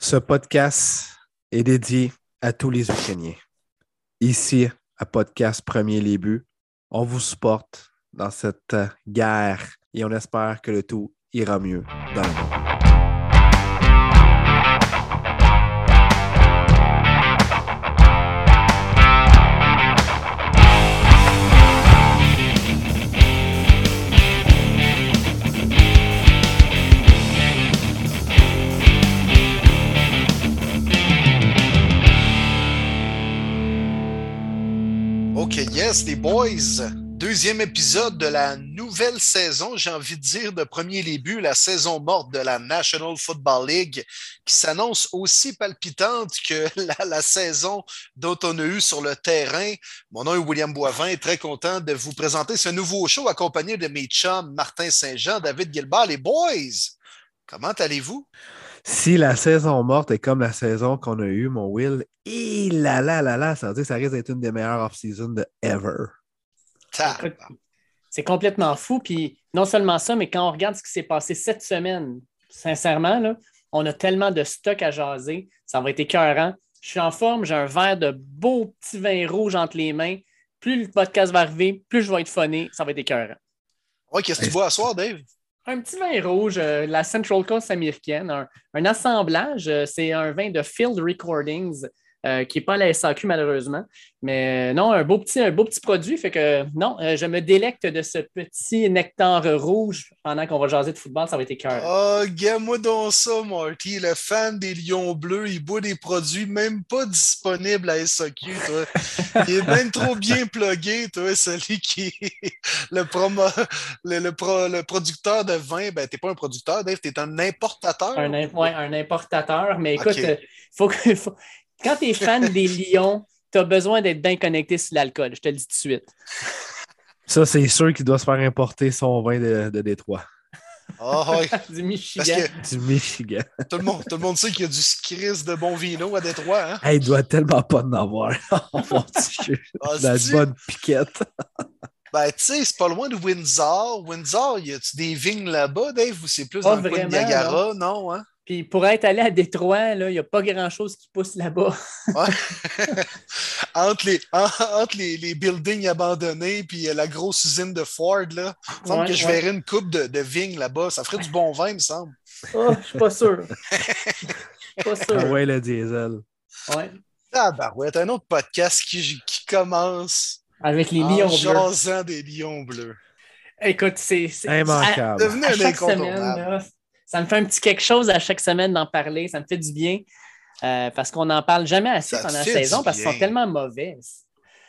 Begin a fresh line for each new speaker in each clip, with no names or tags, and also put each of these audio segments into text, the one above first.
Ce podcast est dédié à tous les Ukrainiens. Ici, à Podcast Premier Les on vous supporte dans cette guerre et on espère que le tout ira mieux dans le monde.
Les boys. Deuxième épisode de la nouvelle saison, j'ai envie de dire, de premier début, la saison morte de la National Football League, qui s'annonce aussi palpitante que la, la, saison dont on a eu sur le terrain. Mon nom est William Boivin, très content de vous présenter ce nouveau show accompagné de mes chums Martin Saint-Jean, David Gilbert. Les boys, comment allez-vous?
Si la saison morte est comme la saison qu'on a eue, mon Will, et là là là là, ça veut dire que ça risque d'être une des meilleures off-season de ever.
C'est complètement fou. Puis non seulement ça, mais quand on regarde ce qui s'est passé cette semaine, sincèrement, là, on a tellement de stock à jaser. Ça va être écœurant. Je suis en forme, j'ai un verre de beau petit vin rouge entre les mains. Plus le podcast va arriver, plus je vais être phoné. Ça va être écœurant.
Ouais, qu'est-ce que tu vois à soir, Dave?
Un petit vin rouge, euh, la Central Coast américaine, un, assemblage. Euh, c'est un vin de Field Recordings. Euh, qui n'est pas à la SAQ malheureusement. Mais euh, non, un beau petit, un beau petit produit. Fait que non, euh, je me délecte de ce petit nectar rouge pendant qu'on va jaser de football, ça va être cœur.
Oh, gamme-moi donc ça, Marty. Le fan des Lions Bleus, il boit des produits même pas disponibles à SAQ, toi. il est même trop bien plugué, toi, celui qui est le, promo... le, le, pro... le producteur de vin. Ben, t'es pas un producteur, Dave, t'es un importateur.
Un, ouais, un importateur. Mais écoute, okay. faut que. Faut quand tu es fan des Lions, tu as besoin d'être bien connecté sur l'alcool, je te le dis tout de suite.
Ça, c'est sûr qu'il doit se faire importer son vin de, de Détroit.
Oh, oui.
du Michigan.
Du Michigan.
Tout le monde, tout le monde sait qu'il y a du Chris de bon vino à Détroit. Hein?
Hey, il doit tellement pas en avoir. oh, mon Dieu.
Ah,
La bonne piquette.
Ben, tu sais, c'est pas loin de Windsor. Windsor, y a-tu des vignes là-bas, Dave, ou c'est plus
Pas
dans le coin de Niagara? Non, hein?
Puis pour être allé à Détroit, il n'y a pas grand-chose qui pousse là-bas.
Ouais. entre les, en- entre les, les buildings abandonnés puis euh, la grosse usine de Ford, là, il me semble
Ouais,
que je
ouais.
verrais une coupe de, de vignes là-bas. Ça ferait du bon vin, il me semble.
Oh, je suis pas sûr. Je suis pas
Ah
sûr.
ouais, le diesel.
Ouais.
Ah, bah ouais, un autre podcast qui, qui commence
Avec les
en
lions bleus.
jasant des lions bleus.
Écoute, c'est. c'est-
Immanquable.
Devenu
à
un
chaque semaine, là, ça me fait un petit quelque chose à chaque semaine d'en parler. Ça me fait du bien. euh, parce qu'on n'en parle jamais assez
Ça
pendant la saison parce qu'ils sont tellement mauvais.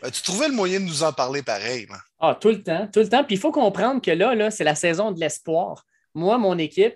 Ben, tu trouvais le moyen de nous en parler pareil. man.
Ah, tout le temps, tout le temps. Puis il faut comprendre que là, là c'est la saison de l'espoir. Moi, mon équipe,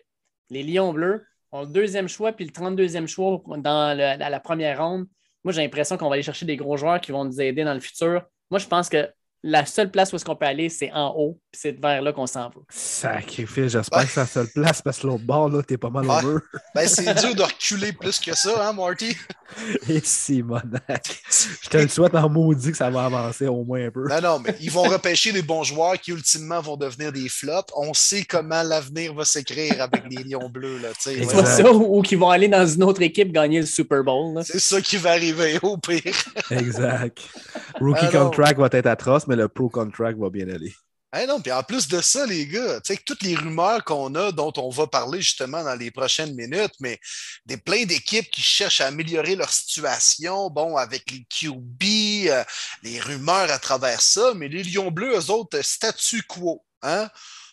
les Lions Bleus, ont le deuxième choix puis le 32e choix dans le- la, la première ronde. Moi, j'ai l'impression qu'on va aller chercher des gros joueurs qui vont nous aider dans le futur. Moi, je pense que la seule place où est-ce qu'on peut aller, c'est en haut, puis c'est vers là qu'on s'en va.
Sacrifice, j'espère
Ouais.
que c'est la seule place parce que l'autre bord, là, t'es pas mal mur.
Ben, c'est dur de reculer plus que ça, hein, Marty?
Et Simonac. Je te le souhaite en maudit que ça va avancer au moins un peu.
Non, non, mais ils vont repêcher des bons joueurs qui, ultimement, vont devenir des flops. On sait comment l'avenir va s'écrire avec les Lions Bleus, là, ouais.
ça ou, ou qu'ils vont aller dans une autre équipe gagner le Super Bowl. là.
C'est ça qui va arriver, au pire.
Exact. Rookie
Ah
contract va être atroce, mais le pro contract va bien aller.
Hein, non, puis en plus de ça, les gars, tu sais, que toutes les rumeurs qu'on a, dont on va parler justement dans les prochaines minutes, mais des plein d'équipes qui cherchent à améliorer leur situation, bon, avec les QB, euh, les rumeurs à travers ça, mais les Lions Bleus, eux autres, euh, statu quo, hein?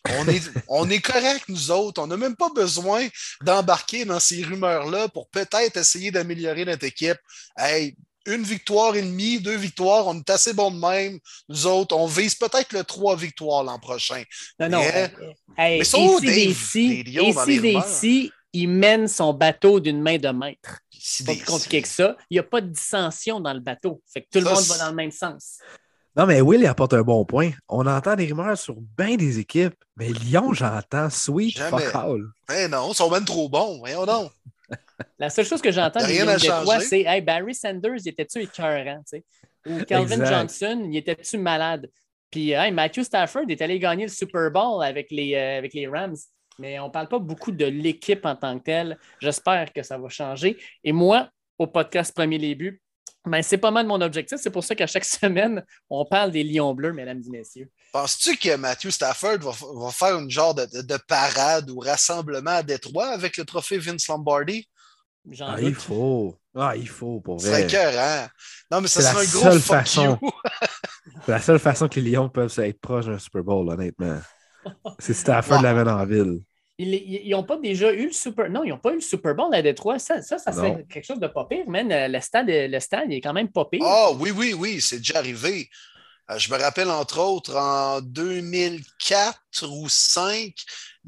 On est, on est correct, nous autres. On n'a même pas besoin d'embarquer dans ces rumeurs-là pour peut-être essayer d'améliorer notre équipe. Hey, une victoire et demie, deux victoires, on est assez bon de même. Nous autres, on vise peut-être le trois victoires l'an prochain.
Non, non. Hey,
Mais sont dans les rumeurs?
AC/DC, il mène son bateau d'une main de maître.
Si
pas
des-
plus compliqué que ça. Il n'y a pas de dissension dans le bateau. Fait que tout le monde
c'est-
va dans le même sens.
Non, mais Will, il apporte un bon point. On entend des rumeurs sur bien des équipes, mais Lyon, j'entends sweet
Jamais.
fuck all.
Eh non, ils sont même trop bons. Voyons donc.
La seule chose que j'entends de
changer.
c'est Hey, Barry Sanders, il était-tu écœurant? tu sais? Ou Calvin
Exact.
Johnson, il était-tu malade? Puis hey, Matthew Stafford est allé gagner le Super Bowl avec les, euh, avec les Rams. mais on ne parle pas beaucoup de l'équipe en tant que telle. J'espère que ça va changer. Et moi, au podcast Premier Début, ben, c'est pas mal mon objectif. C'est pour ça qu'à chaque semaine, on parle des Lions bleus, mesdames et messieurs.
Penses-tu que Matthew Stafford va, faire une genre de, parade ou rassemblement à Détroit avec le trophée Vince Lombardi?
Ah, il faut. Ah, il faut, pour
vrai. C'est hein? Non, mais ça serait un
gros fuck façon. C'est la seule façon que les Lions peuvent être proches d'un Super Bowl, honnêtement. C'est Stafford l'amène en ville.
Ils n'ont pas déjà eu le Super Non, ils n'ont pas eu le Super Bowl à Détroit. Ça, ça, ça serait quelque chose de pas pire, man. Le stade, le stade il est quand même pas pire.
Ah oui, oui, oui, c'est déjà arrivé. Euh, je me rappelle, entre autres, en 2004 ou 2005,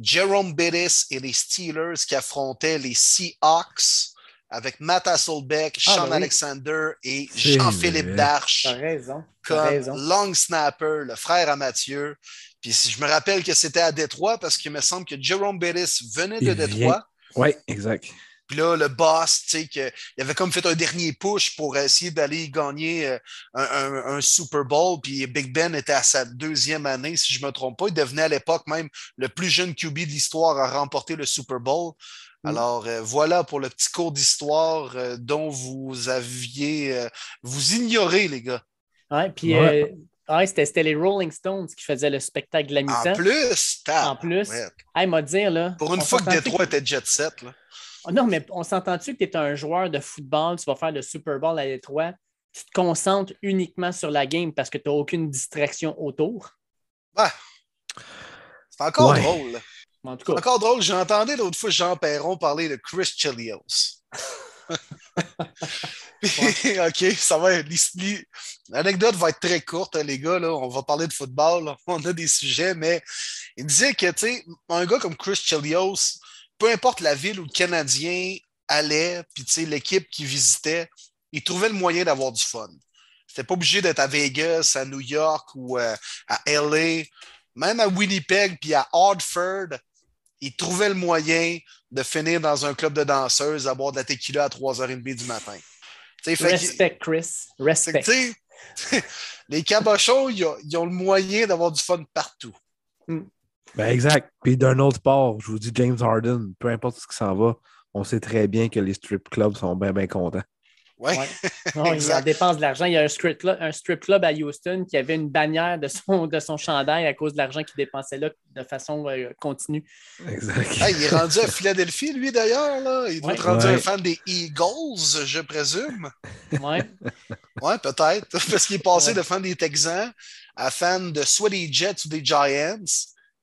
Jerome Bettis et les Steelers qui affrontaient les Seahawks avec Matt Hasselbeck, ah, Sean ben Alexander et Jean-Philippe Darche comme long snapper, le frère à Mathieu. Puis je me rappelle que c'était à Détroit parce qu'il me semble que Jerome Bettis venait de Détroit.
Oui, exact.
Puis là, le boss, tu sais, il avait comme fait un dernier push pour essayer d'aller gagner euh, un, Super Bowl. Puis Big Ben était à sa deuxième année, si je ne me trompe pas. Il devenait à l'époque même le plus jeune QB de l'histoire à remporter le Super Bowl. Mm. Alors euh, voilà pour le petit cours d'histoire euh, dont vous aviez, vous ignorez, les gars.
Ouais, puis c'était les Rolling Stones qui faisaient le spectacle de la mi-temps.
En plus,
En plus, ouais. m'a dit là.
Pour une fois que Détroit était jet set, là.
Oh non, mais on s'entend-tu que tu es un joueur de football, tu vas faire le Super Bowl à Détroit, tu te concentres uniquement sur la game parce que tu n'as aucune distraction autour?
Ouais. C'est encore drôle. C'est encore drôle. J'ai entendu l'autre fois Jean Perron parler de Chris Chelios. OK, ça va. L'anecdote va être très courte, les gars. Là. On va parler de football. On a des sujets, mais il disait que, tu sais, un gars comme Chris Chelios, peu importe la ville où le Canadien allait, puis l'équipe qui visitait, il trouvait le moyen d'avoir du fun. C'était pas obligé d'être à Vegas, à New York ou euh, à LA, même à Winnipeg, puis à Hartford. Il trouvait le moyen de finir dans un club de danseuses, à boire de la tequila à 3h30 du matin.
Respect, Chris. Respect.
les cabochons, ils ont, le moyen d'avoir du fun partout.
Hmm.
Ben exact. Puis d'un autre sport, je vous dis James Harden, peu importe ce qui s'en va, on sait très bien que les strip clubs sont bien, bien contents.
Ouais.
ouais. il dépense de l'argent. Il y a un strip, club, un strip club à Houston qui avait une bannière de son, de son chandail à cause de l'argent qu'il dépensait là de façon euh, continue.
Exact.
il est rendu à Philadelphie, lui, d'ailleurs. Il doit être rendu un fan des Eagles, je présume.
Oui.
Oui, peut-être. Parce qu'il est passé de fan des Texans à fan de soit des Jets ou des Giants.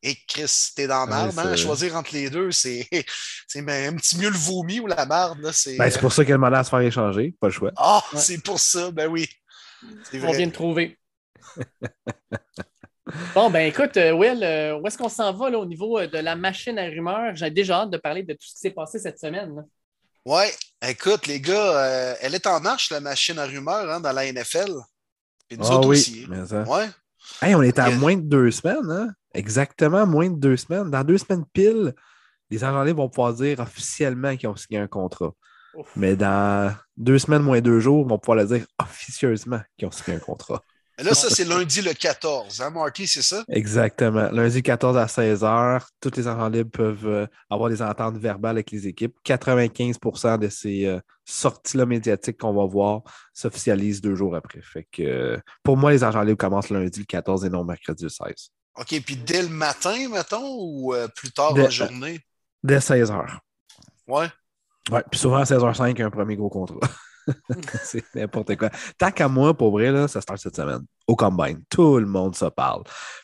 Et Chris, t'es dans la merde, hein? Choisir entre les deux, c'est un petit mieux le vomi ou la merde.
Ben, c'est pour ça qu'elle m'a à se faire échanger, pas le choix.
Ah, c'est pour ça, ben oui.
On vient de trouver. bon, ben écoute, euh, Will, euh, où est-ce qu'on s'en va là, au niveau euh, de la machine à rumeurs? J'ai déjà hâte de parler de tout ce qui s'est passé cette semaine.
Oui, écoute, les gars, elle est en marche, la machine à rumeurs, hein, dans la NFL.
Et nous ah autres aussi. Ouais. Hey, on est à moins de deux semaines, hein? Exactement, moins de deux semaines. Dans deux semaines pile, les agents vont pouvoir dire officiellement qu'ils ont signé un contrat. Mais dans deux semaines moins deux jours, ils vont pouvoir le dire officieusement qu'ils ont signé un contrat.
Là, ça, c'est lundi le 14, hein, Marty, c'est ça?
Exactement. Lundi 14 à 16 h, tous les agents libres peuvent euh, avoir des ententes verbales avec les équipes. 95% de ces euh, sorties-là médiatiques qu'on va voir s'officialisent deux jours après. Fait que euh, pour moi, les agents libres commencent lundi le 14 et non mercredi le 16.
OK, puis dès le matin, mettons, ou euh, plus tard dans la journée?
Dès 16 h.
Ouais.
Ouais, puis souvent à 16h05, un premier gros contrat. c'est n'importe quoi. Tant qu'à moi, pour vrai, là, ça start cette semaine. Au Combine. Tout le monde se parle.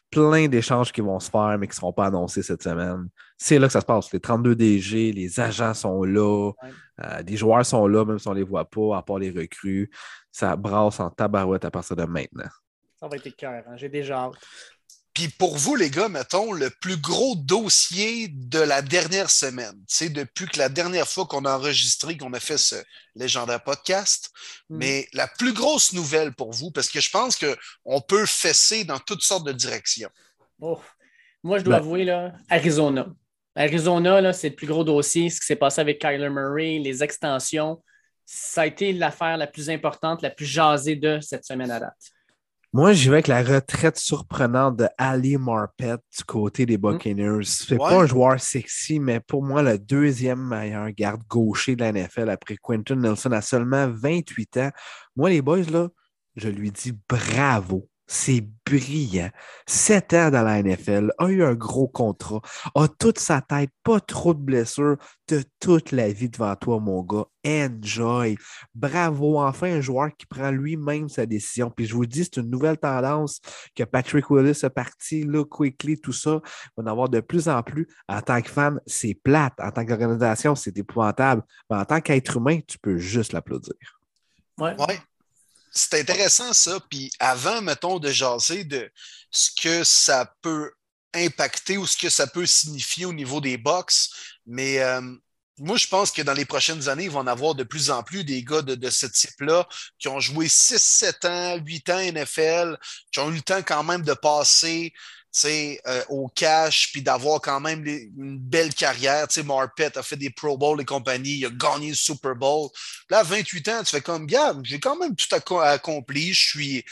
Plein d'échanges qui vont se faire, mais qui ne seront pas annoncés cette semaine. C'est là que ça se passe. Les 32 DG, les agents sont là. Euh, des joueurs sont là, même si on ne les voit pas, à part les recrues. Ça brasse en tabarouette à partir de maintenant.
Ça va être cœur. Hein. J'ai déjà hâte.
Puis pour vous, les gars, mettons, le plus gros dossier de la dernière semaine, c'est depuis que la dernière fois qu'on a enregistré, qu'on a fait ce légendaire podcast, hmm. mais la plus grosse nouvelle pour vous, parce que je pense qu'on peut fesser dans toutes sortes de directions.
Oh. Moi, je dois ben. avouer, là, Arizona. Arizona, là, c'est le plus gros dossier, ce qui s'est passé avec Kyler Murray, les extensions. Ça a été l'affaire la plus importante, la plus jasée de cette semaine à date.
Moi, j'y vais avec la retraite surprenante de Ali Marpet du côté des Buccaneers. C'est
Ouais.
pas un joueur sexy, mais pour moi, le deuxième meilleur garde gaucher de la NFL après Quentin Nelson à seulement 28 ans. Moi, les boys, là, je lui dis bravo. C'est brillant. Sept ans dans la NFL, a eu un gros contrat, a toute sa tête, pas trop de blessures, de toute la vie devant toi, mon gars. Enjoy. Bravo, enfin un joueur qui prend lui-même sa décision. Puis je vous dis, c'est une nouvelle tendance que Patrick Willis est parti, là, quickly, tout ça. Il va en avoir de plus en plus. En tant que fan, c'est plate. En tant qu'organisation, c'est épouvantable. Mais en tant qu'être humain, tu peux juste l'applaudir.
Ouais.
Ouais. C'est intéressant ça. Puis avant, mettons, de jaser de ce que ça peut impacter ou ce que ça peut signifier au niveau des box, mais euh, moi, je pense que dans les prochaines années, il va en avoir de plus en plus des gars de, de ce type-là qui ont joué 6, 7 ans, 8 ans NFL, qui ont eu le temps quand même de passer euh, au cash, puis d'avoir quand même une belle carrière. Tu sais, Marpet a fait des Pro Bowl et compagnie, il a gagné le Super Bowl. Là, à 28 ans, tu fais comme, gars, j'ai quand même tout acco- accompli, je suis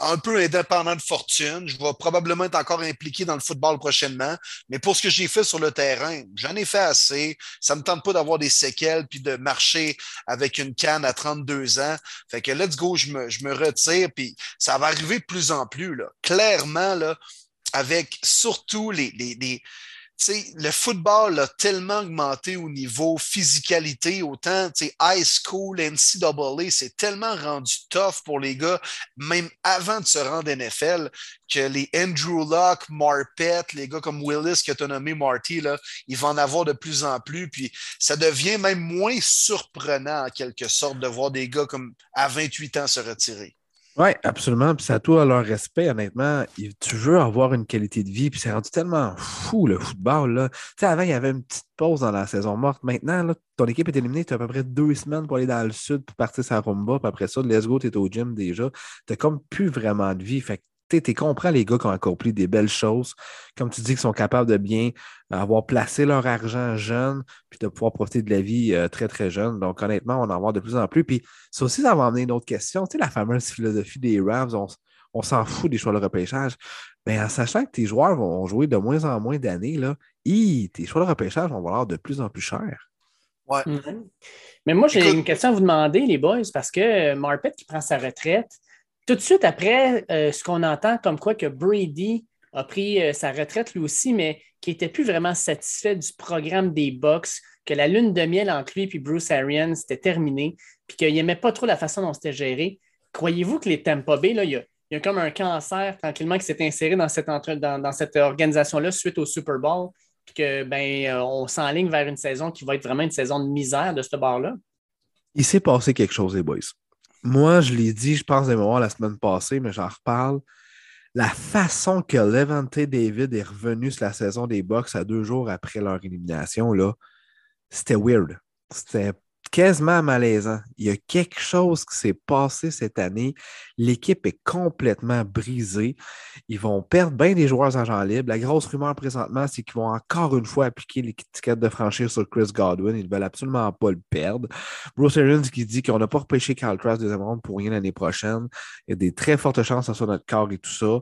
un peu indépendant de fortune, je vais probablement être encore impliqué dans le football prochainement, mais pour ce que j'ai fait sur le terrain, j'en ai fait assez. Ça me tente pas d'avoir des séquelles puis de marcher avec une canne à 32 ans. Fait que let's go, je me, je me retire, puis ça va arriver de plus en plus. Clairement, là, avec surtout les, les, les- le football a tellement augmenté au niveau physicalité, autant high school, NCAA, c'est tellement rendu tough pour les gars, même avant de se rendre NFL, que les Andrew Luck, Marpet, les gars comme Willis que tu as nommé Marty, là, il va en avoir de plus en plus. Puis ça devient même moins surprenant en quelque sorte de voir des gars comme à 28 ans se retirer.
Oui, absolument. Puis c'est à toi leur respect, honnêtement. Tu veux avoir une qualité de vie, puis c'est rendu tellement fou le football. Là. Tu sais, avant, il y avait une petite pause dans la saison morte. Maintenant, ton équipe est éliminée, tu as à peu près deux semaines pour aller dans le sud pour partir sa rumba. Puis après ça, let's go, tu es au gym déjà. Tu comme plus vraiment de vie. Fait que tu comprends les gars qui ont accompli des belles choses. Comme tu dis, qui sont capables de bien avoir placé leur argent jeune, puis de pouvoir profiter de la vie euh, très, très jeune. Donc, honnêtement, on en avoir de plus en plus. Puis ça aussi, ça va amener une autre question. Tu sais, la fameuse philosophie des Rams, on, on s'en fout des choix de repêchage. Mais en sachant que tes joueurs vont jouer de moins en moins d'années, là, hi, tes choix de repêchage vont valoir de plus en plus cher.
Ouais.
Mhm. Mais moi, j'ai
Écoute-
une question à vous demander, les boys, parce que euh, Marpet qui prend sa retraite, tout de suite après euh, ce qu'on entend comme quoi que Brady a pris euh, sa retraite lui aussi, mais qui n'était plus vraiment satisfait du programme des Bucks, que la lune de miel entre lui et Bruce Arians c'était terminé, puis qu'il n'aimait pas trop la façon dont c'était géré. Croyez-vous que les Tampa Bay, là, il y a, y a comme un cancer tranquillement qui s'est inséré dans cette, dans cette organisation-là suite au Super Bowl, puis que ben, euh, on s'enligne vers une saison qui va être vraiment une saison de misère de ce bord-là?
Il s'est passé quelque chose, les boys. Moi, je l'ai dit, je pense de mémoire la semaine passée, mais j'en reparle. La façon que Levante David est revenu sur la saison des Bucks à deux jours après leur élimination, là, c'était weird. C'était quasiment malaisant. Il y a quelque chose qui s'est passé cette année. L'équipe est complètement brisée. Ils vont perdre bien des joueurs agents libres. La grosse rumeur présentement, c'est qu'ils vont encore une fois appliquer l'étiquette de franchir sur Chris Godwin. Ils ne veulent absolument pas le perdre. Bruce Arians qui dit qu'on n'a pas repêché Carl Trask deuxième ronde pour rien l'année prochaine. Il y a des très fortes chances que notre corps et tout ça.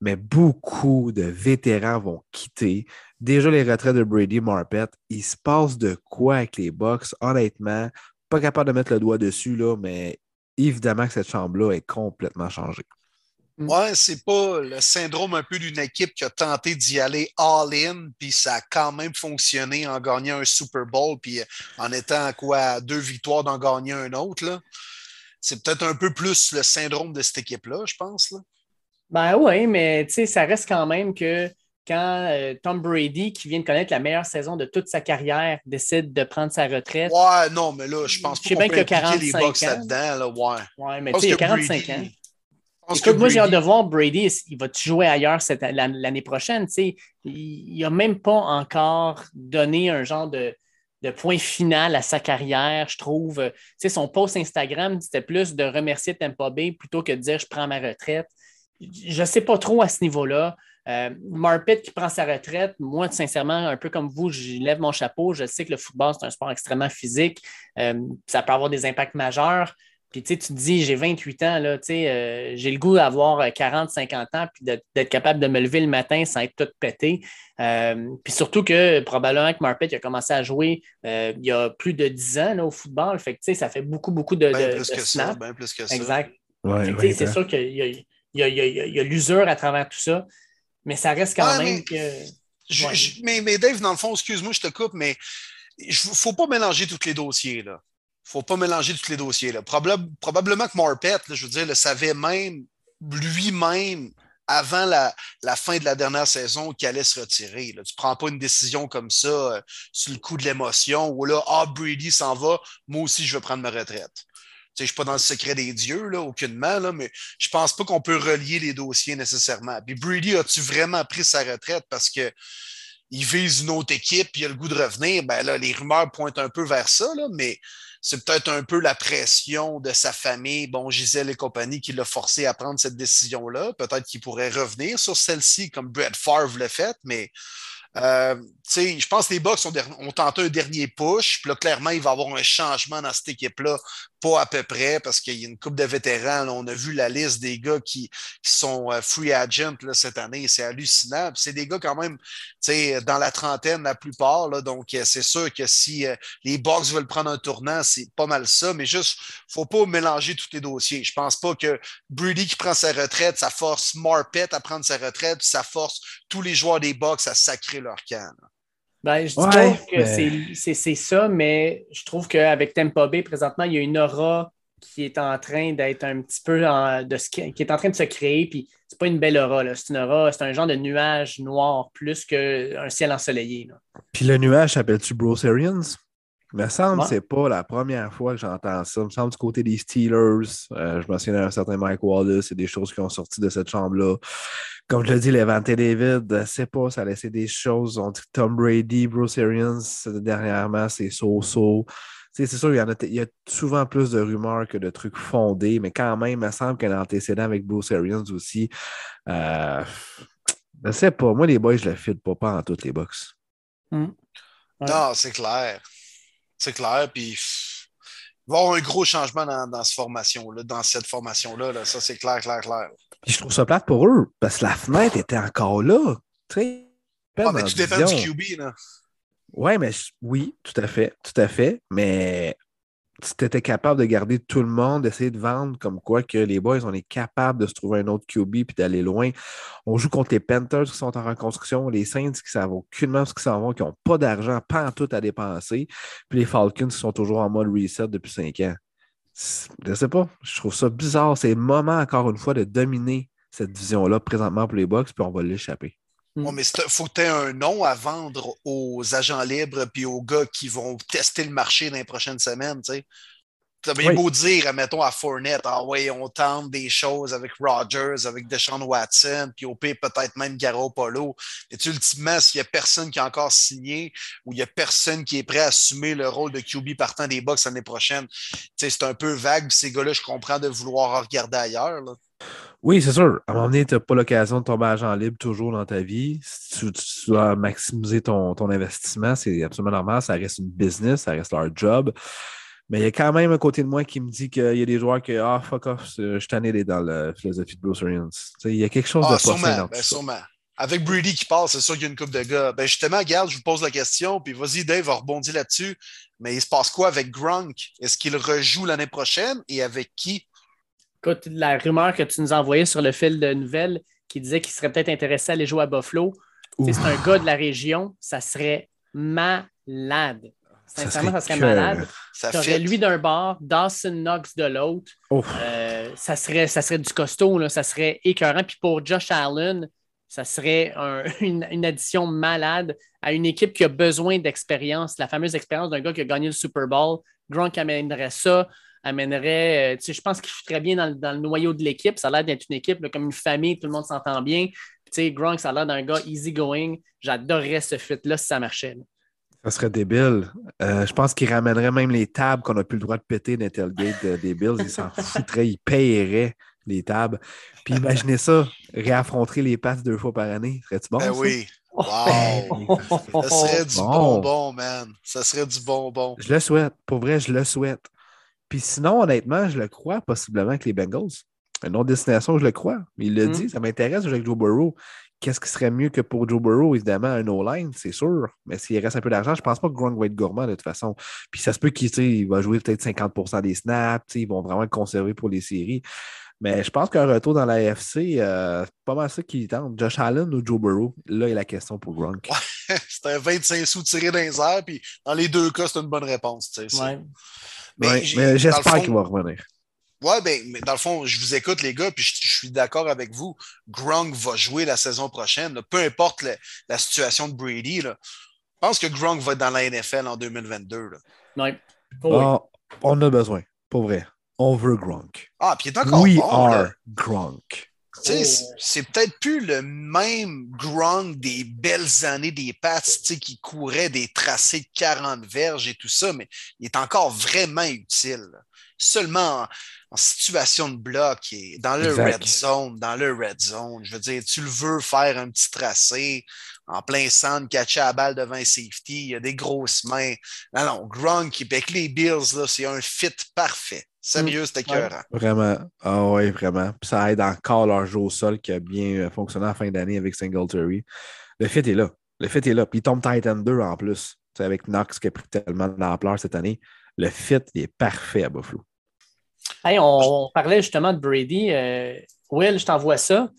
Mais beaucoup de vétérans vont quitter. Déjà, les retraits de Brady Marpet, il se passe de quoi avec les Bucks? Honnêtement, pas capable de mettre le doigt dessus, là, mais évidemment que cette chambre-là est complètement changée.
Ouais, c'est pas le syndrome un peu d'une équipe qui a tenté d'y aller all-in, puis ça a quand même fonctionné en gagnant un Super Bowl, puis en étant à quoi deux victoires d'en gagner un autre. là. C'est peut-être un peu plus le syndrome de cette équipe-là, je pense. Là.
Ben oui, mais tu sais, ça reste quand même que quand euh, Tom Brady, qui vient de connaître la meilleure saison de toute sa carrière, décide de prendre sa retraite.
Ouais, non, mais là, je pense pas qu'on peut
qu'il y a
impliquer les
45
Bucks
ans.
là-dedans. Là, ouais.
Ouais, mais tu sais, il y a
que
45
Brady-
ans. Écoute,
que
moi, j'ai hâte de
Brady-
voir Brady, il va-tu jouer ailleurs cette- l'année prochaine? Tu sais, il n'a même pas encore donné un genre de, de point final à sa carrière, je trouve. Tu sais, son post Instagram, c'était plus de remercier Tampa Bay plutôt que de dire je prends ma retraite. Je ne sais pas trop à ce niveau-là. Euh, Marpet qui prend sa retraite, moi, sincèrement, un peu comme vous, je lève mon chapeau. Je sais que le football, c'est un sport extrêmement physique. Euh, ça peut avoir des impacts majeurs. Puis tu te dis, j'ai 28 ans, là, euh, j'ai le goût d'avoir 40, 50 ans, puis d'être capable de me lever le matin sans être tout pété. Euh, puis surtout que probablement que Marpet a commencé à jouer euh, il y a plus de 10 ans au football. Fait que ça fait beaucoup, beaucoup de,
ben
de,
plus que Ça, ben plus que ça.
Exact.
c'est
sûr qu'il y a, il y a, l'usure à travers tout ça, mais ça reste quand même que.
mais, mais, Dave, dans le fond, excuse-moi, je te coupe, mais il ne faut pas mélanger tous les dossiers. Là faut pas mélanger tous les dossiers. Là. probablement que Marpet, je veux dire, le savait même lui-même avant la, fin de la dernière saison qu'il allait se retirer. Là. Tu ne prends pas une décision comme ça euh, sur le coup de l'émotion où là, ah, Brady s'en va, moi aussi je veux prendre ma retraite. Je ne suis pas dans le secret des dieux, là, aucunement, là, mais je ne pense pas qu'on peut relier les dossiers nécessairement. Puis Brady, as-tu vraiment pris sa retraite parce que il vise une autre équipe et il a le goût de revenir? Ben là, les rumeurs pointent un peu vers ça, là, mais c'est peut-être un peu la pression de sa famille, bon, Gisèle et compagnie, qui l'a forcé à prendre cette décision-là. Peut-être qu'il pourrait revenir sur celle-ci, comme Brett Favre l'a fait, mais euh, je pense que les Bucks ont, tenté un dernier push. Puis là, clairement, il va y avoir un changement dans cette équipe-là pas à peu près, parce qu'il y a une coupe de vétérans. on a vu la liste des gars qui, sont euh, free agent là, cette année. C'est hallucinant. C'est des gars quand même dans la trentaine la plupart. Là, donc, euh, c'est sûr que si euh, les Bucks veulent prendre un tournant, c'est pas mal ça. Mais juste, faut pas mélanger tous les dossiers. Je pense pas que Brady qui prend sa retraite, ça force Marpet à prendre sa retraite, ça force tous les joueurs des Bucks à sacrer leur camp.
Ben, je dis pas que c'est ça, mais je trouve qu'avec Tempo Bay, présentement, il y a une aura qui est en train d'être un petit peu de qui est en train de se créer. Puis c'est pas une belle aura, c'est une aura, c'est un genre de nuage noir plus qu'un ciel ensoleillé.
Puis le nuage s'appelle-tu Bruce Arians? Il me semble que c'est pas la première fois que j'entends ça. Il me semble du côté des Steelers. Euh, je me souviens d'un certain Mike Wallace, c'est des choses qui ont sorti de cette chambre-là. Comme je l'ai dit, Levante David, c'est pas, ça a laissé des choses. On dit Tom Brady, Bruce Arians, dernièrement, c'est so-so. C'est sûr, il y, en a, il y a souvent plus de rumeurs que de trucs fondés, mais quand même, il me semble qu'un antécédent avec Bruce Arians aussi. Euh, je sais pas. Moi, les boys, je le file pas, pas en toutes les box.
Hmm.
Non, c'est clair. C'est clair. Puis il va y avoir un gros changement dans, cette formation-là, dans cette formation-là. Ça, c'est clair, clair, clair.
Puis je trouve ça plate pour eux, parce que la fenêtre était encore là. Tu sais,
ah, mais tu dépends du QB, là.
Ouais, mais oui, tout à fait, tout à fait. Mais tu étais capable de garder tout le monde, d'essayer de vendre comme quoi que les boys, on est capable de se trouver un autre QB puis d'aller loin. On joue contre les Panthers qui sont en reconstruction, les Saints qui savent aucunement ce qu'ils s'en vont, qui n'ont pas d'argent, pas en tout à dépenser, puis les Falcons qui sont toujours en mode reset depuis cinq ans. Je ne sais pas, je trouve ça bizarre. C'est le moment, encore une fois, de dominer cette vision-là présentement pour les Bucks, puis on va l'échapper.
Bon, mais il faut que tu aies un nom à vendre aux agents libres puis aux gars qui vont tester le marché dans les prochaines semaines. Tu sais. Ça bien beau dire, admettons, à Fournette, ah ouais, on tente des choses avec Rogers, avec Deshaun Watson, puis au pire, peut-être même Garoppolo. Mais ultimement, s'il n'y a personne qui a encore signé ou il n'y a personne qui est prêt à assumer le rôle de QB partant des Bucks l'année prochaine, c'est un peu vague. Ces gars-là, je comprends de vouloir regarder ailleurs. Là.
Oui, c'est sûr. À un moment donné, tu n'as pas l'occasion de tomber agent libre toujours dans ta vie. tu, dois maximiser ton, ton investissement, c'est absolument normal. Ça reste une business, ça reste leur job. Mais il y a quand même un côté de moi qui me dit qu'il y a des joueurs qui, ah, fuck off, je suis tanné dans la philosophie de Bruce Arians. Il y a quelque chose
ah,
de
sûrement, dans ben, sûrement. Avec Brady qui passe, c'est sûr qu'il y a une coupe de gars. Ben justement, regarde, je vous pose la question, puis vas-y, Dave va rebondir là-dessus. Mais il se passe quoi avec Gronk? Est-ce qu'il rejoue l'année prochaine? Et avec qui?
Écoute, la rumeur que tu nous as envoyée sur le fil de nouvelles qui disait qu'il serait peut-être intéressé à aller jouer à Buffalo, c'est un gars de la région, ça serait malade. Sincèrement, ça serait, malade. Ça aurais lui d'un bord, Dawson Knox de l'autre. Euh, ça, serait, ça serait du costaud, là. ça serait écœurant. Puis pour Josh Allen, ça serait une, une, addition malade à une équipe qui a besoin d'expérience, la fameuse expérience d'un gars qui a gagné le Super Bowl. Gronk amènerait ça amènerait. Euh, je pense qu'il très bien dans, le noyau de l'équipe. Ça a l'air d'être une équipe comme une famille, tout le monde s'entend bien. sais, Gronk, ça a l'air d'un gars easy-going. J'adorerais ce fit-là si ça marchait.
Ça serait débile. Euh, je pense qu'il ramènerait même les tables qu'on n'a plus le droit de péter dans des Bills. Il s'en foutrait, il payerait les tables. Puis imaginez ça, réaffronter les passes deux fois par année. Serait-tu bon?
Ben oui. Wow! ça serait du bonbon, man. Ça serait du bonbon.
Je le souhaite. Pour vrai, je le souhaite. Puis sinon, honnêtement, je le crois possiblement avec les Bengals. Une autre destination, je le crois. Il le
Mm.
dit, ça m'intéresse avec Joe Burrow. Qu'est-ce qui serait mieux que pour Joe Burrow, évidemment, un O-line, c'est sûr. Mais s'il reste un peu d'argent, je pense pas que Gronk va être gourmand de toute façon. Puis ça se peut qu'il il va jouer peut-être 50% des snaps, ils vont vraiment le conserver pour les séries. Mais je pense qu'un retour dans la AFC, euh, c'est pas mal ça qui tente. Josh Allen ou Joe Burrow, là est la question pour Gronk.
C'est un 25 sous tiré dans les airs, puis dans les deux cas, c'est une bonne réponse. tu sais, ça.
Ouais.
Mais
Ouais, j'espère
fond-
qu'il va revenir.
Ouais, ben, mais dans le fond, je vous écoute, les gars, puis je, je suis d'accord avec vous. Gronk va jouer la saison prochaine, là, peu importe le- la situation de Brady. Là. Je pense que Gronk va être dans la NFL en 2022. là.
Ouais. Oh, oui.
Ah, on a besoin, pour vrai. On veut Gronk.
Ah, puis il est encore
We
bon. là.
are Gronk.
Tu sais,
Oh.
c'est- peut-être plus le même Gronk des belles années des Pats, tu sais, qui courait des tracés de 40 verges et tout ça, mais il est encore vraiment utile. là. Seulement en, en situation de bloc et dans le
Exact.
red zone, dans le red zone. Je veux dire, tu le veux faire un petit tracé en plein centre, catcher la balle devant un safety, il y a des grosses mains. Non, non, Gronk avec les Bills, là, c'est un fit parfait. Sérieux, c'était écœurant.
Vraiment. Ah ouais, vraiment. Puis ça aide encore leur jeu au sol qui a bien euh, fonctionné en fin d'année avec Singletary. Le fit est là. Le fit est là. Puis il tombe Titan 2 en plus. Tu sais, avec Knox qui a pris tellement d'ampleur cette année. Le fit il est parfait à Buffalo.
Hey, on, on parlait justement de Brady. Euh, Will, je t'envoie ça.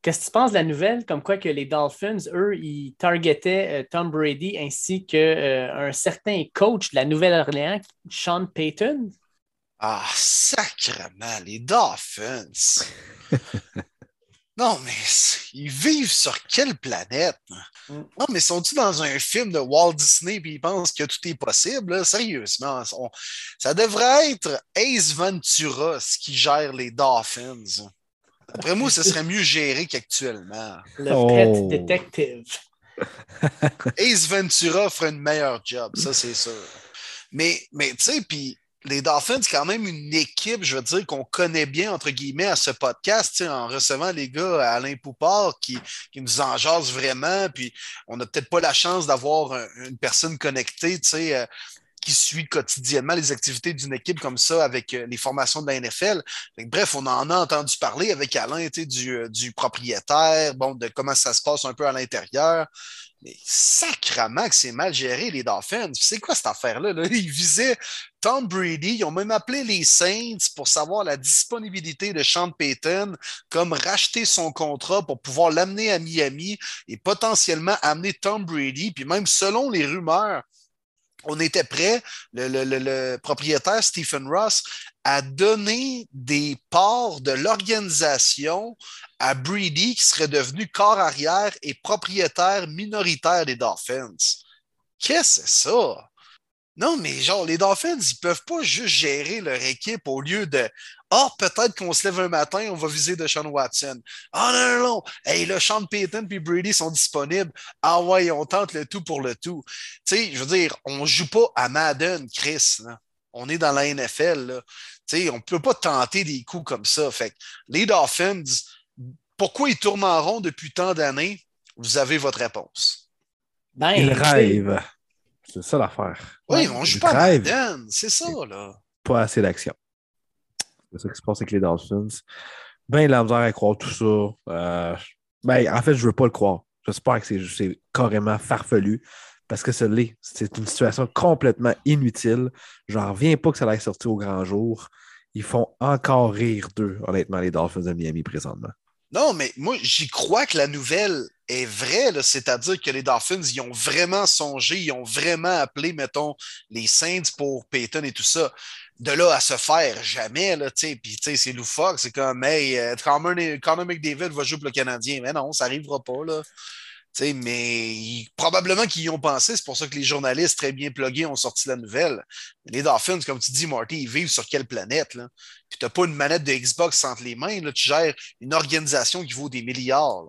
Qu'est-ce que tu penses de la nouvelle, comme quoi que les Dolphins, eux, ils targetaient euh, Tom Brady ainsi qu'un certain coach de la Nouvelle-Orléans, Sean Payton?
Ah, sacrement, les Dolphins. non, mais ils vivent sur quelle planète?
Mm.
Non, mais sont-ils dans un film de Walt Disney et ils pensent que tout est possible? là? Sérieusement, on- ça devrait être Ace Ventura ce qui gère les Dolphins. Après moi, ce serait mieux géré qu'actuellement.
Le
Oh.
Pet Detective.
Ace Ventura ferait une meilleure job, ça c'est sûr. Mais, mais tu sais, puis les Dolphins, c'est quand même une équipe, je veux dire, qu'on connaît bien, entre guillemets, à ce podcast, en recevant les gars Alain Poupard qui, nous en jasent vraiment, puis on n'a peut-être pas la chance d'avoir un- une personne connectée, tu sais, euh, qui suit quotidiennement les activités d'une équipe comme ça avec euh, les formations de la NFL. Bref, on en a entendu parler avec Alain, tu du, euh, du propriétaire, bon, de comment ça se passe un peu à l'intérieur. Mais sacrament que c'est mal géré, les Dolphins. C'est quoi cette affaire-là? là? Ils visaient Tom Brady. Ils ont même appelé les Saints pour savoir la disponibilité de Sean Payton, comme racheter son contrat pour pouvoir l'amener à Miami et potentiellement amener Tom Brady. Puis même selon les rumeurs, on était prêt, le, propriétaire Stephen Ross a donné des parts de l'organisation à Brady, qui serait devenu corps arrière et propriétaire minoritaire des Dolphins. Qu'est-ce que c'est ça? Non, mais genre, les Dolphins, ils peuvent pas juste gérer leur équipe au lieu de Ah, peut-être qu'on se lève un matin, on va viser de Sean Watson. Ah non, non, non. Hey, là, Sean Payton puis Brady sont disponibles. Ah ouais, on tente le tout pour le tout. Tu sais, je veux dire, on joue pas à Madden, Chris. là. On est dans la NFL. Là. Tu sais, on peut pas tenter des coups comme ça. Fait que les Dolphins, pourquoi ils tournent en rond depuis tant d'années? Vous avez votre réponse.
Ben,
Il
tu sais,
rêve. C'est ça l'affaire.
Oui, on joue pas à. C'est ça, là.
Pas assez d'action. C'est ça qui se passe avec les Dolphins. Ben, la misère à croire tout ça. Euh, ben, en fait, je veux pas le croire. J'espère que c'est- carrément farfelu parce que ça l'est. C'est une situation complètement inutile. J'en reviens pas que ça l'ait sorti au grand jour. Ils font encore rire d'eux, honnêtement, les Dolphins de Miami présentement.
Non, mais moi, j'y crois que la nouvelle est vraie, là. c'est-à-dire que les Dolphins, ils ont vraiment songé, ils ont vraiment appelé, mettons, les Saints pour Peyton et tout ça. De là à se faire, jamais, là, tu sais. Puis, tu c'est loufoque, c'est comme, hey, euh, Connor, McDavid va jouer pour le Canadien. Mais non, ça n'arrivera pas, là. Tu sais, mais probablement qu'ils y ont pensé, c'est pour ça que les journalistes très bien plugués ont sorti la nouvelle. Les Dolphins, comme tu dis, Marty, ils vivent sur quelle planète, là? Puis t'as pas une manette de Xbox entre les mains, là, tu gères une organisation qui vaut des milliards.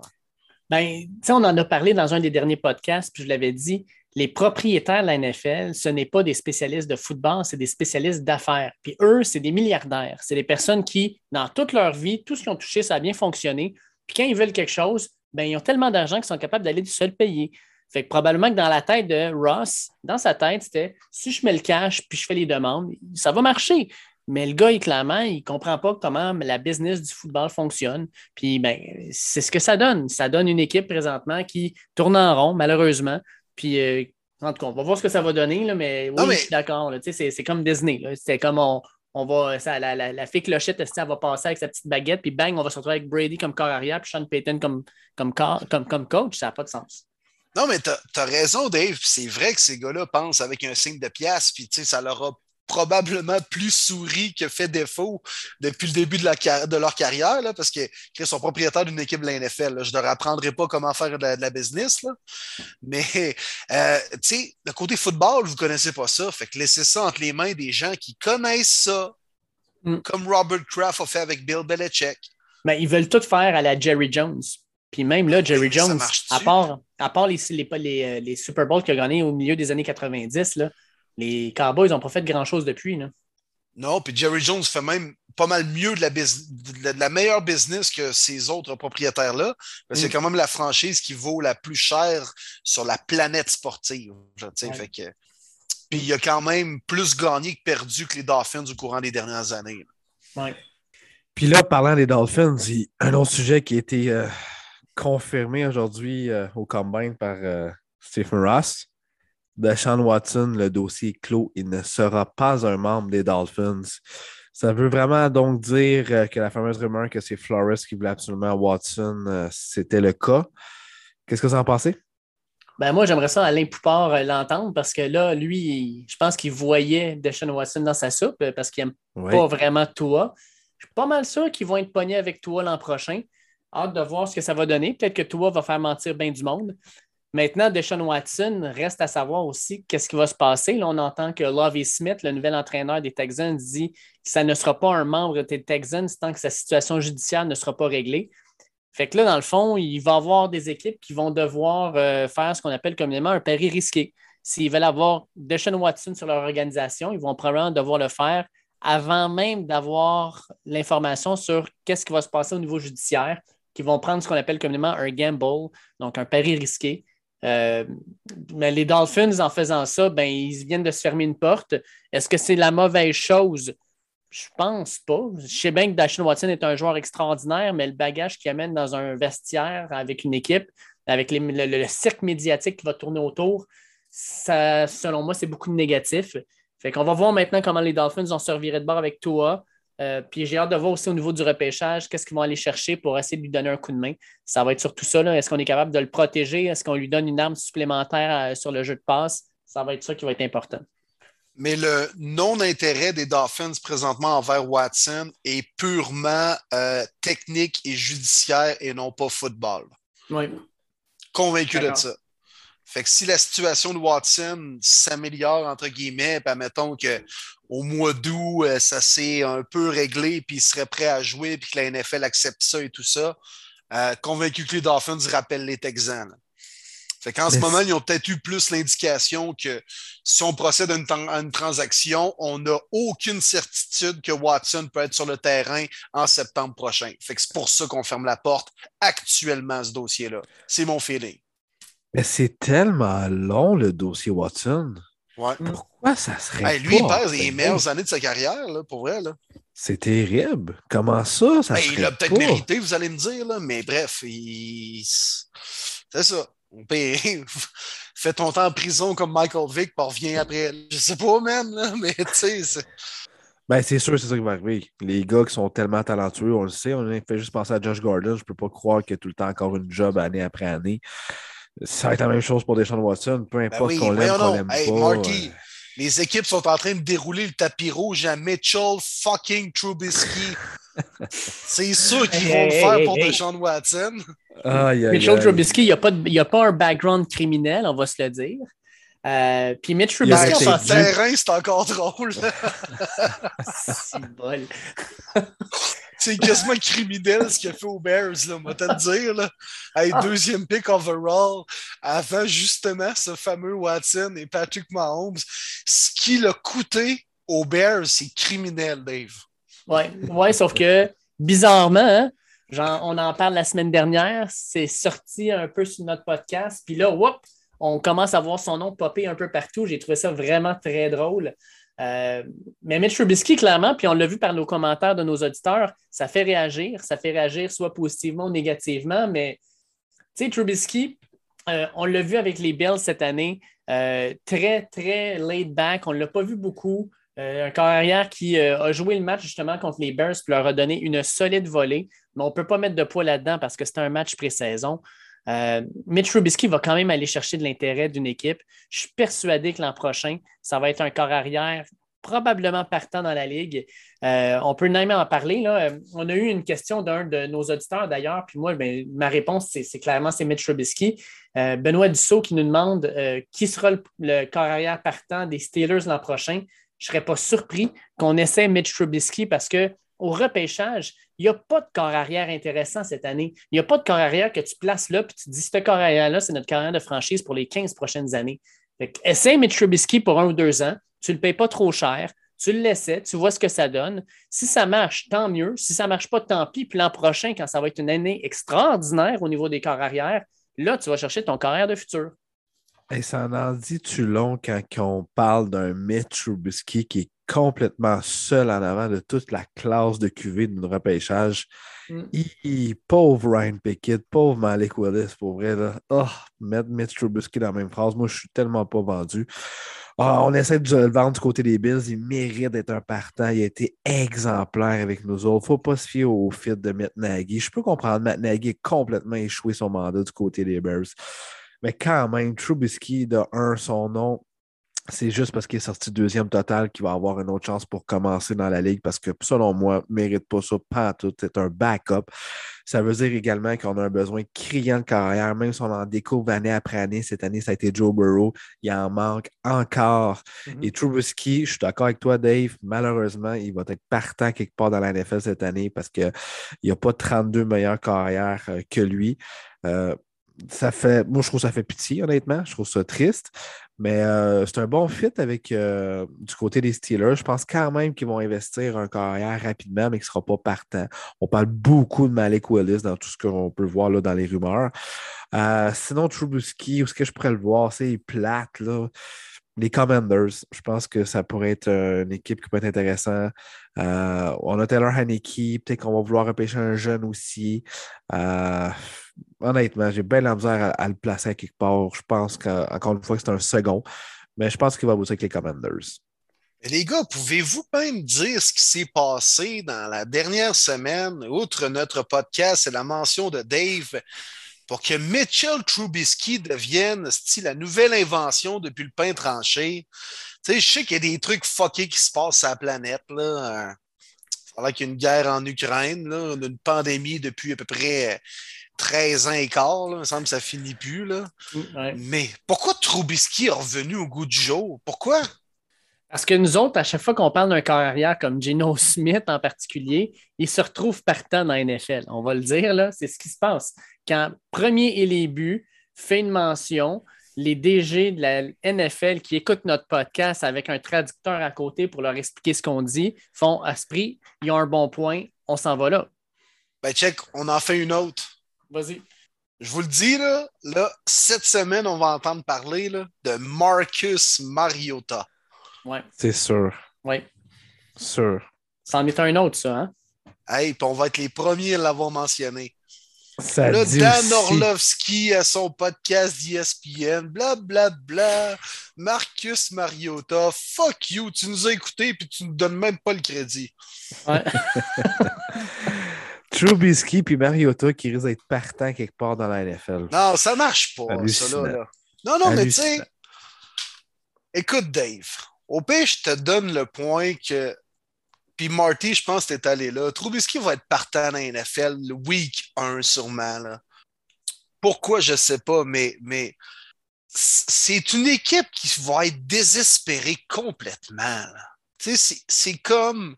Sais, on en a parlé dans un des derniers podcasts, puis je l'avais dit, les propriétaires de la NFL, ce n'est pas des spécialistes de football, c'est des spécialistes d'affaires. Puis eux, c'est des milliardaires. C'est des personnes qui, dans toute leur vie, tout ce qu'ils ont touché, ça a bien fonctionné. Puis quand ils veulent quelque chose, ben, ils ont tellement d'argent qu'ils sont capables d'aller du seul payer. Fait que probablement que dans la tête de Ross, dans sa tête, c'était si je mets le cash puis je fais les demandes, ça va marcher. Mais le gars, il, clairement, il ne comprend pas comment la business du football fonctionne. Puis, ben, c'est ce que ça donne. Ça donne une équipe présentement qui tourne en rond, malheureusement. Puis, euh, en tout cas, on va voir ce que ça va donner, là, mais oui, je suis d'accord. C'est comme Disney. C'est comme on, on va, ça, la, la, la, fille clochette, elle va passer avec sa petite baguette, puis bang, on va se retrouver avec Brady comme corps arrière, puis Sean Payton comme, comme, comme, comme coach. Ça n'a pas de sens.
Non, mais tu as, raison, Dave. C'est vrai que ces gars-là pensent avec un signe de pièce, puis ça leur a probablement plus souri que fait défaut depuis le début de, la, de leur carrière, là, parce qu'ils sont propriétaires d'une équipe de la NFL. Je ne leur apprendrai pas comment faire de la, business. Là. Mais, euh, tu sais, le côté football, vous ne connaissez pas ça. Fait que laissez ça entre les mains des gens qui connaissent ça, mm. comme Robert Kraft a fait avec Bill Belichick.
Mais ben, ils veulent tout faire à la Jerry Jones. Puis même là, Jerry Jones, à part, à part les, les, les, euh, les Super Bowls qu'il a gagnés au milieu des années 90, là, les Cowboys n'ont pas fait grand-chose depuis.
Non, puis Jerry Jones fait même pas mal mieux de la, de la meilleure business que ces autres propriétaires-là. C'est mm. quand même la franchise qui vaut la plus chère sur la planète sportive. puis il a quand même plus gagné que perdu que les Dolphins au courant des dernières années.
Puis là, parlant des Dolphins, il un autre sujet qui a été euh, confirmé aujourd'hui euh, au Combine par euh, Stephen Ross de Sean Watson, le dossier est clos. Il ne sera pas un membre des Dolphins. Ça veut vraiment donc dire euh, que la fameuse rumeur que c'est Flores qui voulait absolument Watson, euh, c'était le cas. Qu'est-ce que vous en pensez?
Ben moi, j'aimerais ça Alain Poupard euh, l'entendre parce que là, lui, je pense qu'il voyait Deshaun Watson dans sa soupe parce qu'il n'aime pas vraiment toi. Je suis pas mal sûr qu'ils vont être pognés avec toi l'an prochain. Hâte de voir ce que ça va donner. Peut-être que toi va faire mentir bien du monde. Maintenant, Deshaun Watson, reste à savoir aussi qu'est-ce qui va se passer. Là, on entend que Lovie Smith, le nouvel entraîneur des Texans, dit que ça ne sera pas un membre des Texans tant que sa situation judiciaire ne sera pas réglée. Fait que là, dans le fond, il va y avoir des équipes qui vont devoir euh, faire ce qu'on appelle communément un pari risqué. S'ils veulent avoir Deshaun Watson sur leur organisation, ils vont probablement devoir le faire avant même d'avoir l'information sur qu'est-ce qui va se passer au niveau judiciaire, qui vont prendre ce qu'on appelle communément un gamble, donc un pari risqué. Euh, mais les Dolphins, en faisant ça, ben, ils viennent de se fermer une porte. Est-ce que c'est la mauvaise chose? Je pense pas. Je sais bien que Dashon Watson est un joueur extraordinaire, mais le bagage qu'il amène dans un vestiaire avec une équipe, avec le, cirque médiatique qui va tourner autour, ça, selon moi, c'est beaucoup de négatif. Fait qu'on va voir maintenant comment les Dolphins vont se de bord avec toi. Euh, puis j'ai hâte de voir aussi au niveau du repêchage, qu'est-ce qu'ils vont aller chercher pour essayer de lui donner un coup de main. Ça va être surtout ça. Est-ce qu'on est capable de le protéger? Est-ce qu'on lui donne une arme supplémentaire euh, sur le jeu de passe? Ça va être ça qui va être important.
Mais le non-intérêt des Dolphins présentement envers Watson est purement euh, technique et judiciaire et non pas football.
Oui.
Convaincu de ça. Fait que si la situation de Watson s'améliore, entre guillemets, puis admettons qu'au mois d'août, euh, ça s'est un peu réglé, puis il serait prêt à jouer, puis que la NFL accepte ça et tout ça, euh, convaincu que les Dolphins rappellent les Texans. Fait qu'en ce moment, ils ont peut-être eu plus l'indication que si on procède à une, transaction, on n'a aucune certitude que Watson peut être sur le terrain en septembre prochain. Fait que c'est pour ça qu'on ferme la porte actuellement ce dossier-là. C'est mon feeling.
Mais c'est tellement long, le dossier Watson.
Ouais.
Pourquoi ça serait.
lui, il perd les meilleures années de sa carrière, là, pour vrai. Là.
C'est terrible. Comment ça? ça
il l'a peut-être mérité, vous allez me dire, là, mais bref, il... c'est ça. On paye... Fais ton temps en prison comme Michael Vick, puis revient après. Je sais pas, man, là, mais tu sais. C'est...
Ben, c'est sûr, c'est ça qui va arriver. Les gars qui sont tellement talentueux, on le sait, on a fait juste penser à Josh Gordon. Je peux pas croire qu'il y a tout le temps encore une job année après année. Ça va être la même chose pour Deshaun Watson, peu ben importe qu'on l'aime qu'on l'aime pas. Marky,
les équipes sont en train de dérouler le tapis rouge à Mitchell fucking Trubisky. C'est sûr qu'ils vont le faire pour Deshaun Watson.
Mitchell Trubisky, il n'y a, a, pas un background criminel, on va se le dire. Euh, puis Mitch Trubisky.
Sur terrain, c'est encore drôle.
c'est bol.
c'est quasiment criminel ce qu'il a fait aux Bears, là, on va te le dire. Là. Ah. Deuxième pick overall, avant justement ce fameux Watson et Patrick Mahomes. Ce qui l'a coûté aux Bears, c'est criminel, Dave.
Oui, ouais, sauf que bizarrement, hein, genre, on en parle la semaine dernière, c'est sorti un peu sur notre podcast, puis là, whoop, on commence à voir son nom popper un peu partout. J'ai trouvé ça vraiment très drôle. Euh, mais Mitch Trubisky, clairement, puis on l'a vu par nos commentaires de nos auditeurs, ça fait réagir. Ça fait réagir soit positivement ou négativement, mais tu sais, Trubisky, euh, on l'a vu avec les Bills cette année, euh, très, très laid back. On ne l'a pas vu beaucoup. un carrière qui a joué le match justement contre les Bears puis leur a donné une solide volée, mais on ne peut pas mettre de poids là-dedans parce que c'est un match pré-saison. Euh, Mitch Trubisky va quand même aller chercher de l'intérêt d'une équipe. Je suis persuadé que l'an prochain, ça va être un corps arrière probablement partant dans la ligue. Euh, on peut même en parler. Là. On a eu une question d'un de nos auditeurs d'ailleurs, puis moi, ben, ma réponse, c'est clairement c'est Mitch Trubisky. Euh, Benoît Dussault qui nous demande qui sera le, le corps arrière partant des Steelers l'an prochain. Je ne serais pas surpris qu'on essaie Mitch Trubisky parce que au repêchage, il n'y a pas de corps arrière intéressant cette année. Il n'y a pas de corps arrière que tu places là, puis tu dis, ce corps arrière-là, c'est notre carrière de franchise pour les 15 prochaines années. essaye Mitch pour un ou deux ans, tu ne le payes pas trop cher, tu le laissais, tu vois ce que ça donne. Si ça marche, tant mieux. Si ça ne marche pas, tant pis. Puis l'an prochain, quand ça va être une année extraordinaire au niveau des corps arrière, là, tu vas chercher ton carrière de futur.
Et ça en dit tu long quand on parle d'un Mitch Trubisky qui est complètement seul en avant de toute la classe de QV de repêchage. Mm. pauvre Ryan Pickett, pauvre Malik Willis, pour vrai. Oh, mettre Mitch Trubisky dans la même phrase, moi, je suis tellement pas vendu. Ah, on essaie de le vendre du côté des Bills. Il mérite d'être un partant. Il a été exemplaire avec nous autres. Il ne faut pas se fier au fit de Matt Nagy. Je peux comprendre, Matt Nagy a complètement échoué son mandat du côté des Bears. Mais quand même, Trubisky, de un, son nom, c'est juste parce qu'il est sorti deuxième total qu'il va avoir une autre chance pour commencer dans la ligue parce que, selon moi, ne mérite pas ça, pas tout. C'est un backup. Ça veut dire également qu'on a un besoin criant de carrière, même si on en découvre année après année. Cette année, ça a été Joe Burrow. Il en manque encore. Mm-hmm. Et Trubisky, je suis d'accord avec toi, Dave. Malheureusement, il va être partant quelque part dans la NFL cette année parce qu'il n'y a pas 32 meilleures carrières euh, que lui. Euh, ça fait, moi, je trouve ça fait pitié, honnêtement. Je trouve ça triste. Mais euh, c'est un bon fit avec euh, du côté des Steelers. Je pense quand même qu'ils vont investir un carrière rapidement, mais qu'il ne sera pas partant. On parle beaucoup de Malik Willis dans tout ce qu'on peut voir là, dans les rumeurs. Euh, sinon, Trubisky, où est-ce que je pourrais le voir? C'est plate. Les Commanders, je pense que ça pourrait être une équipe qui peut être intéressante. on a Taylor Haneke, peut-être qu'on va vouloir repêcher un jeune aussi honnêtement, j'ai bien la misère à, le placer à quelque part. Je pense qu'encore une fois, c'est un second, mais je pense qu'il va bosser avec les Commanders.
Les gars, pouvez-vous même dire ce qui s'est passé dans la dernière semaine, outre notre podcast et la mention de Dave, pour que Mitchell Trubisky devienne la nouvelle invention depuis le pain tranché? Je sais qu'il y a des trucs fuckés qui se passent sur la planète. Là. Il y a une guerre en Ukraine, on a une pandémie depuis à peu près 13 ans et quart, il me semble que ça finit plus. Là. Mm, Mais pourquoi Trubisky est revenu au goût du jour? Pourquoi?
Parce que nous autres, à chaque fois qu'on parle d'un carrière comme Geno Smith en particulier, il se retrouve partant dans la NFL. On va le dire, là, c'est ce qui se passe. Quand premier et les buts fait une mention, les DG de la NFL qui écoutent notre podcast avec un traducteur à côté pour leur expliquer ce qu'on dit font à ce prix, ils ont un bon point, on s'en va là.
Ben, check, on en fait une autre.
Vas-y.
Je vous le dis, là, là, cette semaine, on va entendre parler là, de Marcus Mariota.
Ouais.
C'est sûr.
Oui.
Sûr.
Ça en est un autre, ça, hein?
Hey, puis on va être les premiers à l'avoir mentionné.
Ça
là, Dan Orlovski à son podcast d'ESPN, blablabla. Bla, bla. Marcus Mariota, fuck you, tu nous as écoutés puis tu nous donnes même pas le crédit.
Ouais.
Trubisky puis Mariota qui risquent d'être partants quelque part dans la NFL.
Non, ça marche pas, ça là. Non, non, mais tu sais, écoute, Dave, au pire, je te donne le point que. Puis Marty, je pense que t'es allé là. Trubisky va être partant dans la NFL le week 1, sûrement. Là. Pourquoi, je sais pas, mais, mais c'est une équipe qui va être désespérée complètement. C'est comme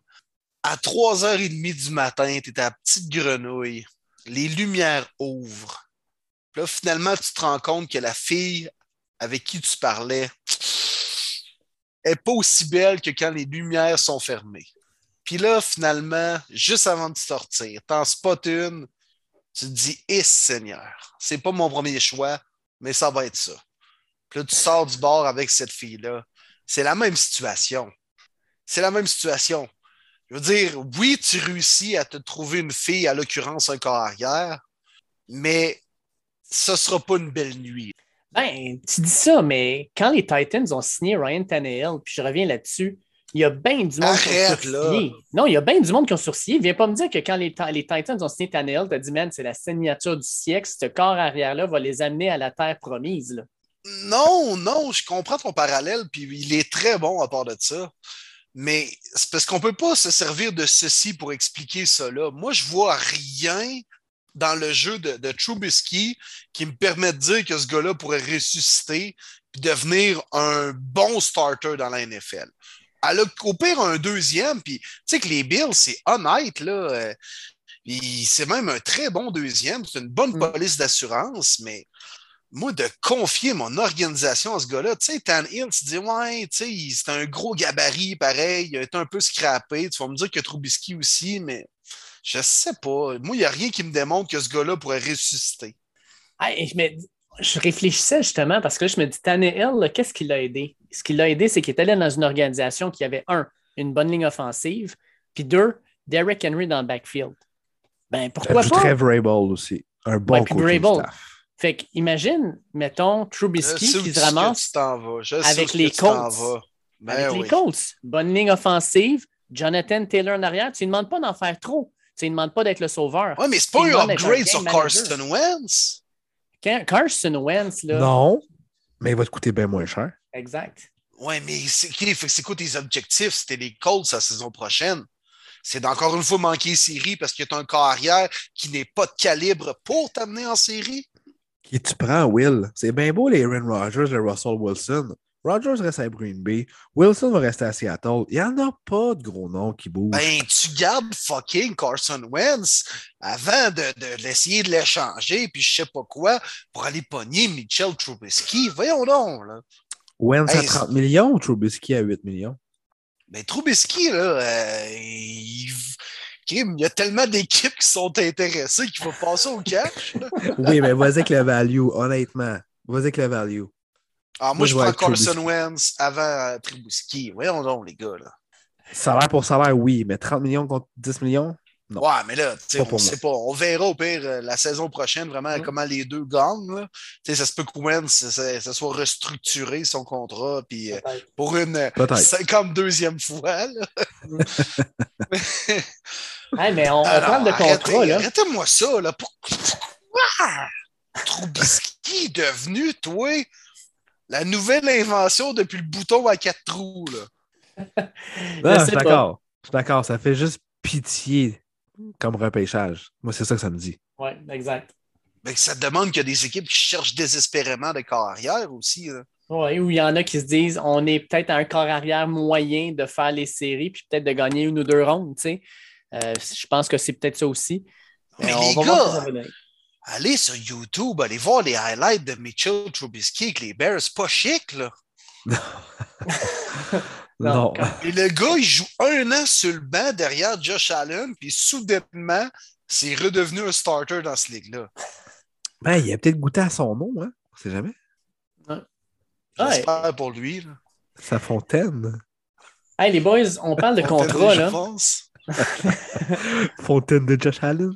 à 3h30 du matin, tu es à petite grenouille, les lumières ouvrent. là, finalement, tu te rends compte que la fille avec qui tu parlais n'est pas aussi belle que quand les lumières sont fermées. Puis là, finalement, juste avant de sortir, t'en spots une, tu te dis, eh Seigneur, c'est pas mon premier choix, mais ça va être ça. Puis là, tu sors du bord avec cette fille-là. C'est la même situation. c'est la même situation. Je veux dire, oui, tu réussis à te trouver une fille, à l'occurrence un corps arrière, mais ce ne sera pas une belle nuit.
Ben, tu dis ça, mais quand les Titans ont signé Ryan Tannehill, puis je reviens là-dessus, il y a bien du monde qui ont sourcillé. Non, il y a bien du monde qui ont sourcillé. Viens pas me dire que quand les, les Titans ont signé Tannehill, tu as dit, man, c'est la signature du siècle. Ce corps arrière-là va les amener à la terre promise. Là.
Non, non, je comprends ton parallèle, puis il est très bon à part de ça. Mais c'est parce qu'on ne peut pas se servir de ceci pour expliquer cela. Moi, je vois rien dans le jeu de, de Trubisky qui me permet de dire que ce gars-là pourrait ressusciter et devenir un bon starter dans la NFL. Elle a au pire un deuxième, puis tu sais que les Bills, c'est honnête, là. Euh, c'est même un très bon deuxième. C'est une bonne mm. police d'assurance, mais moi, de confier mon organisation à ce gars-là, tu sais, Tan Hill, tu dis, ouais, tu sais, c'est un gros gabarit, pareil, il est un peu scrappé. Tu vas me dire que Trubisky aussi, mais je sais pas. Moi, il n'y a rien qui me démontre que ce gars-là pourrait ressusciter.
je, réfléchissais justement parce que je me dis, Hill, qu'est-ce qui l'a aidé? Ce qui l'a aidé, c'est qu'il est allé dans une organisation qui avait, un, une bonne ligne offensive, puis deux, Derek Henry dans le backfield. Ben, pourquoi pas?
Trevor aussi. Un bon ouais.
Fait qu'imagine, mettons, Trubisky qui se ramasse avec les Colts. Ben avec les Colts. Bonne ligne offensive, Jonathan Taylor en arrière. Tu ne demandes pas d'en faire trop. Tu ne demandes pas d'être le sauveur.
Oui, mais c'est pas un upgrade sur Carson Wentz.
Carson Wentz, là.
Non, mais il va te coûter bien moins cher.
Exact.
Oui, mais c'est quoi tes objectifs? C'était les Colts la saison prochaine. C'est d'encore une fois manquer série parce qu'il y a un carrière qui n'est pas de calibre pour t'amener en série.
Qui tu prends, Will? C'est bien beau les Aaron Rodgers et Russell Wilson. Rodgers reste à Green Bay. Wilson va rester à Seattle. Il n'y en a pas de gros noms qui bougent.
Ben, tu gardes fucking Carson Wentz avant de, de l'essayer de l'échanger, puis je sais pas quoi, pour aller pogner Mitchell Trubisky. Voyons donc, là.
Wentz à 30 millions ou Trubisky à 8 millions?
Ben, Trubisky, là, euh, il il y a tellement d'équipes qui sont intéressées qu'il faut passer au cash.
oui, mais vas-y avec le value, honnêtement. Vas-y avec le value.
Ah, moi, je prends Carson Wentz avant euh, Trubisky. Voyons donc, les gars. Là.
Salaire pour salaire, oui, mais 30 millions contre 10 millions? Non.
Ouais, mais là, on sait pas. On verra au pire euh, la saison prochaine vraiment mm. comment les deux gagnent. Ça se peut que Wentz ça, soit restructuré son contrat puis, euh, pour une 52e fois.
hey, mais on, parle de contrat.
Arrêtez-moi ça. Là. Pourquoi Trubisky est devenu, toi, la nouvelle invention depuis le bouton à quatre trous? Là.
je suis d'accord. Je suis d'accord. Ça fait juste pitié comme repêchage. Moi, c'est ça que ça me dit.
Oui, exact.
Mais ça demande qu'il y a des équipes qui cherchent désespérément des corps arrière aussi.
Oui, ou il y en a qui se disent on est peut-être à un corps arrière moyen de faire les séries puis peut-être de gagner une ou deux rondes. Tu sais. Euh, je pense que c'est peut-être ça aussi.
Mais, les gars, allez sur YouTube, allez voir les highlights de Mitchell Trubisky avec les Bears. pas chic, là.
non.
Et le gars, il joue un an sur le banc derrière Josh Allen, puis soudainement, c'est redevenu un starter dans cette ligue-là.
Ben, il a peut-être goûté à son nom, hein? On sait jamais.
J'espère pour lui. Là.
Sa fontaine.
Hey, les boys, on parle de contrat, là.
fontaine de Josh Allen.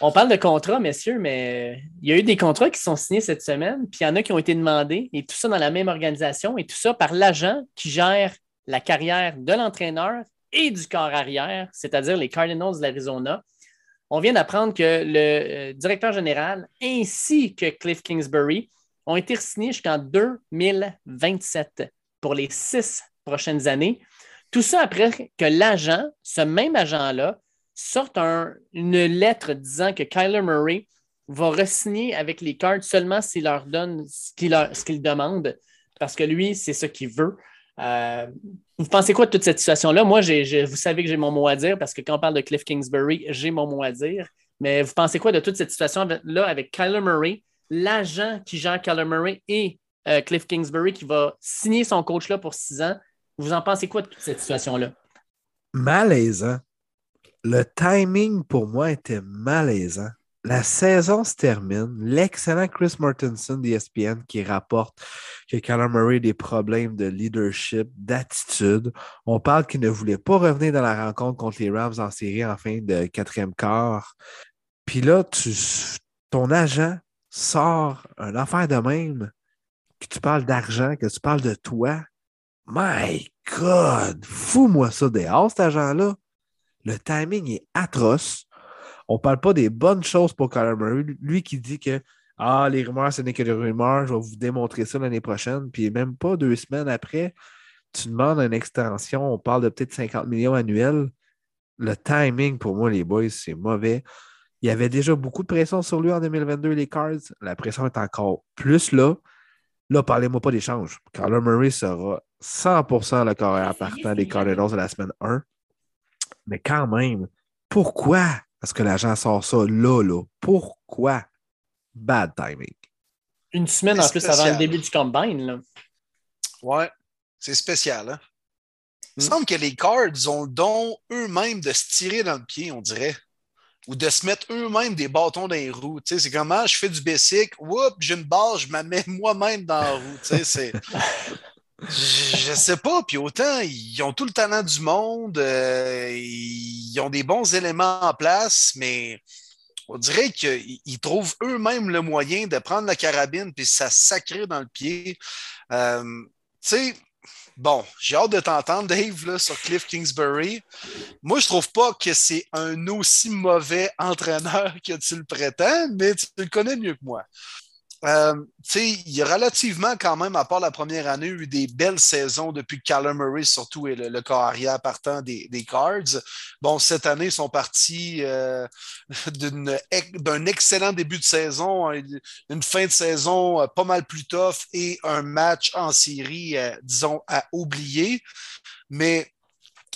On parle de contrats, messieurs, mais il y a eu des contrats qui sont signés cette semaine, puis il y en a qui ont été demandés, et tout ça dans la même organisation, et tout ça par l'agent qui gère la carrière de l'entraîneur et du corps arrière, c'est-à-dire les Cardinals de l'Arizona. On vient d'apprendre que le euh, directeur général ainsi que Cliff Kingsbury ont été signés jusqu'en 2027 pour les six prochaines années. Tout ça après que l'agent, ce même agent-là, sortent une lettre disant que Kyler Murray va re-signer avec les Cards seulement s'il leur donne ce qu'il demande, parce que lui, c'est ce qu'il veut. Euh, vous pensez quoi de toute cette situation-là? Moi, vous savez que j'ai mon mot à dire parce que quand on parle de Cliff Kingsbury, j'ai mon mot à dire. Mais vous pensez quoi de toute cette situation-là avec Kyler Murray, l'agent qui gère Kyler Murray et euh, Cliff Kingsbury qui va signer son coach-là pour six ans? Vous en pensez quoi de toute cette situation-là?
Malaisant le timing pour moi était malaisant. la saison se termine. L'excellent Chris Mortensen d'ESPN qui rapporte que Kyler Murray a des problèmes de leadership, d'attitude. On parle qu'il ne voulait pas revenir dans la rencontre contre les Rams en série en fin de quatrième quart. Puis là, ton agent sort une affaire de même, que tu parles d'argent, que tu parles de toi. My God! Fous-moi ça dehors, cet agent-là. Le timing est atroce. On ne parle pas des bonnes choses pour Kyler Murray. Lui qui dit que Ah, les rumeurs, ce n'est que des rumeurs, je vais vous démontrer ça l'année prochaine. Puis même pas deux semaines après, tu demandes une extension, on parle de peut-être 50 millions annuels. Le timing pour moi, les boys, c'est mauvais. Il y avait déjà beaucoup de pression sur lui en 2022, les Cards. La pression est encore plus là. Là, parlez-moi pas d'échange. Kyler Murray sera 100% le carrière partant des Cardinals de la semaine 1. Mais quand même, pourquoi? Est-ce que l'agent sort ça là, là? Pourquoi? Bad timing.
Une semaine en plus avant le début du combine. Là.
Ouais, c'est spécial. Hein? Il me hmm. semble que les Cards ont le don eux-mêmes de se tirer dans le pied, on dirait. Ou de se mettre eux-mêmes des bâtons dans les roues. Tu sais, c'est comment je fais du basic, whoop, j'ai une barre, je me mets moi-même dans la roue. Tu sais, c'est. Je, sais pas. Puis autant, ils ont tout le talent du monde, euh, ils ont des bons éléments en place, mais on dirait qu'ils trouvent eux-mêmes le moyen de prendre la carabine puis ça sacrer dans le pied. Euh, tu sais, bon, j'ai hâte de t'entendre, Dave, sur Cliff Kingsbury. Moi, je trouve pas que c'est un aussi mauvais entraîneur que tu le prétends, mais tu le connais mieux que moi. Euh, il y a relativement, quand même, à part la première année, eu des belles saisons depuis que Callum Murray, surtout, est le, le partant des, Cards. Bon, cette année, ils sont partis euh, d'un excellent début de saison, une fin de saison euh, pas mal plus tough et un match en série, disons, à oublier. Mais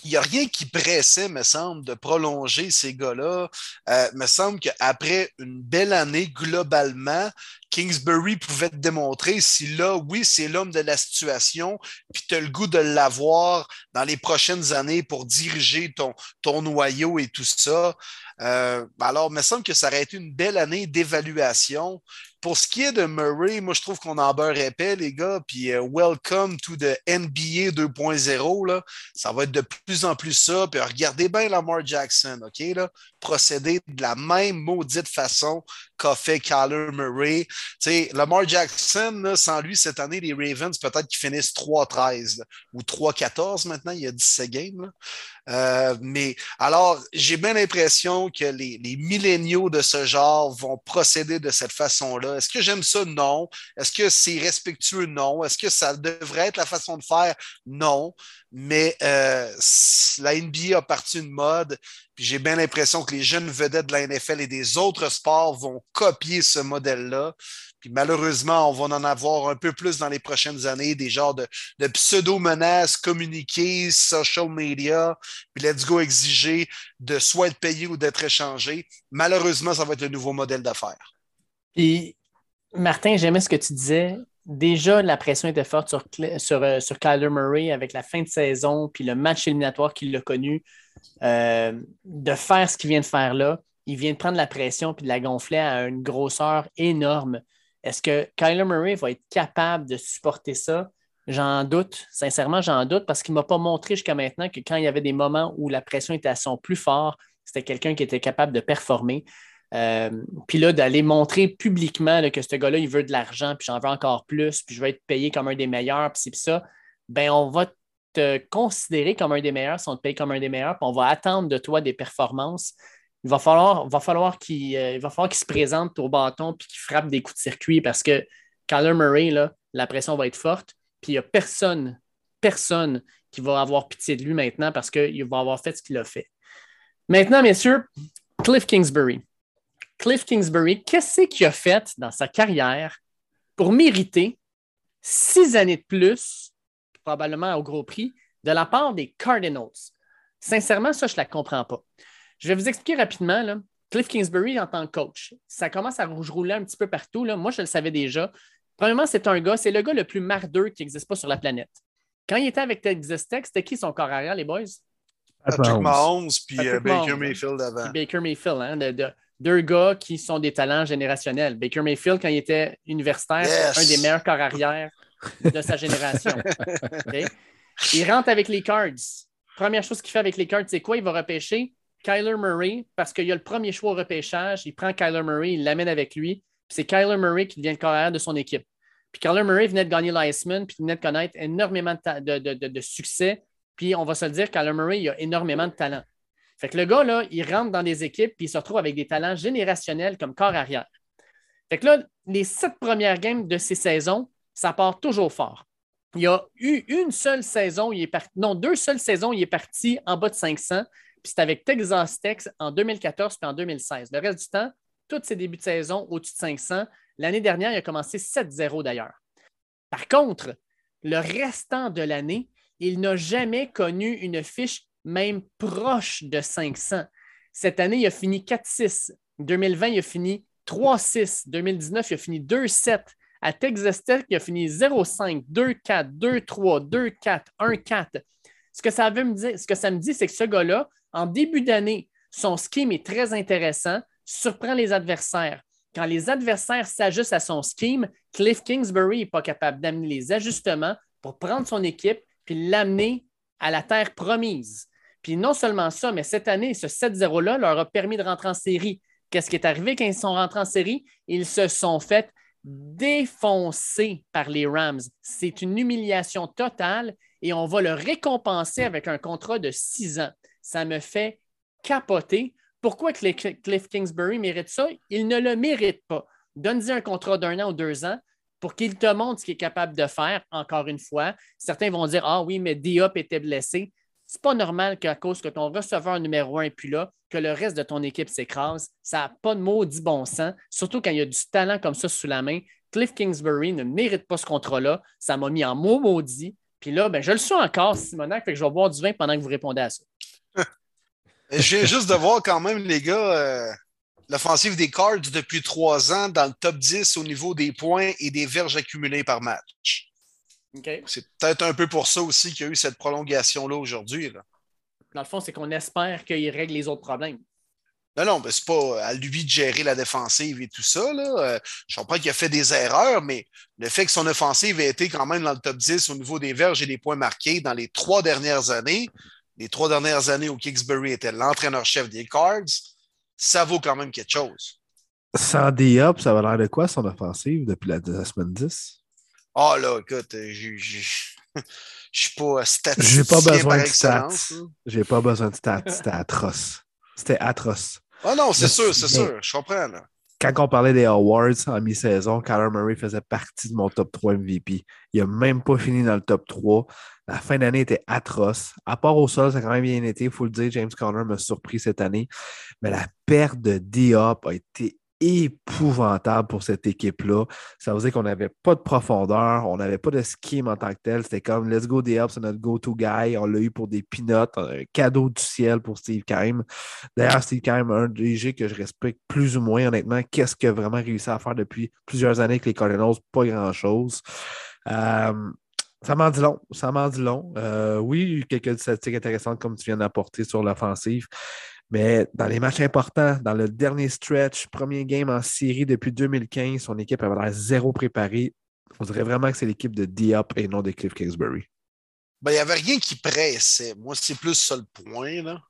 il n'y a rien qui pressait, me semble, de prolonger ces gars-là. Euh, me semble qu'après une belle année, globalement, Kingsbury pouvait te démontrer si là, oui, c'est l'homme de la situation, puis tu as le goût de l'avoir dans les prochaines années pour diriger ton, ton noyau et tout ça. Euh, alors, il me semble que ça aurait été une belle année d'évaluation. Pour ce qui est de Murray, moi, je trouve qu'on en beurre épais, les gars. Puis, euh, welcome to the NBA 2.0. Ça va être de plus en plus ça. Puis, regardez bien Lamar Jackson, OK? Là? Procéder de la même maudite façon qu'a fait Kyler Murray. Lamar Jackson, sans lui, cette année, les Ravens, peut-être qu'ils finissent 3-13 ou 3-14 maintenant. Il y a 17 games. Euh, mais alors, j'ai bien l'impression que les, les milléniaux de ce genre vont procéder de cette façon-là. Est-ce que j'aime ça? Non. Est-ce que c'est respectueux? Non. Est-ce que ça devrait être la façon de faire? Non. Mais euh, la NBA a parti une mode. Puis j'ai bien l'impression que les jeunes vedettes de la NFL et des autres sports vont copier ce modèle-là. Puis malheureusement, on va en avoir un peu plus dans les prochaines années, des genres de, pseudo-menaces communiquées, social media, puis let's go exiger de soit être payé ou d'être échangé. Malheureusement, ça va être le nouveau modèle d'affaires.
Puis, Martin, j'aimais ce que tu disais. Déjà, la pression était forte sur, euh, sur Kyler Murray avec la fin de saison, puis le match éliminatoire qu'il a connu. Euh, de faire ce qu'il vient de faire là, il vient de prendre la pression puis de la gonfler à une grosseur énorme. Est-ce que Kyler Murray va être capable de supporter ça? J'en doute, sincèrement, j'en doute parce qu'il ne m'a pas montré jusqu'à maintenant que quand il y avait des moments où la pression était à son plus fort, c'était quelqu'un qui était capable de performer. Euh, puis là, d'aller montrer publiquement que ce gars-là, il veut de l'argent, puis j'en veux encore plus, puis je vais être payé comme un des meilleurs, puis c'est ça, ben on va te considérer comme un des meilleurs si on te paye comme un des meilleurs, puis on va attendre de toi des performances il va falloir, euh, va falloir qu'il se présente au bâton et qu'il frappe des coups de circuit parce que Kyler Murray, là, la pression va être forte. Puis il n'y a personne, personne qui va avoir pitié de lui maintenant parce qu'il va avoir fait ce qu'il a fait. Maintenant, messieurs, Cliff Kingsbury. Cliff Kingsbury, qu'est-ce qu'il a fait dans sa carrière pour mériter six années de plus, probablement au gros prix, de la part des Cardinals? Sincèrement, ça, je ne la comprends pas. Je vais vous expliquer rapidement. Là. Cliff Kingsbury en tant que coach, ça commence à rouler un petit peu partout. Là. Moi, je le savais déjà. Premièrement, c'est un gars, c'est le gars le plus mardeux qui n'existe pas sur la planète. Quand il était avec Texas Tech, c'était qui son corps arrière, les boys?
Patrick Mahomes, puis euh, Baker Mayfield avant.
Baker Mayfield, hein, de, deux gars qui sont des talents générationnels. Baker Mayfield, quand il était universitaire, c'est un des meilleurs corps arrière de sa génération. Il rentre avec les Cards. Première chose qu'il fait avec les Cards, c'est quoi? Il va repêcher Kyler Murray parce qu'il a le premier choix au repêchage. Il prend Kyler Murray, il l'amène avec lui. C'est Kyler Murray qui devient le carrière de son équipe. Puis Kyler Murray venait de gagner l'Iceman, puis il venait de connaître énormément de, succès. Puis on va se le dire, Kyler Murray, il a énormément de talent. Fait que le gars, là, il rentre dans des équipes, puis il se retrouve avec des talents générationnels comme corps arrière. Fait que là, les sept premières games de ces saisons, ça part toujours fort. Il y a eu une seule saison, il est parti, non, deux seules saisons, il est parti en bas de 500, puis c'est avec Texas Tech en 2014 puis en 2016. Le reste du temps, tous ses débuts de saison au-dessus de 500. L'année dernière, il a commencé 7-0 d'ailleurs. Par contre, le restant de l'année, il n'a jamais connu une fiche même proche de 500. Cette année, il a fini 4-6. 2020, il a fini 3-6. 2019, il a fini 2-7. À Texas Tech, il a fini 0-5, 2-4, 2-3, 2-4, 1-4. Ce que ça veut me dire, ce que ça me dit, c'est que ce gars-là, en début d'année, son scheme est très intéressant, surprend les adversaires. Quand les adversaires s'ajustent à son scheme, Cliff Kingsbury n'est pas capable d'amener les ajustements pour prendre son équipe puis l'amener à la terre promise. Puis non seulement ça, mais cette année, ce 7-0-là leur a permis de rentrer en série. Qu'est-ce qui est arrivé quand ils sont rentrés en série? Ils se sont fait défoncer par les Rams. C'est une humiliation totale et on va le récompenser avec un contrat de six ans. Ça me fait capoter. Pourquoi Cliff Kingsbury mérite ça? Il ne le mérite pas. Donne-lui un contrat d'un an ou deux ans pour qu'il te montre ce qu'il est capable de faire, encore une fois. Certains vont dire Ah oui, mais Diop était blessé. C'est pas normal qu'à cause que ton receveur numéro un est plus là, que le reste de ton équipe s'écrase. Ça n'a pas de maudit bon sens, surtout quand il y a du talent comme ça sous la main. Cliff Kingsbury ne mérite pas ce contrat-là. Ça m'a mis en mot maudit. Puis là, ben, je le suis encore, Simonac, fait que je vais boire du vin pendant que vous répondez à ça.
Je viens juste de voir quand même, les gars, euh, l'offensive des Cards depuis trois ans dans le top 10 au niveau des points et des verges accumulées par match. C'est peut-être un peu pour ça aussi qu'il y a eu cette prolongation-là aujourd'hui.
Dans le fond, c'est qu'on espère qu'il règle les autres problèmes.
Non, non, c'est pas à lui de gérer la défensive et tout ça. Là. Euh, je comprends qu'il a fait des erreurs, mais le fait que son offensive ait été quand même dans le top 10 au niveau des verges et des points marqués dans les trois dernières années, les trois dernières années où Kingsbury était l'entraîneur-chef des Cards, ça vaut quand même quelque chose.
Sans D-Up, ça va l'air de quoi son offensive depuis la semaine 10?
Ah là, écoute, je ne suis pas statistique.
J'ai pas besoin de stats. J'ai pas besoin de stats. C'était atroce. C'était atroce.
Ah non, c'est sûr, c'est sûr. Je comprends. Là.
Quand on parlait des awards en mi-saison, Kyler Murray faisait partie de mon top 3 MVP. Il n'a même pas fini dans le top 3. La fin d'année était atroce. À part au sol, ça a quand même bien été. Il faut le dire, James Conner m'a surpris cette année. Mais la perte de Diop a été épouvantable pour cette équipe-là. Ça veut dire qu'on n'avait pas de profondeur, on n'avait pas de scheme en tant que tel. C'était comme Let's go DL, c'est notre go-to guy. On l'a eu pour des peanuts, un cadeau du ciel pour Steve Keim. D'ailleurs, Steve Keim, un DG que je respecte plus ou moins, honnêtement. Qu'est-ce qu'il a vraiment réussi à faire depuis plusieurs années avec les Cardinals? Pas grand-chose. Euh, ça m'en dit long. Ça m'en dit long. Euh, oui, quelques statistiques intéressantes comme tu viens d'apporter sur l'offensive. Mais dans les matchs importants, dans le dernier stretch, premier game en série depuis 2015, son équipe avait l'air zéro préparée. On dirait vraiment que c'est l'équipe de Diop et non de Cliff Kingsbury.
Ben, il n'y avait rien qui pressait. Moi, c'est plus ça le point. Là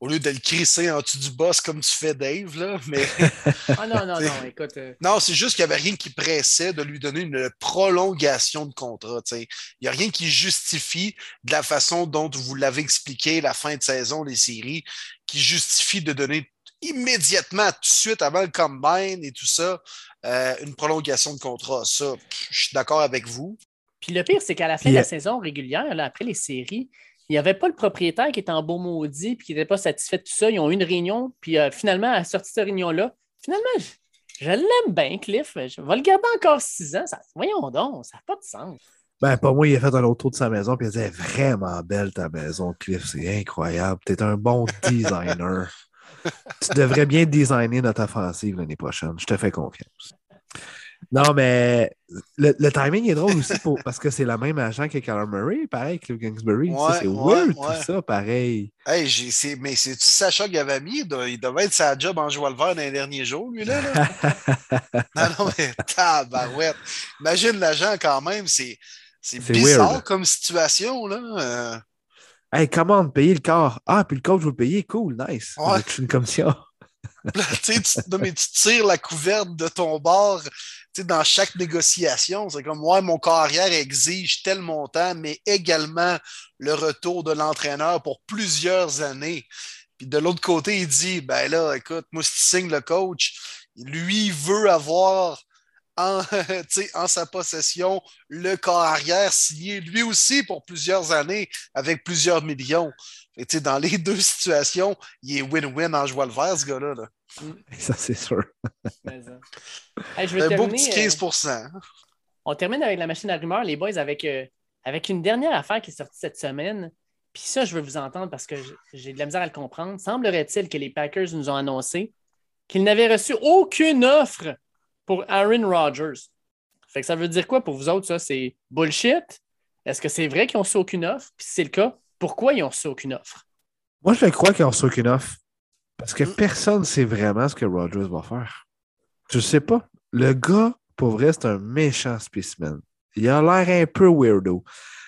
au lieu de le crisser en dessous du boss comme tu fais Dave, là, mais...
ah non, non, non, écoute... Euh,
non, c'est juste qu'il n'y avait rien qui pressait de lui donner une prolongation de contrat, Il n'y a rien qui justifie de la façon dont vous l'avez expliqué la fin de saison des séries, qui justifie de donner immédiatement, tout de suite, avant le combine et tout ça, euh, une prolongation de contrat. Ça, je suis d'accord avec vous.
Puis le pire, c'est qu'à la fin de la saison régulière, là, après les séries, il n'y avait pas le propriétaire qui était en beau maudit et qui n'était pas satisfait de tout ça. Ils ont eu une réunion, puis euh, finalement, à la sortie de cette réunion-là, finalement, je, l'aime bien, Cliff. Je vais le garder encore six ans. Ça, voyons donc, ça n'a pas de sens.
Ben, pas moi, il a fait un autre tour de sa maison, puis il disait vraiment belle ta maison, Cliff. C'est incroyable. Tu es un bon designer. tu devrais bien designer notre offensive l'année prochaine. Je te fais confiance. Non, mais le, le timing est drôle aussi pour- parce que c'est le même agent que Kyler Murray, pareil, Cliff Kingsbury.
Ouais,
c'est
ouais,
tout ça, pareil.
Hey, mais c'est Sacha Gavami, il doit- il devait être sa job en jouant le vert dans les derniers jours, lui, là. là. non, non, mais tabarouette. Imagine l'agent quand même, c'est bizarre
weird.
comme situation, là. Euh,
hey, comment payer le corps? Ah, puis le coach veut payer, cool, nice.
Ouais.
Une commission.
là, tu sais, tu- non, mais tu tires la couverte de ton sais, dans chaque négociation. C'est comme, ouais, mon carrière exige tel montant, mais également le retour de l'entraîneur pour plusieurs années. Puis de l'autre côté, il dit, ben là, écoute, moi, si tu signes le coach, lui, veut avoir en, en sa possession le corps arrière signé lui aussi pour plusieurs années avec plusieurs millions. Dans les deux situations, il est win-win en jouant le vert, ce gars-là. là.
Ça, c'est sûr.
Mais, euh, hey, je vais
Un beau petit
euh,
15
On termine avec la machine à rumeurs, les boys, avec, euh, avec une dernière affaire qui est sortie cette semaine. Puis ça, je veux vous entendre parce que j'ai de la misère à le comprendre. Semblerait-il que les Packers nous ont annoncé qu'ils n'avaient reçu aucune offre pour Aaron Rodgers. Fait que ça veut dire quoi pour vous autres, ça? C'est bullshit? Est-ce que c'est vrai qu'ils ont reçu aucune offre? Puis si c'est le cas, pourquoi ils ont reçu aucune offre?
Moi, je crois qu'ils ont reçu aucune offre. Parce que
Mm.
personne ne sait vraiment ce que Rogers va faire. Je sais pas. Le gars, pour vrai, c'est un méchant spécimen. Il a l'air un peu weirdo.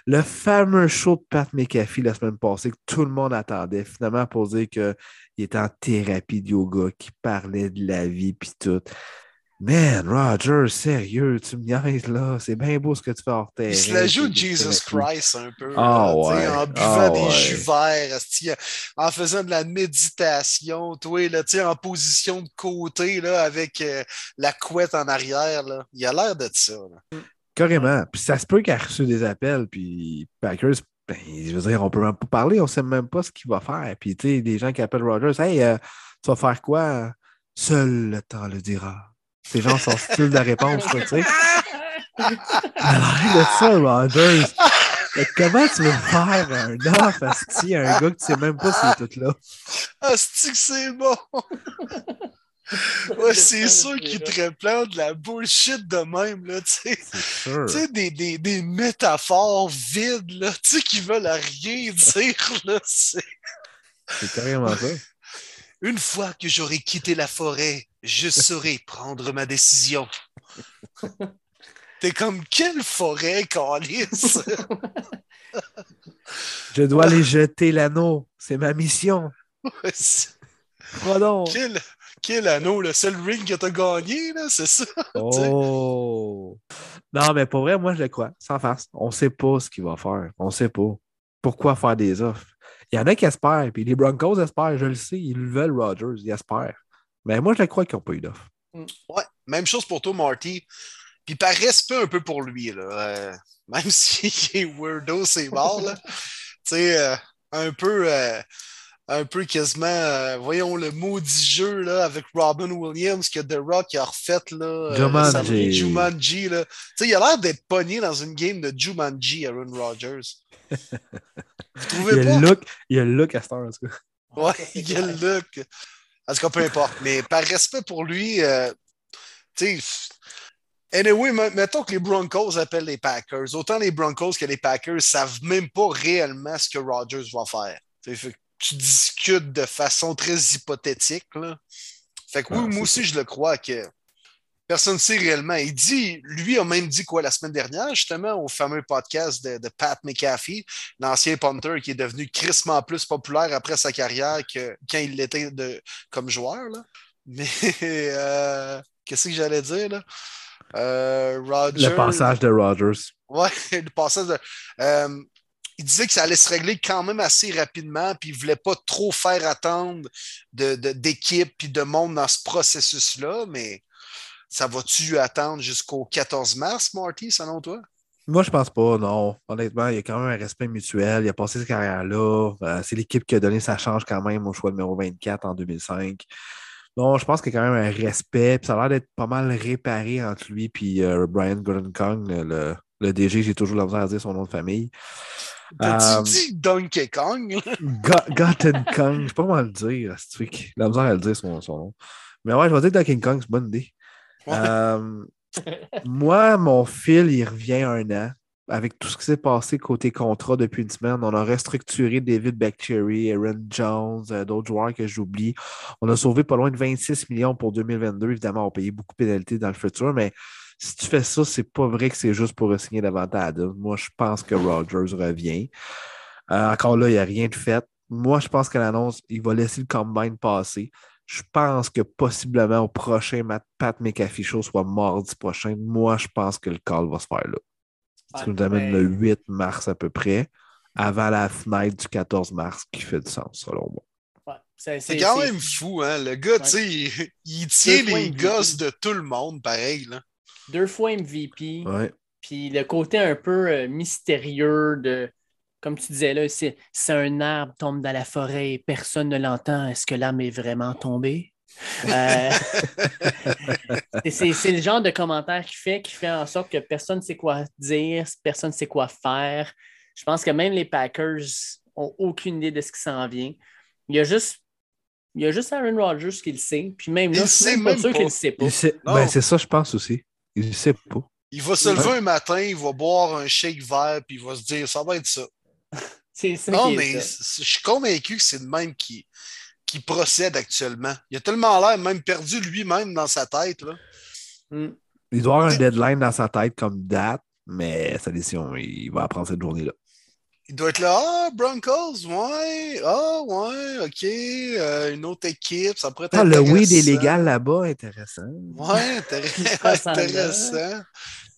Le fameux show de Pat McAfee la semaine passée que tout le monde attendait, finalement, pour dire qu'il était en thérapie de yoga, qu'il parlait de la vie puis tout. Man, Roger, sérieux, tu me niaises là. C'est bien beau ce que tu fais hors terrain.
Il se la joue Jesus. Christ un peu. Là, sais,
ouais,
En buvant
ah
des
ouais.
jus verts, asti, en faisant de la méditation, toi, là, en position de côté là, avec euh, la couette en arrière. Là. Il a l'air de ça. là.
Carrément. Puis ça se peut qu'il a reçu des appels, puis Packers, ben, je veux dire, on peut même pas parler, on sait même pas ce qu'il va faire. Puis, tu sais, des gens qui appellent Rogers, hey, euh, tu vas faire quoi? Seul le temps le dira. C'est genre son style de réponse, quoi, tu sais. À l'air de ça, Rogers. Comment tu veux faire un offre asti, à un gars que tu sais même pas s'il est tout là?
Ah, c'est que c'est bon! ouais, c'est sûr qu'il te replante de la bullshit de même, là, tu sais.
C'est sûr.
Tu sais, des, des, des métaphores vides, là, tu sais, qui veulent rien dire, là. c'est-
C'est carrément ça.
Une fois que j'aurai quitté la forêt, je saurai prendre ma décision. T'es comme, quelle forêt, Calice?
Je dois aller jeter l'anneau. C'est ma mission.
Quel, quel anneau, le seul ring que t'as gagné, là, c'est ça?
Oh! Non, mais pour vrai, moi, je le crois. Sans farce. On ne sait pas ce qu'il va faire. On ne sait pas. Pourquoi faire des offres? Il y en a qui espèrent, puis les Broncos espèrent, je le sais, ils le veulent, Rodgers, ils espèrent. Mais moi, je le crois qu'ils n'ont pas eu d'offre.
Ouais, même chose pour toi, Marty. Puis par respect un peu pour lui, là. euh, même s'il est weirdo, c'est mort, là. tu sais, euh, un peu. euh, un peu quasiment, euh, voyons le maudit jeu là, avec Robin Williams que The Rock a refait là.
Jumanji.
Jumanji. Là. Tu sais, il a l'air d'être pogné dans une game de Jumanji, Aaron Rodgers. Vous
Il
trouvez
y a
pas?
le look, il y a le look à Star, en tout cas.
Ouais, il y a le look. En tout cas, peu importe. Mais par respect pour lui, euh, tu sais. Anyway, mettons que les Broncos appellent les Packers. Autant les Broncos que les Packers savent même pas réellement ce que Rodgers va faire. Tu sais, fait que tu discutes de façon très hypothétique. Là. Fait que oui,
Ah,
moi aussi, je le crois que personne ne sait réellement. Il dit, lui a même dit quoi la semaine dernière, justement, au fameux podcast de, de Pat McAfee, l'ancien punter qui est devenu crissement plus populaire après sa carrière que quand il l'était de- comme joueur. Là. Mais euh, qu'est-ce que j'allais dire là? Euh, Roger.
Le passage de Rodgers.
Ouais, le passage de. euh, il disait que ça allait se régler quand même assez rapidement, puis il ne voulait pas trop faire attendre de- de- d'équipe puis de monde dans ce processus-là, mais ça va-tu attendre jusqu'au 14 mars, Marty, selon toi?
Moi, je pense pas, non. Honnêtement, il y a quand même un respect mutuel. Il a passé cette carrière-là. Euh, c'est l'équipe qui a donné sa chance quand même au choix numéro 24 en 2005. Non, je pense qu'il y a quand même un respect. Puis ça a l'air d'être pas mal réparé entre lui et Brian Gordon-Kong, le, le DG. J'ai toujours la misère à dire son nom de famille.
T'as-tu
Euh,
dit Donkey Kong?
Go- Gordon-Kong, je sais pas comment le dire. C'est truc. La misère à le dire son, son nom. Mais ouais, je vais dire Donkey Kong, c'est une bonne idée. Euh, Moi, mon fil, il revient un an. Avec tout ce qui s'est passé côté contrat depuis une semaine, on a restructuré David Bactery, Aaron Jones, euh, d'autres joueurs que j'oublie. On a sauvé pas loin de 26 millions pour 2022. Évidemment, on payé beaucoup de pénalités dans le futur, mais si tu fais ça, c'est pas vrai que c'est juste pour signer davantage. Moi, je pense que Rogers revient. Euh, encore là, il n'y a rien de fait. Moi, je pense que l'annonce, il va laisser le combine passer. Je pense que possiblement au prochain Pat McAfee Show, soit mardi prochain, moi, je pense que le call va se faire là. Ça nous amène le 8 mars à peu près, avant la fenêtre du 14 mars, qui fait du sens, selon moi.
c'est quand même fou, hein? Le gars, tu sais, il, tient les gosses de tout le monde, pareil. Là.
Deux fois MVP. Puis le côté un peu euh, mystérieux de comme tu disais là, c'est un arbre tombe dans la forêt et personne ne l'entend. Est-ce que l'arbre est vraiment tombé? Euh, c'est le genre de commentaire qui fait, qui fait en sorte que personne ne sait quoi dire, personne ne sait quoi faire. Je pense que même les Packers n'ont aucune idée de ce qui s'en vient. Il y a juste il y a juste Aaron Rodgers qui le sait. Puis même là, je suis pas sûr qu'il ne sait pas.
Ben, c'est ça, je pense aussi. Il ne sait pas.
Il va se lever un matin, il va boire un shake vert, puis il va se dire ça va être ça.
C'est ça.
Non, mais je suis convaincu que c'est le même qui, qui procède actuellement. Il a tellement l'air même perdu lui-même dans sa tête. Là.
Hmm. Il doit avoir un deadline dans sa tête comme date, mais sa décision, il va apprendre cette journée-là.
Il doit être là, ah, Broncos, ouais, ah, ouais, ok, euh, une autre équipe, ça pourrait être. Ah,
le weed est légal là-bas, intéressant.
Ouais, intéressant. intéressant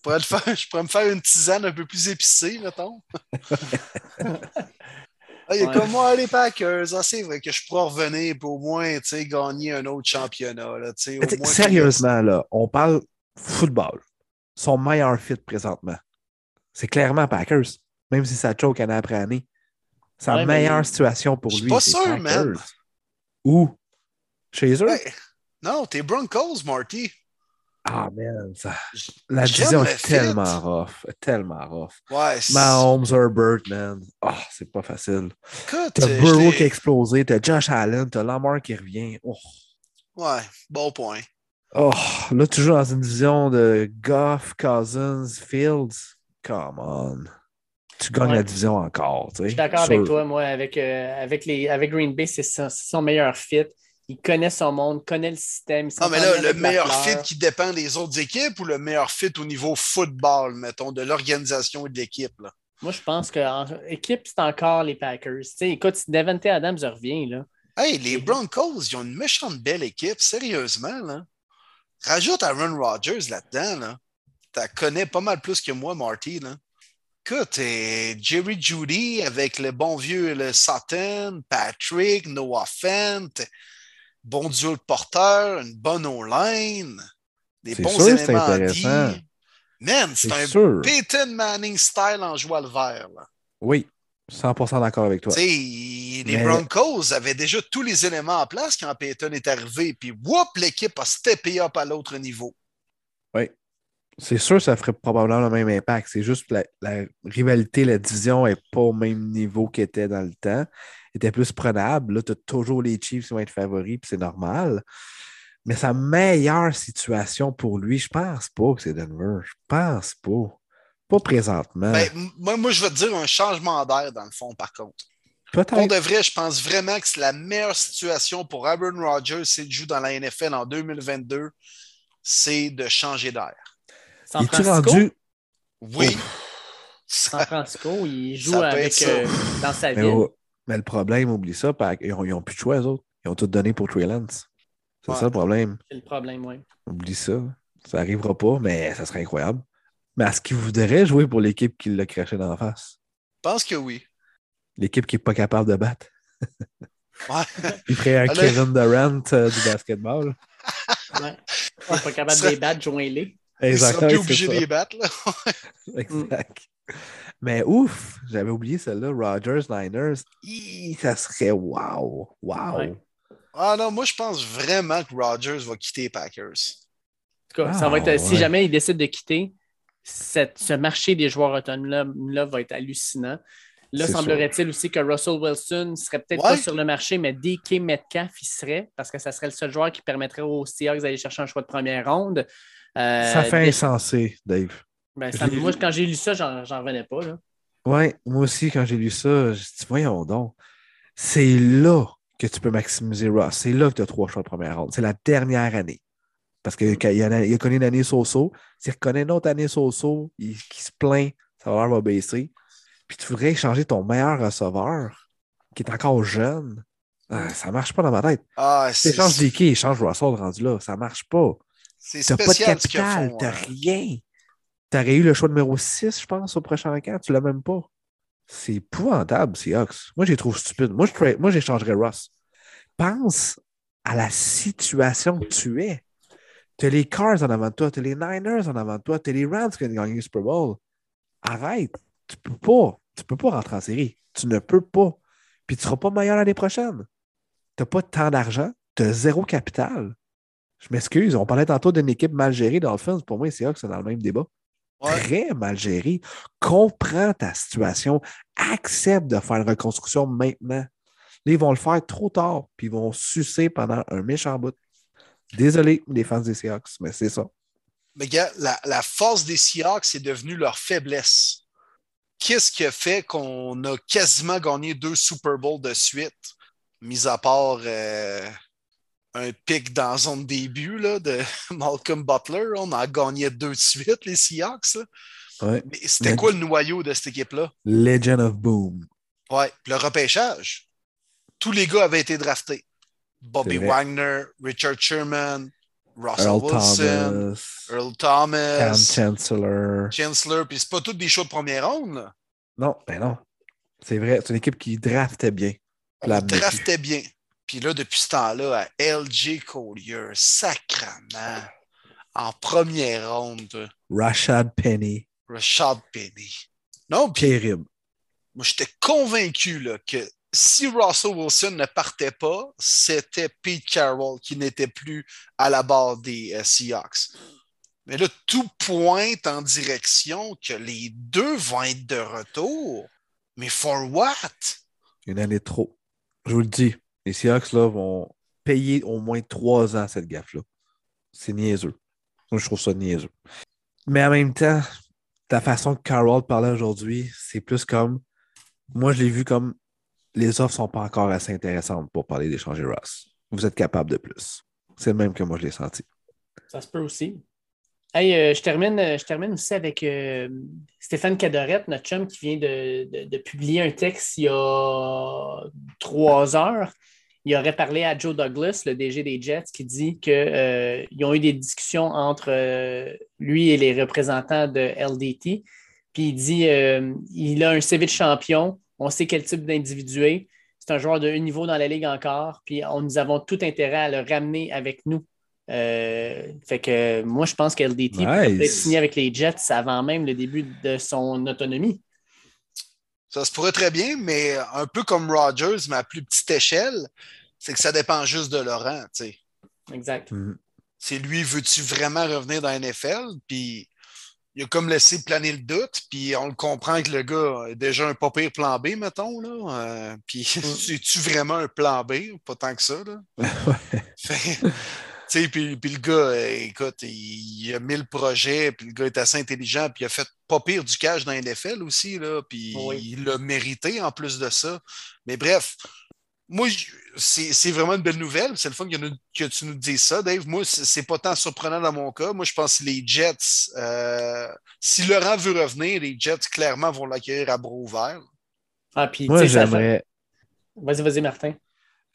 je pourrais me faire une tisane un peu plus épicée, mettons. Ah, il y a comme moi, les Packers. Ah, c'est vrai que je pourrais revenir pour au moins gagner un autre championnat. Là,
sérieusement, là, on parle football. Son meilleur fit présentement. C'est clairement Packers, même si ça choke année après année. Sa meilleure situation pour lui.
Pas sûr, man.
Où? Chez eux?
Non, t'es Broncos, Marty.
Ah, man, ça... la division est tellement rough. Tellement rough. Ouais, Mahomes, Herbert, man. Oh, c'est pas facile. T'as Burrow qui a explosé, t'as Josh Allen, t'as Lamar qui revient. Oh.
Ouais, bon point.
Oh, là, toujours dans une division de Goff, Cousins, Fields. Come on. Tu gagnes la division encore. Je
suis d'accord avec toi, moi. Avec, euh, avec, les, avec Green Bay, c'est son meilleur fit il connaît son monde, connaît le système.
Non, mais là, le meilleur fit qui dépend des autres équipes ou le meilleur fit au niveau football, mettons, de l'organisation et de l'équipe?
Moi, je pense que équipe, c'est encore les Packers. écoute, si Devante Adams revient, là.
Hey, les Broncos, ils ont une méchante belle équipe, sérieusement, là. Rajoute Aaron Rodgers là-dedans, là. Connais pas mal plus que moi, Marty, là. Écoute, Jerry Judy avec le bon vieux le Sutton, Patrick, Noah Fent, bon duo de porteur, une bonne online, des bons éléments à dire. Man, c'est un Peyton Manning style en joie le vert. Là.
Oui, 100% d'accord avec toi.
Les Broncos avaient déjà tous les éléments en place quand Peyton est arrivé, puis whoop, l'équipe a steppé up à l'autre niveau.
Oui. C'est sûr ça ferait probablement le même impact. C'est juste que la, la, rivalité, la division n'est pas au même niveau qu'elle était dans le temps était plus prenable. Là, tu as toujours les Chiefs qui vont être favoris, puis c'est normal. Mais sa meilleure situation pour lui, je pense pas que c'est Denver. Je pense pas. Pas présentement.
Ben, moi, moi, je vais te dire un changement d'air, dans le fond, par contre. Pour de vrai, je pense vraiment que c'est la meilleure situation pour Aaron Rodgers s'il joue dans la NFL en 2022, c'est de changer d'air.
San Francisco? rendu?
Oui.
San Francisco, il joue avec, euh, dans sa ville.
Mais le problème, oublie ça, ils n'ont plus de choix, eux autres. Ils ont tout donné pour Trey Lance. C'est ça le problème.
C'est le problème, oui.
Oublie ça. Ça n'arrivera pas, mais ça serait incroyable. Mais est-ce qu'il voudrait jouer pour l'équipe qui l'a craché dans la face?
Je pense que oui.
L'équipe qui n'est pas capable de battre.
Ouais.
Il ferait un Kevin Durant euh, du basketball.
ouais. Il n'est pas capable de les battre, joins-les.
Exactement. Il sera obligé de les battre. Là.
exact. Mais ouf, j'avais oublié celle-là, Rogers, Niners. ça serait wow, wow.
Ah non, moi je pense vraiment que Rogers va quitter les Packers.
En tout cas, ça va être, si jamais il décide de quitter, ce marché des joueurs autonomes-là va être hallucinant. Là, semblerait-il aussi que Russell Wilson serait peut-être pas sur le marché, mais DK Metcalf, il serait, parce que ça serait le seul joueur qui permettrait aux Seahawks d'aller chercher un choix de première ronde. Euh,
Ça fait insensé, Dave.
ben, ça- moi, quand j'ai lu ça, j'en j'en revenais pas. Là.
Ouais, moi aussi, quand j'ai lu ça, je dit, voyons donc. C'est là que tu peux maximiser Ross. C'est là que tu as trois choix de première ronde. C'est la dernière année. Parce que quand il, a, il a connu une année so-so. S'il reconnaît une autre année so-so, il, qui se plaint, sa valeur va baisser. Puis tu voudrais échanger ton meilleur receveur, qui est encore jeune. Ah, ça marche pas dans ma tête.
Ah,
Tu
c'est
échanges Dicky, échange Russell rendu là. Ça marche pas.
C'est
Tu n'as pas de capital, tu
hein.
rien. Tu aurais eu le choix numéro 6, je pense, au prochain camp. Tu l'as même pas. C'est épouvantable, Seahawks. Moi, je les trouve stupides. Moi, je moi, j'échangerais Ross. Pense à la situation que tu es. Tu as les Cars en avant de toi, tu as les Niners en avant de toi, tu as les Rams qui ont gagné le Super Bowl. Arrête. Tu peux pas. Tu peux pas rentrer en série. Tu ne peux pas. Puis tu ne seras pas meilleur l'année prochaine. Tu n'as pas tant d'argent, tu as zéro capital. Je m'excuse, on parlait tantôt d'une équipe mal gérée Dolphins. Pour moi, les Seahawks sont dans le même débat.
Ouais.
Très mal. Comprends ta situation. Accepte de faire une reconstruction maintenant. Là, ils vont le faire trop tard, puis ils vont sucer pendant un méchant bout. Désolé, les fans des Seahawks, mais c'est ça.
Mais gars, la, la force des Seahawks, c'est devenu leur faiblesse. Qu'est-ce qui a fait qu'on a quasiment gagné deux Super Bowls de suite, mis à part euh, un pic dans zone début là, de Malcolm Butler? On a gagné deux de suite, les Seahawks.
Ouais.
Mais c'était quoi le noyau de cette équipe-là?
Legend of Boom.
Ouais, le repêchage. Tous les gars avaient été draftés. Bobby. Wagner, Richard Sherman, Russell
Earl
Wilson,
Thomas,
Earl
Cam
Thomas,
Chancellor.
Chancellor, puis c'est pas tous des choix de première ronde. Là.
Non, ben non. C'est vrai, c'est une équipe qui draftait bien.
On
La
draftait bien. Puis là, depuis ce temps-là, à LJ Collier, sacrament, en première ronde,
Rashad Penny.
Rashad Penny. Non, puis
Terrible.
moi, j'étais convaincu là, que si Russell Wilson ne partait pas, c'était Pete Carroll qui n'était plus à la barre des euh, Seahawks. Mais là, tout pointe en direction que les deux vont être de retour. Mais for what?
Une année trop. Je vous le dis, les Seahawks là, vont payer au moins trois ans cette gaffe-là. C'est niaiseux. Moi, je trouve ça niaiseux. Mais en même temps, ta façon que Carroll parlait aujourd'hui, c'est plus comme. Moi, je l'ai vu comme les offres ne sont pas encore assez intéressantes pour parler d'échanger Ross. Vous êtes capable de plus. C'est le même que moi, je l'ai senti.
Ça se peut aussi. Hey, euh, je, termine, euh, je termine aussi avec euh, Stéphane Cadorette, notre chum, qui vient de publier un texte il y a trois heures. Il aurait parlé à Joe Douglas, le DG des Jets, qui dit qu'ils ont eu des discussions entre euh, lui et les représentants de LDT. Puis il dit euh, il a un CV de champion, on sait quel type d'individu est. C'est un joueur de haut niveau dans la ligue encore. Puis on, nous avons tout intérêt à le ramener avec nous. Euh, fait que moi, je pense que LDT
Nice.
peut peut-être signer avec les Jets avant même le début de son autonomie.
Ça se pourrait très bien, mais un peu comme Rogers, mais à plus petite échelle, c'est que ça dépend juste de Laurent. tu sais.
Exact.
Mhm.
C'est lui, veux-tu vraiment revenir dans la NFL? Puis il a comme laissé planer le doute, puis on le comprend que le gars a déjà un pas pire plan B, mettons. Là. Euh, puis c'est-tu vraiment un plan B? Pas tant que ça. Là. Fait- tu sais, puis, puis le gars, euh, écoute, il, il a mille projets, puis le gars est assez intelligent, puis il a fait pas pire du cash dans la NFL aussi, là, puis
Oui.
il l'a mérité en plus de ça. Mais bref, moi, c'est vraiment une belle nouvelle. C'est le fun que, nous- que tu nous dises ça, Dave. Moi, c'est pas tant surprenant dans mon cas. Moi, je pense que les Jets, euh, si Laurent veut revenir, les Jets, clairement, vont l'accueillir à bras ouverts.
Ah, puis,
Moi, j'aimerais,
Vas-y, vas-y, Martin.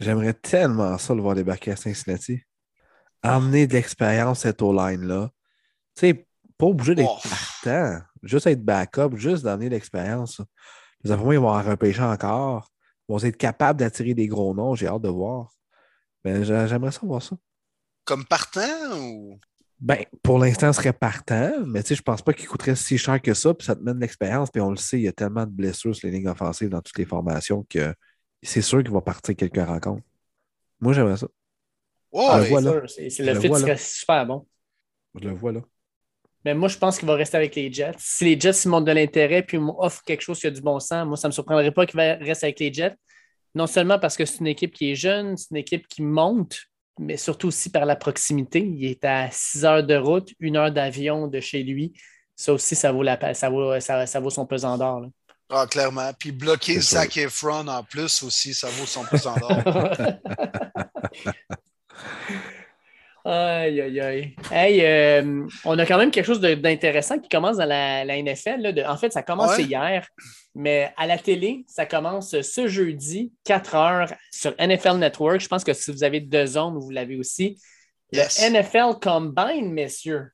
j'aimerais tellement ça le voir débarquer à Cincinnati. Amener de l'expérience cette O-line-là. Tu sais, pas obligé d'être
Oh.
partant. Juste être backup, juste d'amener de l'expérience. Les enfants, ils vont en repêcher encore. Ils vont être capables d'attirer des gros noms. J'ai hâte de voir. Mais j'a- j'aimerais ça voir ça.
Comme partant ou?
Ben, pour l'instant, ce serait partant, mais tu sais, je pense pas qu'il coûterait si cher que ça, puis ça te mène de l'expérience, puis on le sait, il y a tellement de blessures sur les lignes offensives dans toutes les formations que c'est sûr qu'il va partir quelques rencontres. Moi, j'aimerais ça.
Oh,
Ah.
C'est le
le
fit serait super bon.
Je le vois là.
Mais moi, je pense qu'il va rester avec les Jets. Si les Jets ils montrent de l'intérêt puis offrent quelque chose qui a du bon sens, moi, ça ne me surprendrait pas qu'il reste avec les Jets. Non seulement parce que c'est une équipe qui est jeune, c'est une équipe qui monte, mais surtout aussi par la proximité. Il est à 6 heures de route, une heure d'avion de chez lui. Ça aussi, ça vaut, la, ça vaut, ça, ça vaut son pesant d'or.
Ah, clairement. Puis bloquer Zac Efron en plus aussi, ça vaut son pesant d'or.
Aïe, aïe, aïe. Hey, euh, on a quand même quelque chose d'intéressant qui commence dans la, NFL. en fait, ça commence hier, mais à la télé, ça commence ce jeudi, 4 heures, sur NFL Network. Je pense que si vous avez deux zones, vous l'avez aussi. Le NFL Combine, messieurs.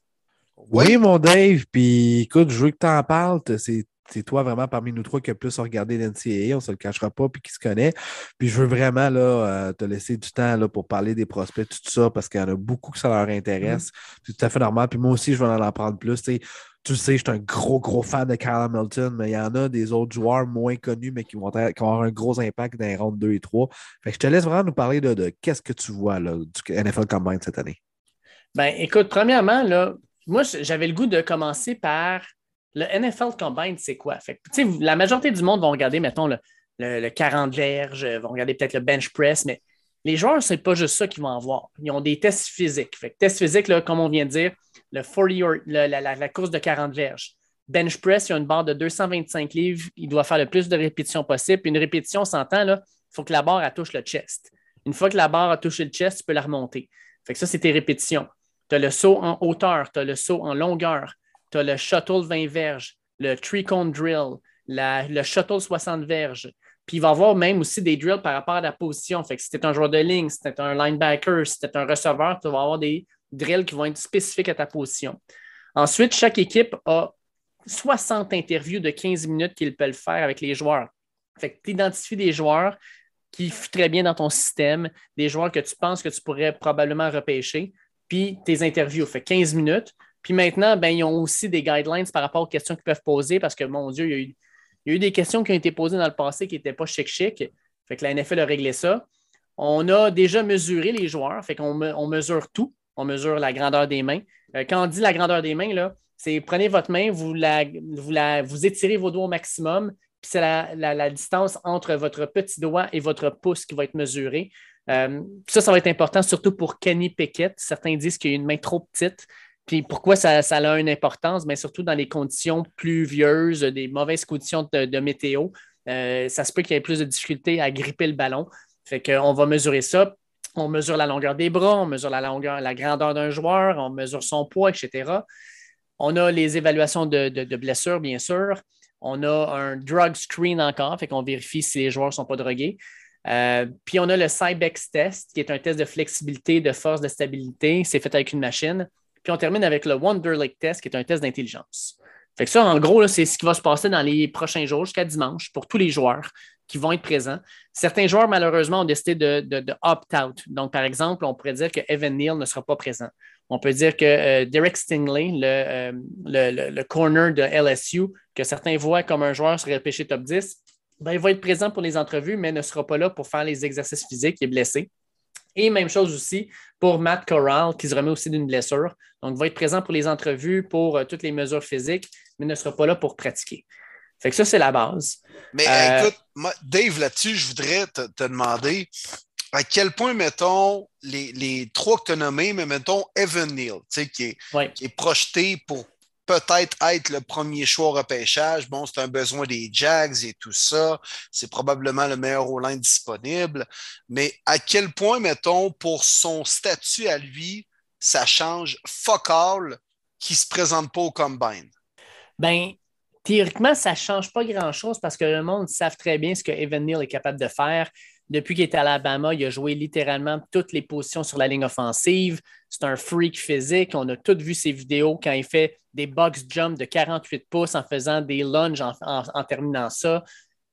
Oui, mon Dave. Puis écoute, je veux que tu en parles. C'est c'est toi vraiment parmi nous trois qui a plus regardé l'NCAA, on ne se le cachera pas, puis qui se connaît. Puis je veux vraiment là, euh, te laisser du temps là, pour parler des prospects, tout ça, parce qu'il y en a beaucoup que ça leur intéresse. Mm-hmm. C'est tout à fait normal. Puis moi aussi, je vais en apprendre plus. Tu sais, je suis un gros, gros fan de Kyle Hamilton, mais il y en a des autres joueurs moins connus, mais qui vont, avoir un gros impact dans les rounds 2 et 3. Fait que je te laisse vraiment nous parler de, qu'est-ce que tu vois là, du NFL Combine cette année.
Ben, écoute, premièrement, là, moi, j'avais le goût de commencer par le NFL Combine, c'est quoi? La majorité du monde vont regarder, mettons, le, le, 40 verges, vont regarder peut-être le bench press, mais les joueurs, ce n'est pas juste ça qu'ils vont avoir. Ils ont des tests physiques. Fait tests physiques, là, comme on vient de dire, le 40 la, course de 40 verges. Bench press, il y a une barre de 225 livres. Il doit faire le plus de répétitions possible. une répétition, on s'entend, il faut que la barre touche le chest. Une fois que la barre a touché le chest, tu peux la remonter. Fait que ça, c'est tes répétitions. Tu as le saut en hauteur, tu as le saut en longueur, tu as le shuttle 20 verges, le three-cone drill, le shuttle 60 verges. Puis il va y avoir même aussi des drills par rapport à la position. Fait que si tu es un joueur de ligne, si tu es un linebacker, si tu es un receveur, tu vas avoir des drills qui vont être spécifiques à ta position. Ensuite, chaque équipe a 60 interviews de 15 minutes qu'ils peuvent faire avec les joueurs. Fait que tu identifies des joueurs qui très bien dans ton système, des joueurs que tu penses que tu pourrais probablement repêcher, puis tes interviews. Fait 15 minutes. Puis maintenant, ben, ils ont aussi des guidelines par rapport aux questions qu'ils peuvent poser parce que, mon Dieu, il y a eu, des questions qui ont été posées dans le passé qui n'étaient pas chic-chic. Fait que la NFL a réglé ça. On a déjà mesuré les joueurs, fait qu'on on mesure tout. On mesure la grandeur des mains. Euh, quand on dit la grandeur des mains, là, c'est prenez votre main, vous, la, vous, la, vous étirez vos doigts au maximum, puis c'est la, distance entre votre petit doigt et votre pouce qui va être mesurée. Euh, ça, ça va être important, surtout pour Kenny Pickett. Certains disent qu'il a une main trop petite. Puis pourquoi ça, a une importance? Bien, surtout dans les conditions pluvieuses, des mauvaises conditions de, météo, euh, ça se peut qu'il y ait plus de difficultés à gripper le ballon. Fait qu'on va mesurer ça. On mesure la longueur des bras, on mesure la longueur, la grandeur d'un joueur, on mesure son poids, etc. On a les évaluations de, blessures, bien sûr. On a un drug screen encore, fait qu'on vérifie si les joueurs ne sont pas drogués. Euh, puis on a le Cybex test, qui est un test de flexibilité, de force, de stabilité. C'est fait avec une machine. Puis on termine avec le Wonder Lake Test, qui est un test d'intelligence. Fait que ça, en gros, c'est ce qui va se passer dans les prochains jours jusqu'à dimanche pour tous les joueurs qui vont être présents. Certains joueurs, malheureusement, ont décidé de, opt-out. Donc, par exemple, on pourrait dire que Evan Neal ne sera pas présent. On peut dire que euh, Derek Stingley, euh, le, le, corner de LSU, que certains voient comme un joueur sur repêché top 10, ben, il va être présent pour les entrevues, mais ne sera pas là pour faire les exercices physiques. Il est blessé. Et même chose aussi pour Matt Corral, qui se remet aussi d'une blessure. Donc, va être présent pour les entrevues, pour euh, toutes les mesures physiques, mais ne sera pas là pour pratiquer. Fait que ça, c'est la base.
Mais euh, écoute, Dave, là-dessus, je voudrais te, demander à quel point, mettons, les, trois que tu as nommés, mais mettons Evan Neal, qui est, qui est projeté pour peut-être être le premier choix au repêchage. Bon, c'est un besoin des Jags et tout ça. C'est probablement le meilleur all disponible. Mais à quel point, mettons, pour son statut à lui, ça change fuck all qui ne se présente pas au combine?
Ben, théoriquement, ça ne change pas grand-chose parce que le monde savent très bien ce que Evan Neal est capable de faire. Depuis qu'il est à Alabama, il a joué littéralement toutes les positions sur la ligne offensive. C'est un freak physique. On a tous vu ses vidéos quand il fait des box jumps de 48 pouces en faisant des lunges en, terminant ça.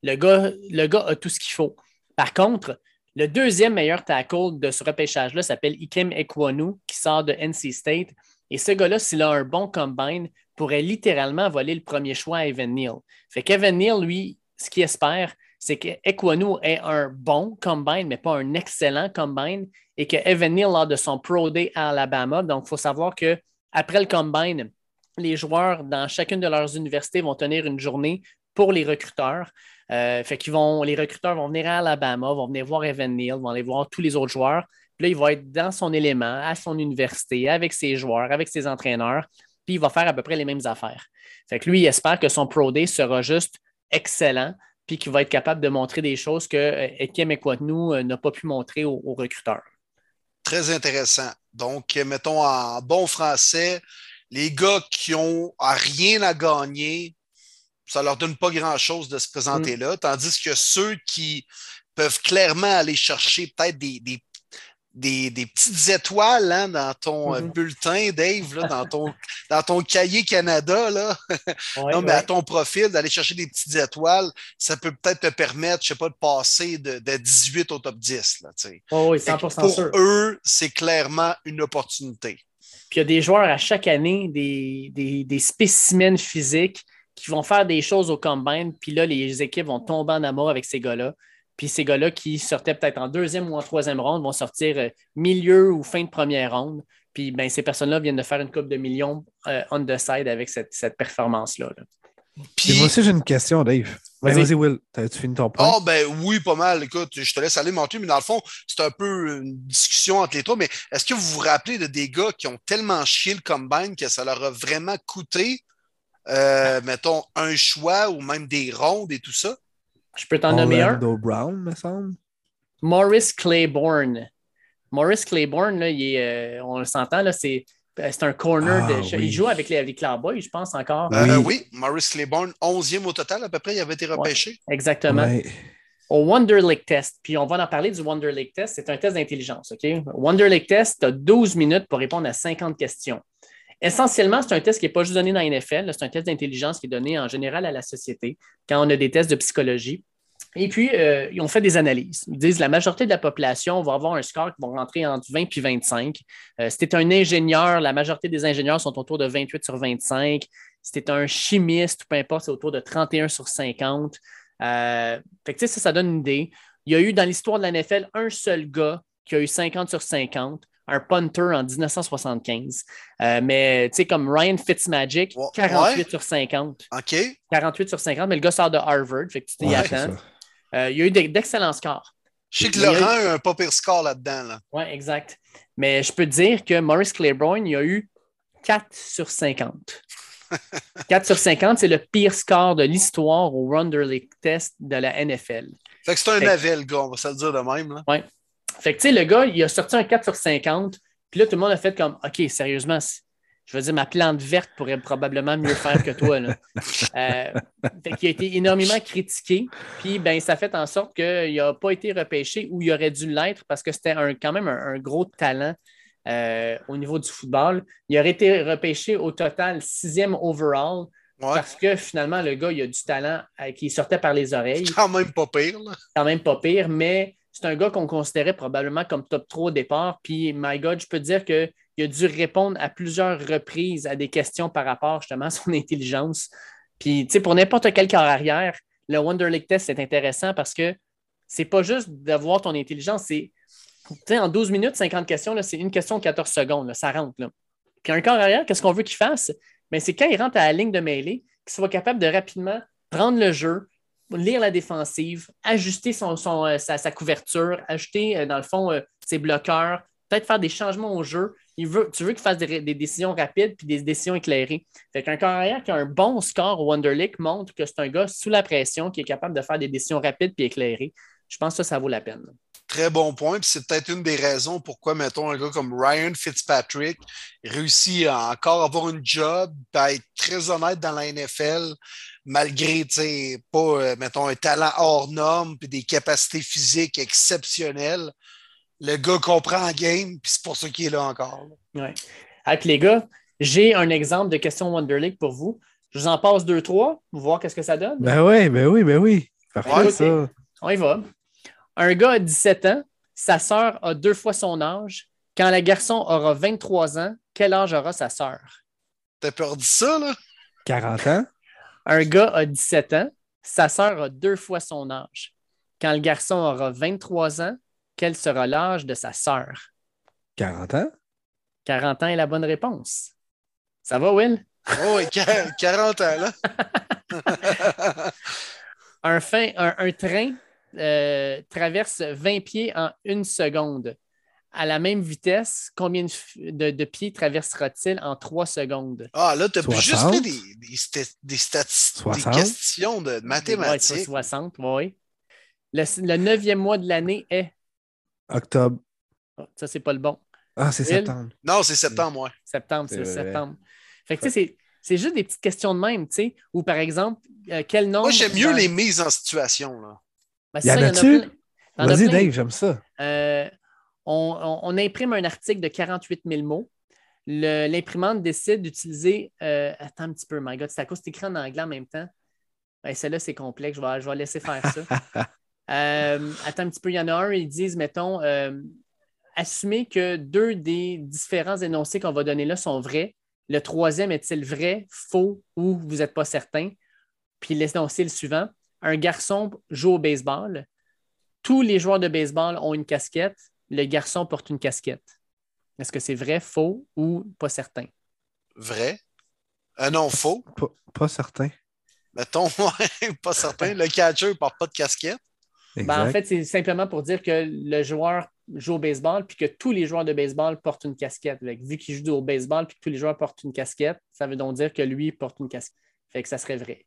Le gars, le gars a tout ce qu'il faut. Par contre, le deuxième meilleur tackle de ce repêchage-là s'appelle Ikem Ekwonu, qui sort de NC State. Et ce gars-là, s'il a un bon combine, pourrait littéralement voler le premier choix à Evan Neal. Fait qu'Evan Neal, lui, ce qu'il espère, c'est que Equanu est un bon combine, mais pas un excellent combine, et que Evan Neal lors de son Pro Day à Alabama. Donc, il faut savoir qu'après le combine, les joueurs dans chacune de leurs universités vont tenir une journée pour les recruteurs. Euh, les recruteurs vont venir à Alabama, vont venir voir Evan Neal, vont aller voir tous les autres joueurs. Puis là, il va être dans son élément, à son université, avec ses joueurs, avec ses entraîneurs. Puis il va faire à peu près les mêmes affaires. Fait que lui, il espère que son Pro Day sera juste excellent, puis qu'il va être capable de montrer des choses que euh, Ekem Ekwatnou euh, n'a pas pu montrer aux, aux recruteurs.
Très intéressant. Donc, mettons en bon français, les gars qui ont rien à gagner, ça ne leur donne pas grand-chose de se présenter là, tandis que ceux qui peuvent clairement aller chercher peut-être des, des, des, des, petites étoiles hein, dans ton euh,
Mhm.
bulletin, Dave, là, dans, ton, dans ton cahier Canada, là.
Ouais,
non, mais
ouais.
à ton profil, d'aller chercher des petites étoiles, ça peut peut-être te permettre, je sais pas, de passer de, de 18 au top 10. Là, tu sais.
Oh, oui,
Fait que
100%
pour
sûr.
eux, c'est clairement une opportunité.
Puis il y a des joueurs à chaque année, des, des, des spécimens physiques qui vont faire des choses au combine. Puis là, les équipes vont tomber en amour avec ces gars-là. Puis ces gars-là qui sortaient peut-être en deuxième ou en troisième ronde vont sortir euh, milieu ou fin de première ronde. Puis ben, ces personnes-là viennent de faire une coupe de millions euh, on the side avec cette, cette performance-là. là.
Puis moi aussi, j'ai une question, Dave. Vas-y,
Vas-y.
vas-y, Will. T'as-tu fini ton point?
Ah, ben oui, pas mal. Écoute, je te laisse aller mentir, mais dans le fond, c'est un peu une discussion entre les trois. Mais est-ce que vous vous rappelez de des gars qui ont tellement chié le combine que ça leur a vraiment coûté, euh, mettons, un choix ou même des rondes et tout ça?
Je peux t'en nommer un.
Orlando Brown, me semble.
Maurice Claiborne. Maurice Claiborne, là, il est, euh, on le s'entend, là, c'est, c'est un corner.
Ah,
de,
oui.
Il joue avec les, les Cowboys, je pense encore.
Euh,
Oui.
oui, Maurice Claiborne, 11e au total à peu près, il avait été repêché.
Exactement.
Ouais.
Au Wonder Lake Test. Puis on va en parler du Wonder Lake Test. C'est un test d'intelligence. OK? Wonder Lake Test, tu as 12 minutes pour répondre à 50 questions. Essentiellement, c'est un test qui n'est pas juste donné dans la NFL. C'est un test d'intelligence qui est donné en général à la société quand on a des tests de psychologie. Et puis, euh, ils ont fait des analyses. Ils disent la majorité de la population va avoir un score qui va rentrer entre 20 et 25. Euh, si un ingénieur, la majorité des ingénieurs sont autour de 28 sur 25. Si tu es un chimiste, peu importe, c'est autour de 31 sur 50. Euh, fait que, ça, ça donne une idée. Il y a eu dans l'histoire de la NFL un seul gars qui a eu 50 sur 50, un punter en 1975. Euh, mais tu sais, comme Ryan Fitzmagic,
Ouais.
48 sur 50.
OK?
48 sur 50, mais le gars sort de Harvard, fait que tu t'y
Ouais,
attends. Euh, il y a eu d'ex- d'excellents scores.
Je sais que
y a eu-
Laurent a un pas pire score là-dedans. Là.
Oui, exact. Mais je peux te dire que Maurice Claiborne, il a eu 4 sur 50. 4 sur 50, c'est le pire score de l'histoire au Wonder League Test de la NFL.
Fait que c'est un navet, le gars, on va se le dire de même. Là.
Fait que, tu sais, le gars, il a sorti un 4 sur 50. Puis là, tout le monde a fait comme, OK, sérieusement, je veux dire, ma plante verte pourrait probablement mieux faire que toi. Là. Euh, fait qu'il a été énormément critiqué. Puis, ben, ça fait en sorte qu'il n'a pas été repêché où il aurait dû l'être parce que c'était un- quand même un, un gros talent euh, au niveau du football. Il aurait été repêché au total sixième overall
Ouais.
parce que finalement, le gars, il a du talent euh, qui sortait par les oreilles
Quand même pas pire. Là.
quand même pas pire, mais c'est un gars qu'on considérait probablement comme top 3 au départ. Puis, my God, je peux dire qu'il a dû répondre à plusieurs reprises à des questions par rapport justement à son intelligence. Puis, tu sais, pour n'importe quel corps arrière, le Wonder League Test, c'est intéressant parce que c'est pas juste d'avoir ton intelligence, c'est, en 12 minutes, 50 questions, c'est une question de 14 secondes, ça rentre. Là. Puis, un corps arrière, qu'est-ce qu'on veut qu'il fasse? Ben, c'est quand il rentre à la ligne de mêlée, qu'il soit capable de rapidement prendre le jeu, lire la défensive, ajuster son, son, euh, sa, couverture, ajuster, euh, dans le fond, euh, ses bloqueurs, peut-être faire des changements au jeu. Il veut, tu veux qu'il fasse des, des décisions rapides puis des décisions éclairées. Fait qu'un carrière qui a un bon score au Wonder League montre que c'est un gars sous la pression qui est capable de faire des décisions rapides puis éclairées. Je pense que ça, ça vaut la peine.
Très bon point. Puis c'est peut-être une des raisons pourquoi, mettons, un gars comme Ryan Fitzpatrick réussit à encore avoir une job, à être très honnête dans la NFL, malgré, tu sais, pas, euh, mettons, un talent hors norme, puis des capacités physiques exceptionnelles. Le gars comprend la game, puis c'est pour ça qu'il est là encore.
Ah, puis les gars, j'ai un exemple de question Wonder League pour vous. Je vous en passe deux, trois, pour voir qu'est-ce que ça donne.
Ben oui, ben oui, ben oui. Parfait,
Ouais,
ça.
On y va. Un gars a 17 ans, sa sœur a deux fois son âge. Quand le garçon aura 23 ans, quel âge aura sa sœur?
T'as peur de ça, là?
40 ans?
Un gars a 17 ans, sa sœur a deux fois son âge. Quand le garçon aura 23 ans, quel sera l'âge de sa sœur?
40 ans?
40 ans est la bonne réponse. Ça va, Will?
Oh, ouais, quar- 40 ans, là.
un, fin, un, un train euh, traverse 20 pieds en une seconde. À la même vitesse, combien de, de- de pieds traversera-t-il en trois secondes?
Ah, là, tu as
60?
juste fait des, des, sta- des statistiques, des
60?
questions de mathématiques.
60, oui. Le, le neuvième mois de l'année est?
Octobre.
oh, ça, c'est pas le bon.
Ah, c'est
Will?
septembre.
Non, c'est septembre, ouais.
Septembre, c'est septembre. Fait que, tu sais, c'est- c'est juste des petites questions de même, tu sais. Ou par exemple, euh, quel nombre.
Moi, j'aime mieux
dans-
les mises en situation. Là.
Ben,
Y
c'est
en a-tu? Vas-y. Dave, j'aime ça.
Euh, on, on- on imprime un article de 48 000 mots. L'imprimante décide d'utiliser. euh, attends un petit peu, my God, c'est à cause écrit en anglais en même temps. Ouais, Celle-là, c'est complexe. Je vais, je vais laisser faire ça. Euh, attends un petit peu. Il y en a un, ils disent, mettons, euh, assumer que deux des différents énoncés qu'on va donner là sont vrais. Le troisième est-il vrai, faux ou vous n'êtes pas certain? Puis l'énoncé le suivant. Un garçon joue au baseball. Tous les joueurs de baseball ont une casquette. Le garçon porte une casquette. Est-ce que c'est vrai, faux ou pas certain?
Vrai? Euh, non, faux.
Pas, pas certain.
Mettons, pas certain. Le catcher ne porte pas de casquette.
Ben, en fait, c'est simplement pour dire que le joueur joue au baseball puis que tous les joueurs de baseball portent une casquette. Vu qu'il joue au baseball puis que tous les joueurs portent une casquette, ça veut donc dire que lui porte une casquette. Fait que ça serait vrai.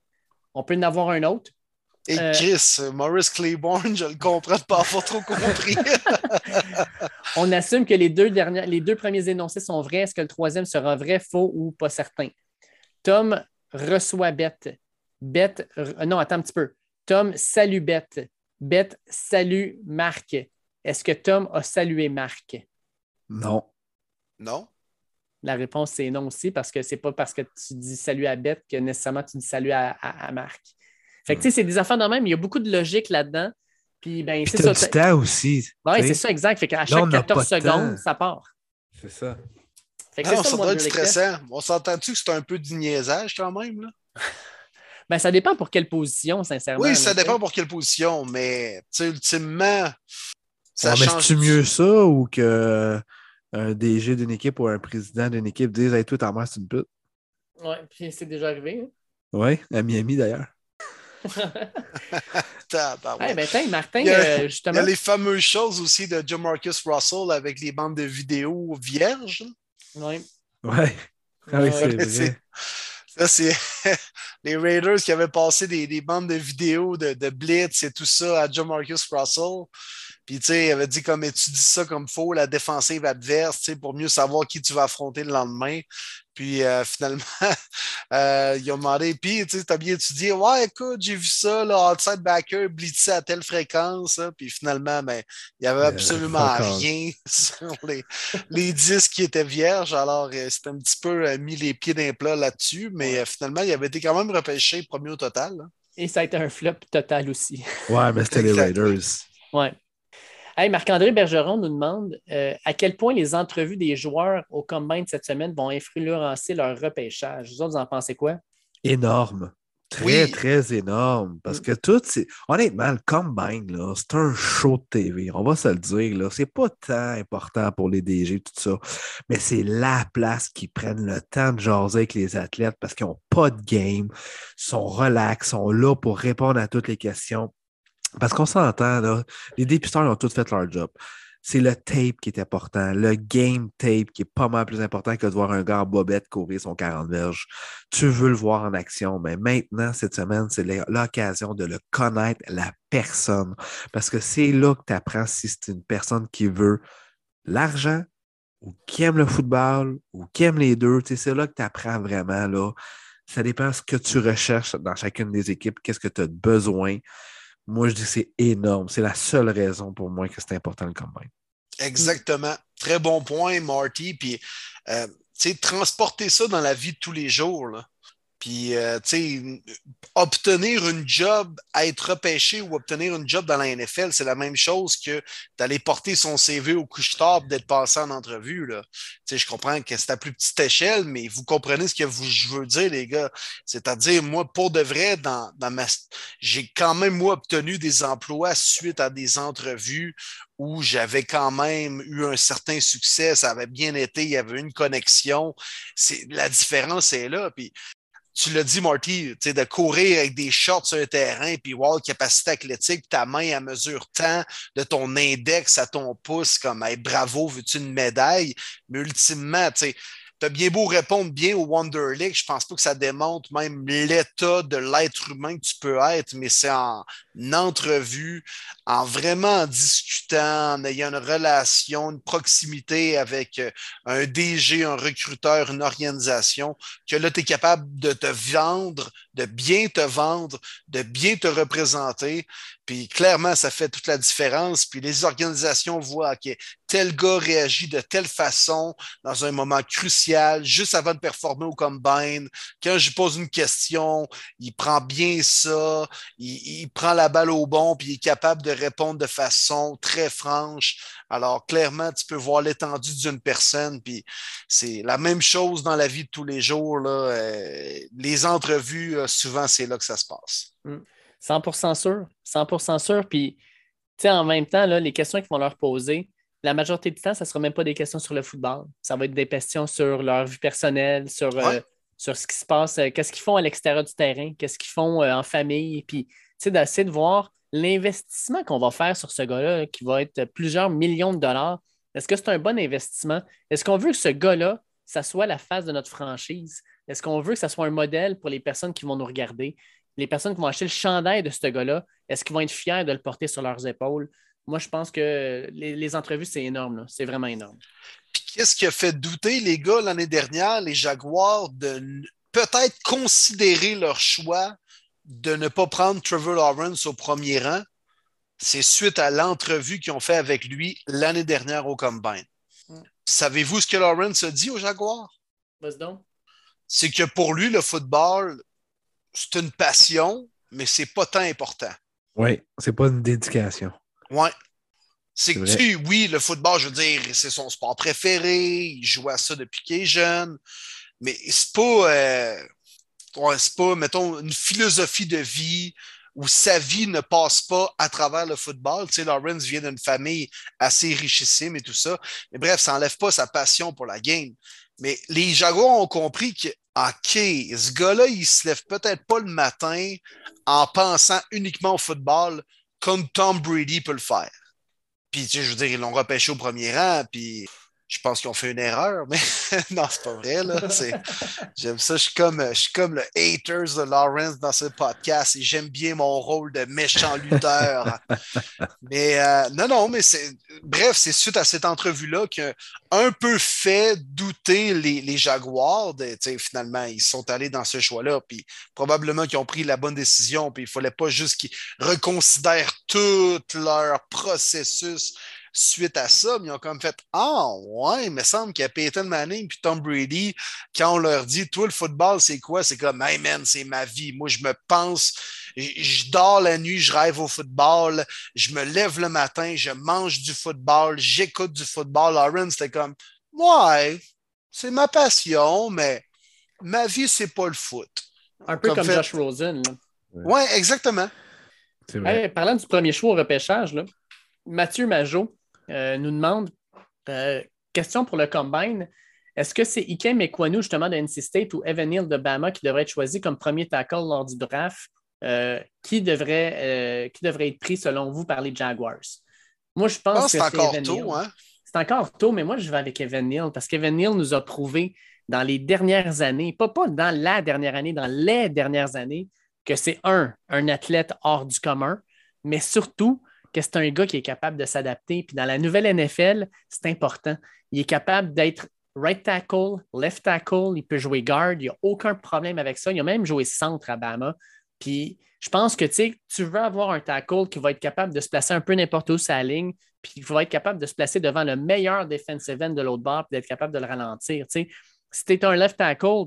On peut en avoir un autre.
Et
Euh,
Chris, Maurice Claiborne, je le comprends pas trop compris.
On assume que les deux, dernières, les deux premiers énoncés sont vrais. Est-ce que le troisième sera vrai, faux ou pas certain? Tom reçoit Bette. Bette, euh, non, attends un petit peu. Tom salue Bette. Bette salue Marc. Est-ce que Tom a salué Marc?
Non.
non.
La réponse, c'est non aussi, parce que c'est pas parce que tu dis salut à Bette que nécessairement tu dis salut à, à- à Marc. Fait que, tu sais, c'est des affaires de même. Il y a beaucoup de logique là-dedans. Puis, ben, c'est ça.
du temps aussi.
Oui,
tu
c'est ça, exact. Fait qu'à chaque
n'a
14
pas de
secondes,
temps.
ça part.
C'est ça.
Fait que
Non,
c'est
ça
ça,
doit être
Wonderlic Test.
stressant. On s'entend-tu que c'est un peu du niaisage quand même? Là?
Ben, ça dépend pour quelle position, sincèrement.
Oui, ça
tu
dépend pour quelle position, mais tu sais, ultimement, ça
Ouais, mais
change.
c'est mieux ça ou que un DG d'une équipe ou un président d'une équipe dise Hey, toi, ta mère, c'est une pute?
Oui, puis c'est déjà arrivé.
Oui, à Miami d'ailleurs.
Tabarouette.
Eh ben, tiens, Martin,
Il y a-
euh,
Il y
justement.
a les fameuses choses aussi de John Marcus Russell avec les bandes de vidéos vierges.
Ouais.
Ouais. Ah oui,
Ouais,
c'est
ouais,
vrai.
c'est- Ça, c'est les Raiders qui avaient passé des, des bandes de vidéos de, de Blitz et tout ça à John Marcus Russell. Puis, tu sais, il avait dit comme étudie ça comme faut, la défensive adverse, tu sais, pour mieux savoir qui tu vas affronter le lendemain. Puis, euh, finalement, euh, ils ont demandé, puis, tu sais, t'as bien étudié, ouais, écoute, j'ai vu ça, là, outside backer, blitzé à telle fréquence. Puis, finalement, ben, il n'y avait
Euh,
absolument rien sur les, les disques qui étaient vierges. Alors, euh, c'était un petit peu euh, mis les pieds d'un plat là-dessus, mais euh, finalement, il avait été quand même repêché premier au total. là.
Et ça a été un flop total aussi.
Ouais, mais c'était les. Raiders.
Ouais. Hey, Marc-André Bergeron nous demande euh, à quel point les entrevues des joueurs au combine cette semaine vont influencer leur repêchage? Vous autres, vous en pensez quoi?
Énorme. Très,
Oui.
très énorme. Parce que tout, c'est. Honnêtement, le combine, là, c'est un show de TV. On va se le dire, là. C'est pas tant important pour les DG, tout ça. Mais c'est la place qui prennent le temps de jaser avec les athlètes parce qu'ils n'ont pas de game, sont relax, sont là pour répondre à toutes les questions. Parce qu'on s'entend, là, les dépisteurs ont tous fait leur job. C'est le tape qui est important, le game tape qui est pas mal plus important que de voir un gars bobette courir son 40 verges. Tu veux le voir en action, mais maintenant, cette semaine, c'est l'occasion de le connaître, la personne. Parce que c'est là que tu apprends si c'est une personne qui veut l'argent ou qui aime le football ou qui aime les deux. C'est là que tu apprends vraiment. Là. Ça dépend de ce que tu recherches dans chacune des équipes, qu'est-ce que tu as besoin. Moi, je dis que c'est énorme. C'est la seule raison pour moi que c'est important le combine.
Exactement. Très bon point, Marty. Puis, euh, tu sais, transporter ça dans la vie de tous les jours, là. Puis, euh, tu sais, obtenir une job, être repêché ou obtenir une job dans la NFL, c'est la même chose que d'aller porter son CV au couche-tard d'être passé en entrevue, là. Je comprends que c'est à plus petite échelle, mais vous comprenez ce que je veux dire, les gars. C'est-à-dire, moi, pour de vrai, dans, dans ma, j'ai quand même, moi, obtenu des emplois suite à des entrevues où j'avais quand même eu un certain succès, ça avait bien été, il y avait une connexion. La différence est là. Puis, tu l'as dit, Marty, de courir avec des shorts sur le terrain, puis wow, capacité athlétique, ta main à mesure tant de ton index à ton pouce, comme bravo, veux-tu une médaille? Mais ultimement, tu sais, tu as bien beau répondre bien au Wonder League, je pense pas que ça démontre même l'état de l'être humain que tu peux être, mais c'est en entrevue, en vraiment discutant, en ayant une relation, une proximité avec euh, un DG, un recruteur, une organisation, que là, tu es capable de te vendre, de bien te vendre, de bien te représenter. Puis clairement, ça fait toute la différence. Puis les organisations voient que tel gars réagit de telle façon dans un moment crucial, juste avant de performer au combine. Quand je pose une question, il prend bien ça, il, prend la balle au bon, puis il est capable de répondre de façon très franche. Alors, clairement, tu peux voir l'étendue d'une personne, puis c'est la même chose dans la vie de tous les jours. Euh, les entrevues, euh, souvent, c'est là que ça se passe.
100% mm. sûr, 100% sûr. Puis, tu sais, en même temps, là, les questions qu'ils vont leur poser, la majorité du temps, ça ne sera même pas des questions sur le football. Ça va être des questions sur leur vie personnelle, sur, euh, sur ce qui se passe, qu'est-ce qu'ils font à l'extérieur du terrain, qu'est-ce qu'ils font en famille. Puis, tu sais, d'essayer de voir l'investissement qu'on va faire sur ce gars-là, qui va être plusieurs millions de dollars, est-ce que c'est un bon investissement? Est-ce qu'on veut que ce gars-là, ça soit la face de notre franchise? Est-ce qu'on veut que ça soit un modèle pour les personnes qui vont nous regarder? Les personnes qui vont acheter le chandail de ce gars-là, est-ce qu'ils vont être fiers de le porter sur leurs épaules? Moi, je pense que les, entrevues, c'est énorme. C'est vraiment énorme.
qu'est-ce qui a fait douter les gars l'année dernière, les Jaguars, de peut-être considérer leur choix de ne pas prendre Trevor Lawrence au premier rang, c'est suite à l'entrevue qu'ils ont fait avec lui l'année dernière au Combine. Mm. Savez-vous ce que Lawrence a dit au Jaguar? C'est que pour lui, le football, c'est une passion, mais c'est pas tant important.
Oui, c'est pas une dédication.
Oui. C'est que, tu, oui, le football, je veux dire, c'est son sport préféré, il joue à ça depuis qu'il est jeune, mais c'est pas. Euh, c'est pas, mettons, une philosophie de vie où sa vie ne passe pas à travers le football. Tu sais, Lawrence vient d'une famille assez richissime et tout ça. Mais bref, ça n'enlève pas sa passion pour la game. Mais les Jaguars ont compris que, OK, ce gars-là, il se lève peut-être pas le matin en pensant uniquement au football comme Tom Brady peut le faire. Puis, tu sais, je veux dire, ils l'ont repêché au premier rang, puis je pense qu'ils ont fait une erreur, mais non, c'est pas vrai. J'aime ça. Je suis, comme, je suis comme le haters de Lawrence dans ce podcast et j'aime bien mon rôle de méchant lutteur. mais euh, non, non, mais c'est. Bref, c'est suite à cette entrevue-là qu'un un peu fait douter les, les Jaguars. Finalement, ils sont allés dans ce choix-là, puis probablement qu'ils ont pris la bonne décision, puis il ne fallait pas juste qu'ils reconsidèrent tout leur processus suite à ça, mais ils ont comme fait Ah, ouais, il me semble qu'il y a Peyton Manning puis Tom Brady, quand on leur dit Toi, le football, c'est quoi C'est comme Hey man, c'est ma vie. Moi, je me pense, je dors la nuit, je rêve au football, je me lève le matin, je mange du football, j'écoute du football. Lauren, c'était comme Ouais, c'est ma passion, mais ma vie, c'est pas le foot.
Un peu comme, Josh Rosen.
Oui, ouais, exactement.
parlant du premier choix au repêchage, là, Mathieu Majot, euh, nous demande euh, question pour le combine. Est-ce que c'est Ikem Ekwanu, justement, de NC State ou Evan Neal de Bama qui devrait être choisi comme premier tackle lors du draft? Euh, qui, devrait, qui devrait être pris, selon vous, par les Jaguars? Moi, je pense, que c'est encore tôt. Hein? C'est encore tôt, mais moi, je vais avec Evan Neal parce qu'Evan Neal nous a prouvé dans les dernières années, pas, pas dans la dernière année, dans les dernières années, que c'est un, un athlète hors du commun, mais surtout que c'est un gars qui est capable de s'adapter. Puis dans la nouvelle NFL, c'est important. Il est capable d'être right tackle, left tackle, il peut jouer guard, il n'y a aucun problème avec ça. Il a même joué centre à Bama. Puis je pense que tu veux avoir un tackle qui va être capable de se placer un peu n'importe où sur la ligne, puis il va être capable de se placer devant le meilleur defensive end de l'autre bord, puis d'être capable de le ralentir. Si tu es un left tackle,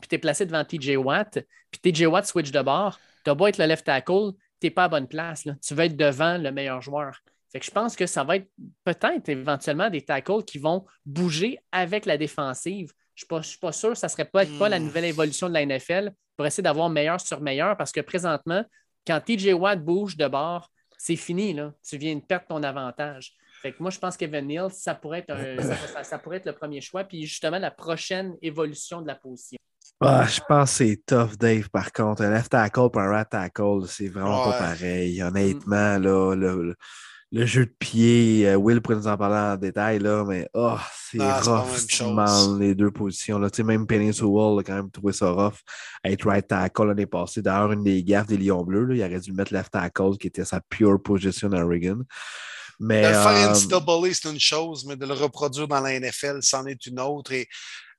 puis tu es placé devant TJ Watt, puis TJ Watt switch de bord, tu beau être le left tackle, n'es pas à bonne place. Tu vas être devant le meilleur joueur. Fait que je pense que ça va être peut-être éventuellement des tackles qui vont bouger avec la défensive. Je ne suis, pas sûr, ça ne serait peut-être pas la hmm. nouvelle évolution de la NFL pour essayer d'avoir meilleur sur meilleur parce que présentement, quand TJ Watt bouge de bord, c'est fini. Là. Tu viens de perdre ton avantage. Fait que moi, je pense qu'Evan Neal, ça pourrait, être ça, pourrait être le premier choix. Puis justement, la prochaine évolution de la position.
Ah, je pense que c'est tough, Dave, par contre. Un left tackle et un right tackle, c'est vraiment
Ouais.
pas pareil. Honnêtement, là, le, jeu de pied, euh, Will pourrait nous en parler en détail, là, mais oh, c'est rough les deux positions. Là. Tu sais, même Sewell a quand même trouvé ça rough à être right tackle l'année passée. D'ailleurs, une des gaffes des Lions Bleus, là, il aurait dû mettre left tackle, qui était sa pure position à Oregon. Mais,
De le faire
euh,
NCAA, c'est une chose, mais de le reproduire dans la NFL, c'en est une autre. Et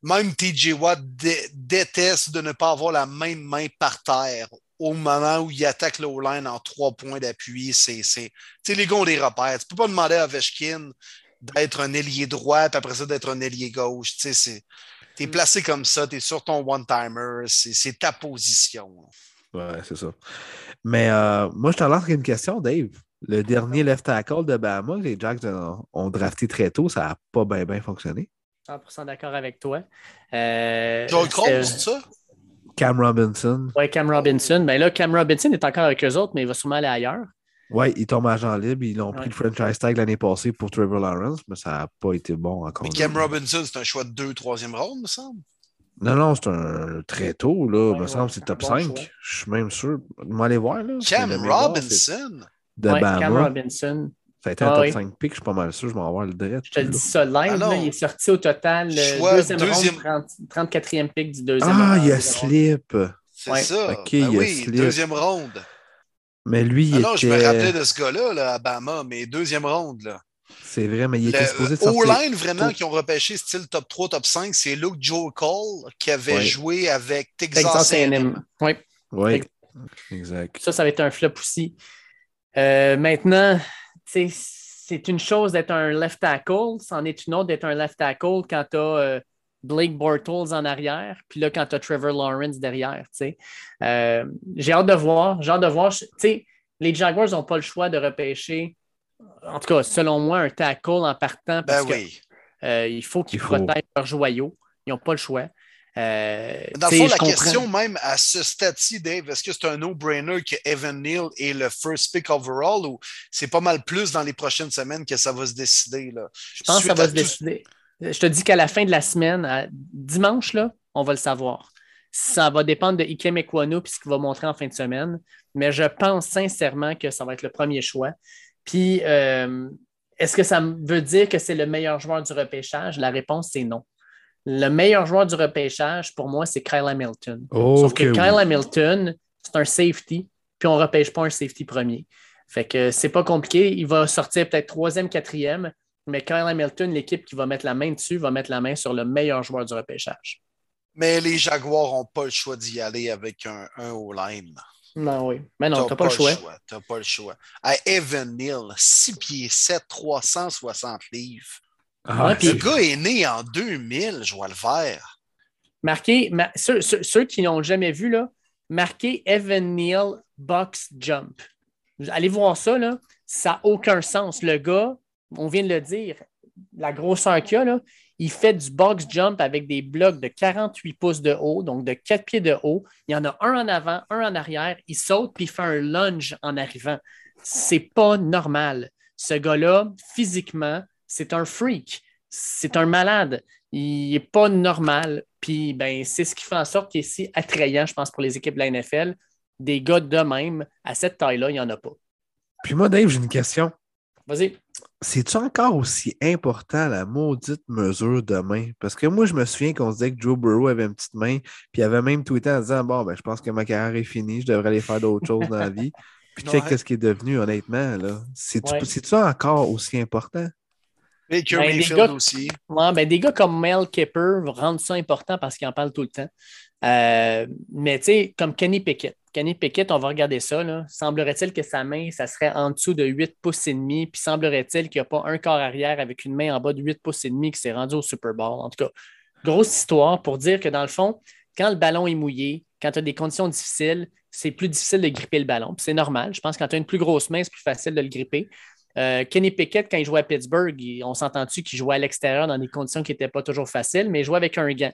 même TJ Watt dé- déteste de ne pas avoir la même main par terre au moment où il attaque le line en trois points d'appui. C'est. Tu les gars ont des repères. Tu peux pas demander à Veshkin d'être un ailier droit, puis après ça, d'être un ailier gauche. Tu. T'es
Mm.
placé comme ça, t'es sur ton one-timer, c'est, c'est ta position.
Ouais, c'est ça. Mais euh, moi, je te lance une question, Dave. Le dernier left tackle de Bama, les Jacks ont, ont drafté très tôt, ça n'a pas bien bien fonctionné.
100% d'accord avec toi. Euh,
Joe
c'est-
Cole, c'est ça?
Cam Robinson,
Ouais, Cam Robinson. Ben là, Cam Robinson est encore avec eux autres, mais il va sûrement aller ailleurs.
ouais, il tombe agent libre. Ils ont pris le franchise tag l'année passée pour Trevor Lawrence, mais ça n'a pas été bon encore.
Mais Cam Robinson, c'est un choix de deux, troisième ronde, me semble.
Non, non, c'est un très tôt, là.
Ouais,
me
ouais,
semble que c'est top
bon
5.
choix.
Je suis même sûr. Moi, aller voir, là.
Cam
Mais
Robinson?
De
Ouais, Cam. Robinson.
Ça a été
Ah
un top
oui.
5 pick, je suis pas mal sûr. Je vais en voir le direct.
Je te le dis ça live.
Ah
là, il est sorti au total le
Choix
deuxième,
deuxième-
round, 30 34e pick du deuxième
Ah,
round.
il y a slip.
C'est
Ouais.
ça.
Ok,
Ben
il y a
oui,
slip.
deuxième ronde.
Mais lui, il
Ah non, je me rappelais de ce gars-là, là, à Bama, mais deuxième ronde. Là.
C'est vrai, mais il était supposé
Le
sortir.
O-line, vraiment, qui ont repêché style top 3, top 5, c'est Luke Joe Cole qui avait
Ouais.
joué avec Texas,
Texas
A&M.
Oui,
Oui, exact.
ça, ça va être un flop aussi. Euh, maintenant, c'est une chose d'être un left tackle, c'en est une autre d'être un left tackle quand tu as Blake Bortles en arrière, puis là, quand tu as Trevor Lawrence derrière. tu sais. Euh, j'ai hâte de voir. J'ai hâte de voir. Tu sais, les Jaguars n'ont pas le choix de repêcher, en tout cas, selon moi, un tackle en partant parce
Ben oui.
qu'il faut qu'ils
Il faut.
protègent leurs joyaux. Ils n'ont pas le choix. Euh,
Dans le fond, la
comprends.
question même à ce stade-ci, Dave, est-ce que c'est un no-brainer que Evan Neal est le first pick overall ou c'est pas mal plus dans les prochaines semaines que ça va se décider? Là?
Je pense que ça va se
tout-
décider. Je te dis qu'à la fin de la semaine, à dimanche, là, on va le savoir. Ça va dépendre de Ikem Ekwano et ce qu'il va montrer en fin de semaine. Mais je pense sincèrement que ça va être le premier choix. Puis, euh, est-ce que ça veut dire que c'est le meilleur joueur du repêchage? La réponse, c'est non. Le meilleur joueur du repêchage, pour moi, c'est Kyle Hamilton.
Oh,
Sauf que
que
Kyle
oui.
Hamilton, c'est un safety, puis on ne repêche pas un safety premier. Fait que c'est pas compliqué. Il va sortir peut-être troisième, quatrième, mais Kyle Hamilton, l'équipe qui va mettre la main dessus, va mettre la main sur le meilleur joueur du repêchage.
Mais les Jaguars n'ont pas le choix d'y aller avec un, un O-line.
Non, oui. Mais non, tu n'as pas, le choix.
T'as pas le choix. À Evan Neal, 6 pieds 7, 360 livres.
Ah,
Ouais,
gars est né en 2000, je vois le vert.
Marquez, ma- ceux, ceux- ceux qui n'ont jamais vu, là, marquez Evan Neal box jump. Allez voir ça, là. ça n'a aucun sens. Le gars, on vient de le dire, la grosseur qu'il a, là, il fait du box jump avec des blocs de 48 pouces de haut, donc de 4 pieds de haut. Il y en a un en avant, un en arrière. Il saute puis il fait un lunge en arrivant. C'est pas normal. Ce gars-là, physiquement, c'est un freak. C'est un malade. Il n'est pas normal. Puis ben, c'est ce qui fait en sorte qu'il est si attrayant, je pense, pour les équipes de la NFL. Des gars de même, à cette taille-là, il n'y en a pas.
Puis moi, Dave, j'ai une question.
Vas-y.
C'est-tu encore aussi important la maudite mesure de main? Parce que moi, je me souviens qu'on se disait que Joe Burrow avait une petite main, puis il avait même tweeté en disant Bon, ben, je pense que ma carrière est finie, je devrais aller faire d'autres choses dans la vie. Puis check
Ouais.
qu'est-ce qui est devenu, honnêtement. là. C'est-tu
Ouais.
c'est-tu encore aussi important?
Baker
Ben,
Mayfield
gars-
aussi.
Ouais, ben, des gars comme Mel Kipper rendent ça important parce qu'ils en parlent tout le temps. Euh, mais tu sais, comme Kenny Pickett. Kenny Pickett, on va regarder ça. Là. Semblerait-il que sa main, ça serait en dessous de 8 pouces et demi. Puis semblerait-il qu'il n'y a pas un corps arrière avec une main en bas de 8 pouces et demi qui s'est rendu au Super Bowl. En tout cas, grosse histoire pour dire que dans le fond, quand le ballon est mouillé, quand tu as des conditions difficiles, c'est plus difficile de gripper le ballon. Puis c'est normal. Je pense que quand tu as une plus grosse main, c'est plus facile de le gripper. Euh, Kenny Pickett, quand il jouait à Pittsburgh, il- on s'entend-tu qu'il jouait à l'extérieur dans des conditions qui n'étaient pas toujours faciles, mais il jouait avec un gant.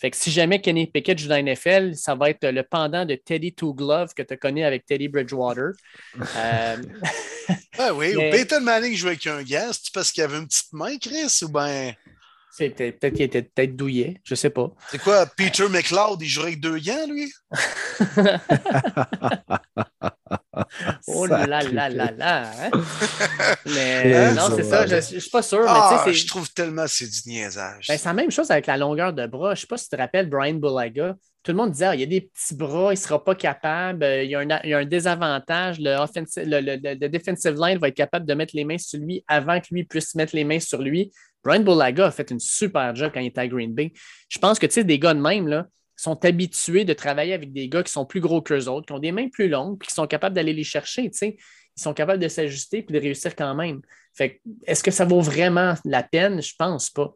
Fait que si jamais Kenny Pickett joue dans la NFL, ça va être le pendant de Teddy Two Glove que tu connais avec Teddy Bridgewater. Euh,
Ah oui,
Mais-
ou Peyton Manning jouait avec un gars, c'est parce qu'il avait une petite main, Chris, ou ben.
Peut-être qu'il était peut-être douillet, je sais pas.
C'est quoi, Peter McLeod, il jouerait avec deux gants, lui?
oh là là là là! Hein? Mais non, c'est ça, je, ne suis pas sûr. Ah,
je trouve tellement c'est du niaisage.
Ben, c'est la même chose avec la longueur de bras. Je ne sais pas si tu te rappelles Brian Bulaga. Tout le monde disait ah, il y a des petits bras, il ne sera pas capable, il y, a un, il y a un désavantage. Le, le, le, defensive line va être capable de mettre les mains sur lui avant que lui puisse mettre les mains sur lui. Brian Bulaga a fait une super job quand il était à Green Bay. Je pense que des gars de même là, sont habitués de travailler avec des gars qui sont plus gros qu'eux autres, qui ont des mains plus longues, puis qui sont capables d'aller les chercher. Ils sont capables de s'ajuster et de réussir quand même. Fait est-ce que ça vaut vraiment la peine? Je pense pas.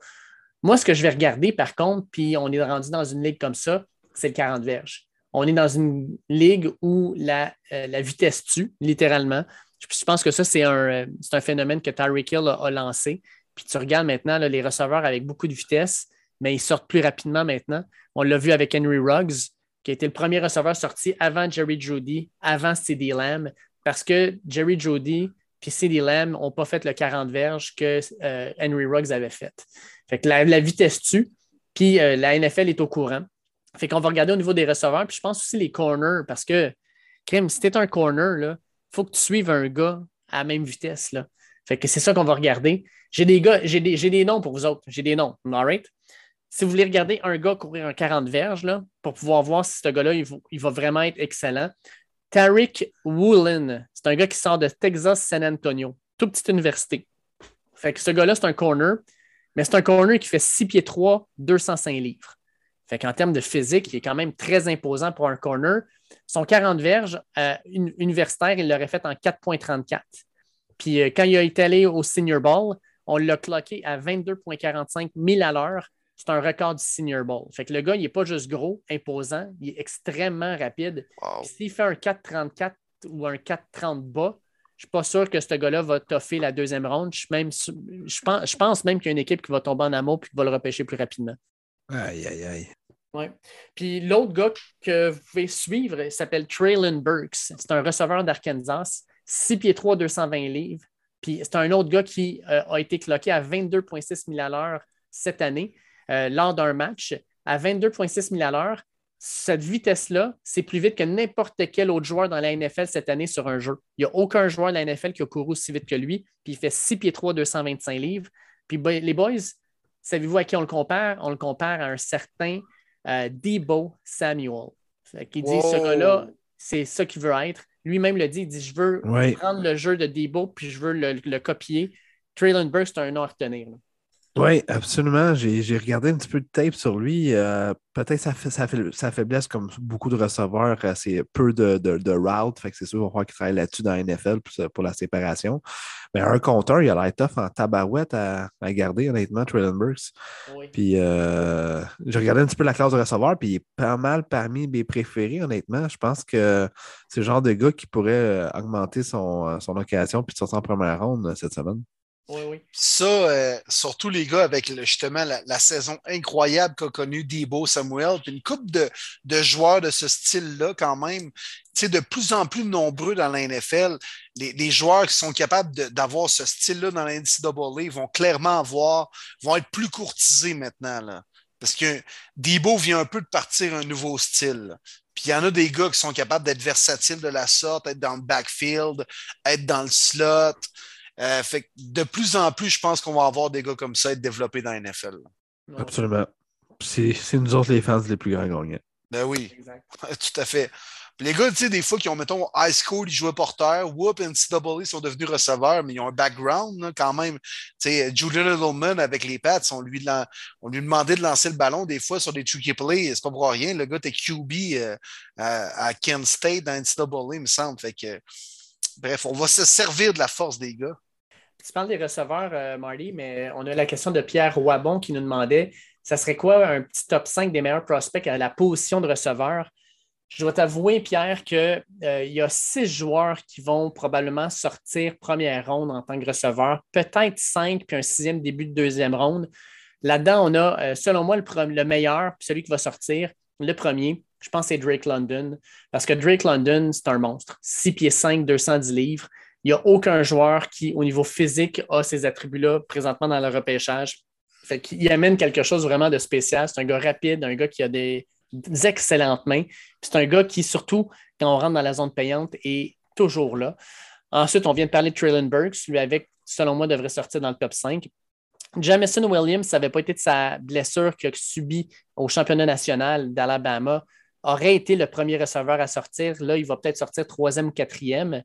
Moi, ce que je vais regarder, par contre, puis on est rendu dans une ligue comme ça, c'est le 40 verges. On est dans une ligue où la, euh, vitesse tue, littéralement. Je, pense que ça, c'est un, euh, un, phénomène que Tyreek Hill a lancé. Puis tu regardes maintenant les receveurs avec beaucoup de vitesse, mais ils sortent plus rapidement maintenant. On l'a vu avec Henry Ruggs, qui a été le premier receveur sorti avant Jerry Jody, avant CD Lamb, parce que Jerry Jody puis CD Lamb n'ont pas fait le 40 verges que euh, Henry Ruggs avait fait. Fait que la, vitesse tue, puis euh, la NFL est au courant. Fait qu'on va regarder au niveau des receveurs, puis je pense aussi les corners, parce que, Kim, si tu es un corner, il faut que tu suives un gars à la même vitesse. Là. Fait que c'est ça qu'on va regarder. J'ai des gars, j'ai des, des, noms pour vous autres. J'ai des noms. All Si vous voulez regarder un gars courir un 40 verges là, pour pouvoir voir si ce gars-là, il, va vraiment être excellent. Tariq Woolen, c'est un gars qui sort de Texas San Antonio, toute petite université. Fait que ce gars-là, c'est un corner, mais c'est un corner qui fait 6 pieds 3, 205 livres. Fait qu'en termes de physique, il est quand même très imposant pour un corner. Son 40 verges euh, universitaire, il l'aurait fait en 4,34. Puis euh, quand il a été allé au Senior Ball, on l'a cloqué à 22,45 000 à l'heure. C'est un record du Senior Bowl. Fait que le gars, il n'est pas juste gros, imposant, il est extrêmement rapide. S'il fait un 4,34 ou un 4,30 bas, je ne suis pas sûr que ce gars-là va toffer la deuxième ronde. Je, même, je, pense, je pense même qu'il y a une équipe qui va tomber en amour et qui va le repêcher plus rapidement.
Aïe, aïe, aïe.
Ouais. Puis l'autre gars que vous pouvez suivre, il s'appelle Traylon Burks. C'est un receveur d'Arkansas, 6 pieds 3, 220 livres. Puis c'est un autre gars qui euh, a été cloqué à 22,6 000 à l'heure cette année euh, lors d'un match. À 22,6 000 à l'heure, cette vitesse-là, c'est plus vite que n'importe quel autre joueur dans la NFL cette année sur un jeu. Il n'y a aucun joueur de la NFL qui a couru aussi vite que lui, puis il fait 6 pieds 3, 225 livres. Puis les boys, savez-vous à qui on le compare? On le compare à un certain euh, Debo Samuel. Qui dit ce gars-là, c'est ça qu'il veut être. Lui-même le dit, il dit Je veux prendre le jeu de Debo puis je veux le, copier. Traylon Burke, c'est un nom à retenir.
Oui, absolument. J'ai regardé un petit peu de tape sur lui. Euh, peut-être ça fait sa faiblesse, comme beaucoup de receveurs, euh, c'est peu de, de, de route. Fait que c'est sûr qu'on va qu'il travaille là-dessus dans la NFL pour, la séparation. Mais un compteur, il a l'air tough en tabarouette à, à garder, honnêtement, Traylon Burks. Puis euh, j'ai regardé un petit peu la classe de receveur, puis il est pas mal parmi mes préférés, honnêtement. Je pense que c'est le genre de gars qui pourrait augmenter son, son occasion puis de sortir en première ronde cette semaine.
Oui, oui.
Ça, euh, surtout les gars avec justement la, saison incroyable qu'a connue Debo Samuel, puis une couple de, joueurs de ce style-là quand même, de plus en plus nombreux dans la NFL, les, joueurs qui sont capables d'avoir ce style-là dans la NCAA vont clairement avoir, vont être plus courtisés maintenant. Là. Parce que Debo vient un peu de partir un nouveau style. Puis il y en a des gars qui sont capables d'être versatiles de la sorte, être dans le backfield, être dans le slot. Euh, fait de plus en plus, je pense qu'on va avoir des gars comme ça être développés dans la NFL.
Absolument. C'est nous autres les fans les plus grands gagnants.
Ben oui, tout à fait. les gars, tu sais, des fois qui ont, mettons, high school, ils jouaient porteur, whoop, NCAA, ils sont devenus receveurs, mais ils ont un background quand même. Tu sais, Julian Edelman avec les Pats, on lui, on lui demandait de lancer le ballon des fois sur des tricky plays, c'est pas pour rien. Le gars était QB euh, à, Kent State dans NCAA, il me semble. Fait que, bref, on va se servir de la force des gars.
Tu parles des receveurs, euh, Marty, mais on a la question de Pierre Wabon qui nous demandait ça serait quoi un petit top 5 des meilleurs prospects à la position de receveur? Je dois t'avouer, Pierre, qu'il euh, y a six joueurs qui vont probablement sortir première ronde en tant que receveur, peut-être cinq, puis un sixième début de deuxième ronde. Là-dedans, on a, euh, selon moi, le, le meilleur, celui qui va sortir, le premier, je pense que c'est Drake London, parce que Drake London, c'est un monstre. 6 pieds 5, 210 livres. Il n'y a aucun joueur qui, au niveau physique, a ces attributs-là présentement dans le repêchage. Fait qu'il amène quelque chose vraiment de spécial. C'est un gars rapide, un gars qui a des, excellentes mains. C'est un gars qui, surtout quand on rentre dans la zone payante, est toujours là. Ensuite, on vient de parler de Traylon Burks. Lui, avec, selon moi, devrait sortir dans le top 5. Jamison Williams, ça n'avait pas été de sa blessure qu'il a subie au championnat national d'Alabama, aurait été le premier receveur à sortir. Là, il va peut-être sortir troisième ou quatrième.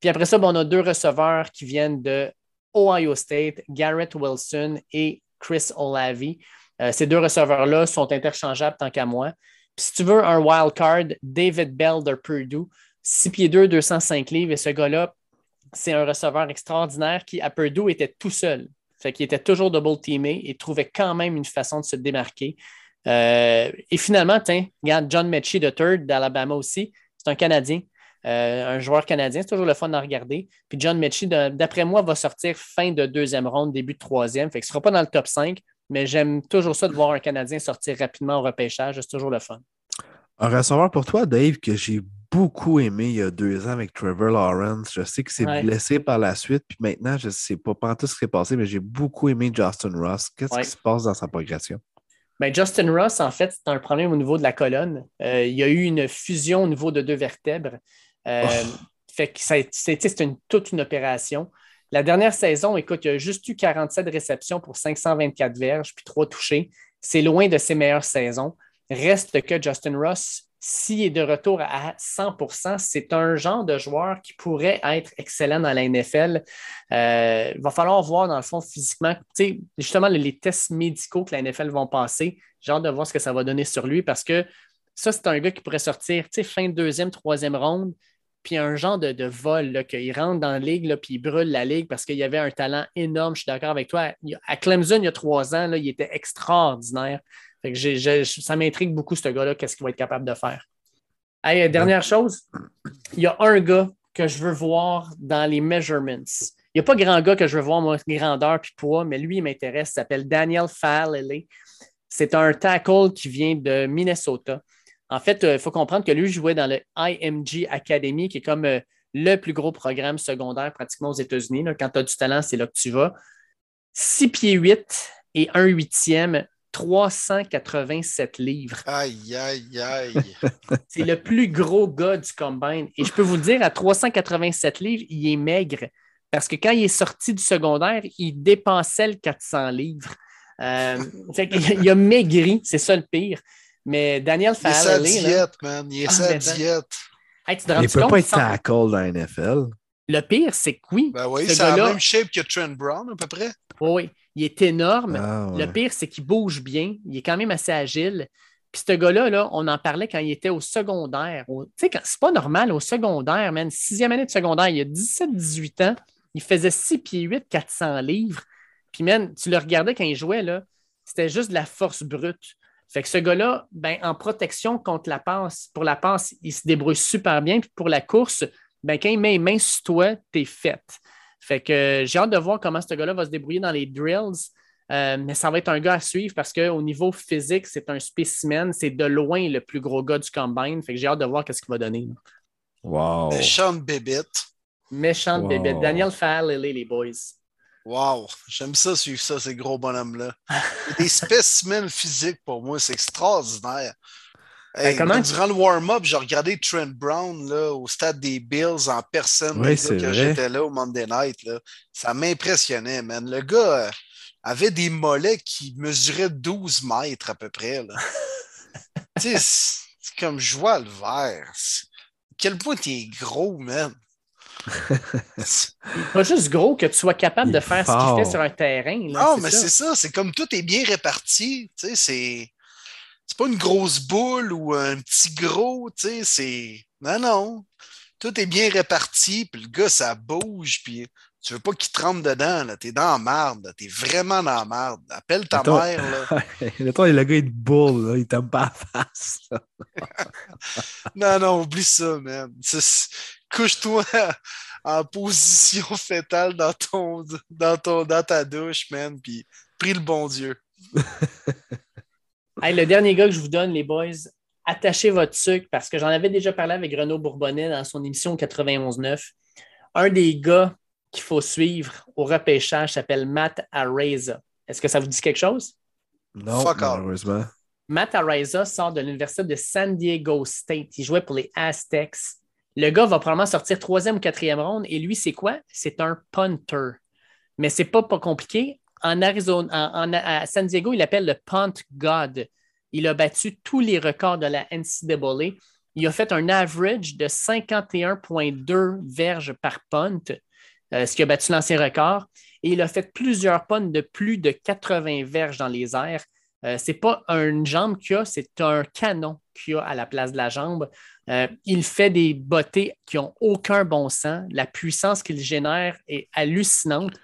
Puis après ça, on a deux receveurs qui viennent de Ohio State, Garrett Wilson et Chris Olavi. Euh, ces deux receveurs-là sont interchangeables tant qu'à moi. Puis si tu veux un wild card, David Bell de Purdue, 6 pieds 2, 205 livres. Et ce gars-là, c'est un receveur extraordinaire qui, à Purdue, était tout seul. Fait qu'il était toujours double teamé et trouvait quand même une façon de se démarquer. Euh, et finalement, tiens, regarde John Mechie de Third d'Alabama aussi. C'est un Canadien. Euh, un joueur canadien, c'est toujours le fun à regarder. Puis John Mechie, d'après moi, va sortir fin de deuxième ronde, début de troisième. Fait ne sera pas dans le top 5, mais j'aime toujours ça de voir un Canadien sortir rapidement au repêchage. C'est toujours le fun.
Un receveur pour toi, Dave, que j'ai beaucoup aimé il y a deux ans avec Trevor Lawrence. Je sais qu'il s'est blessé par la suite, puis maintenant, je ne sais pas, pas tout ce qui s'est passé, mais j'ai beaucoup aimé Justin Ross. Qu'est-ce qui se passe dans sa progression?
Ben, Justin Ross, en fait, c'est un problème au niveau de la colonne. Euh, il y a eu une fusion au niveau de deux vertèbres. Euh, oh. Fait que c'est une, toute une opération. La dernière saison, écoute, il a juste eu 47 réceptions pour 524 verges, puis trois touchés. C'est loin de ses meilleures saisons. Reste que Justin Ross, s'il est de retour à 100% c'est un genre de joueur qui pourrait être excellent dans la NFL. Euh, il va falloir voir, dans le fond, physiquement, justement, les tests médicaux que la NFL vont passer. J'ai hâte de voir ce que ça va donner sur lui parce que ça, c'est un gars qui pourrait sortir fin de deuxième, troisième ronde, puis un genre de, vol, qu'il rentre dans la ligue, là, puis il brûle la ligue parce qu'il y avait un talent énorme. Je suis d'accord avec toi. À Clemson, il y a trois ans, là, il était extraordinaire. ça m'intrigue beaucoup, ce gars-là, qu'est-ce qu'il va être capable de faire. Hey, dernière chose, il y a un gars que je veux voir dans les measurements. Il n'y a pas grand gars que je veux voir, moi, grandeur puis poids, mais lui, il m'intéresse. Il s'appelle Daniel Fallele. C'est un tackle qui vient de Minnesota. En fait, il faut comprendre que lui jouait dans le IMG Academy, qui est comme euh, le plus gros programme secondaire pratiquement aux États-Unis. Quand tu as du talent, c'est là que tu vas. 6 pieds 8 et 1 huitième, 387 livres.
Aïe, aïe, aïe.
c'est le plus gros gars du combine. Et je peux vous le dire, à 387 livres, il est maigre. Parce que quand il est sorti du secondaire, il dépensait le 400 livres. Euh, il a maigri, c'est ça le pire. Mais Daniel Fallon.
Il est sa diète, man. Il est ah, sa diète.
il ne peut pas être tackle dans la NFL.
Le pire, c'est que oui.
Ben oui, c'est la même shape que Trent Brown, à peu près.
Oui, il est énorme. Ah, le pire, c'est qu'il bouge bien. Il est quand même assez agile. Puis ce gars-là, là, on en parlait quand il était au secondaire. Tu sais, c'est pas normal au secondaire, man. Sixième année de secondaire, il a 17-18 ans. Il faisait 6 pieds 8, 400 livres. Puis, man, tu le regardais quand il jouait, là, c'était juste de la force brute. Fait que ce gars-là, ben, en protection contre la passe, pour la passe, il se débrouille super bien. Puis pour la course, ben, quand il met les mains sur toi, t'es faite. Fait que euh, j'ai hâte de voir comment ce gars-là va se débrouiller dans les drills. Euh, mais ça va être un gars à suivre parce qu'au niveau physique, c'est un spécimen. C'est de loin le plus gros gars du combine. Fait que j'ai hâte de voir ce qu'il va donner.
Wow.
Méchante bébête.
Méchante wow. bébête. Daniel Fall, les boys.
Wow, j'aime ça suivre ça, ces gros bonhommes-là. Des spécimens physiques pour moi, c'est extraordinaire. Ben, durant le warm-up, j'ai regardé Trent Brown là, au stade des Bills en personne
oui,
quand j'étais là au Monday Night. Là. Ça m'impressionnait, man. Le gars euh, avait des mollets qui mesuraient 12 mètres à peu près. c'est comme je vois le verre. Quel point t'es gros, man.
Pas juste gros que tu sois capable de faire ce qu'il fait sur un terrain.
non, mais c'est ça. C'est comme tout est bien réparti. Tu sais, c'est. C'est pas une grosse boule ou un petit gros, tu sais, c'est. Non, non. Tout est bien réparti, puis le gars, ça bouge, puis tu veux pas qu'il trempe dedans, là. T'es dans la marde, t'es vraiment dans la marde. Appelle ta mère, là.
le gars, il boule, là. il tombe pas à face.
non, non, oublie ça, man. Couche-toi en position fétale dans, ton, dans, ton, dans ta douche, man, puis prie le bon Dieu.
le dernier gars que je vous donne, les boys, attachez votre sucre parce que j'en avais déjà parlé avec Renaud Bourbonnet dans son émission 91.9. Un des gars qu'il faut suivre au repêchage s'appelle Matt Areza. Est-ce que ça vous dit quelque chose?
Non,
Fuck
malheureusement.
Matt Araiza sort de l'université de San Diego State. Il jouait pour les Aztecs. Le gars va probablement sortir troisième ou quatrième ronde. Et lui, c'est quoi? C'est un punter. Mais c'est pas, pas compliqué. En Arizona, en- en- à San Diego, il appelle le punt God. Il a battu tous les records de la NCAA. Il a fait un average de 51,2 verges par punt, euh, ce qui a battu l'ancien record. Et il a fait plusieurs punts de plus de 80 verges dans les airs. Euh, c'est pas une jambe qu'il a, c'est un canon qu'il a à la place de la jambe. Euh, il fait des bottées qui n'ont aucun bon sens. La puissance qu'il génère est hallucinante.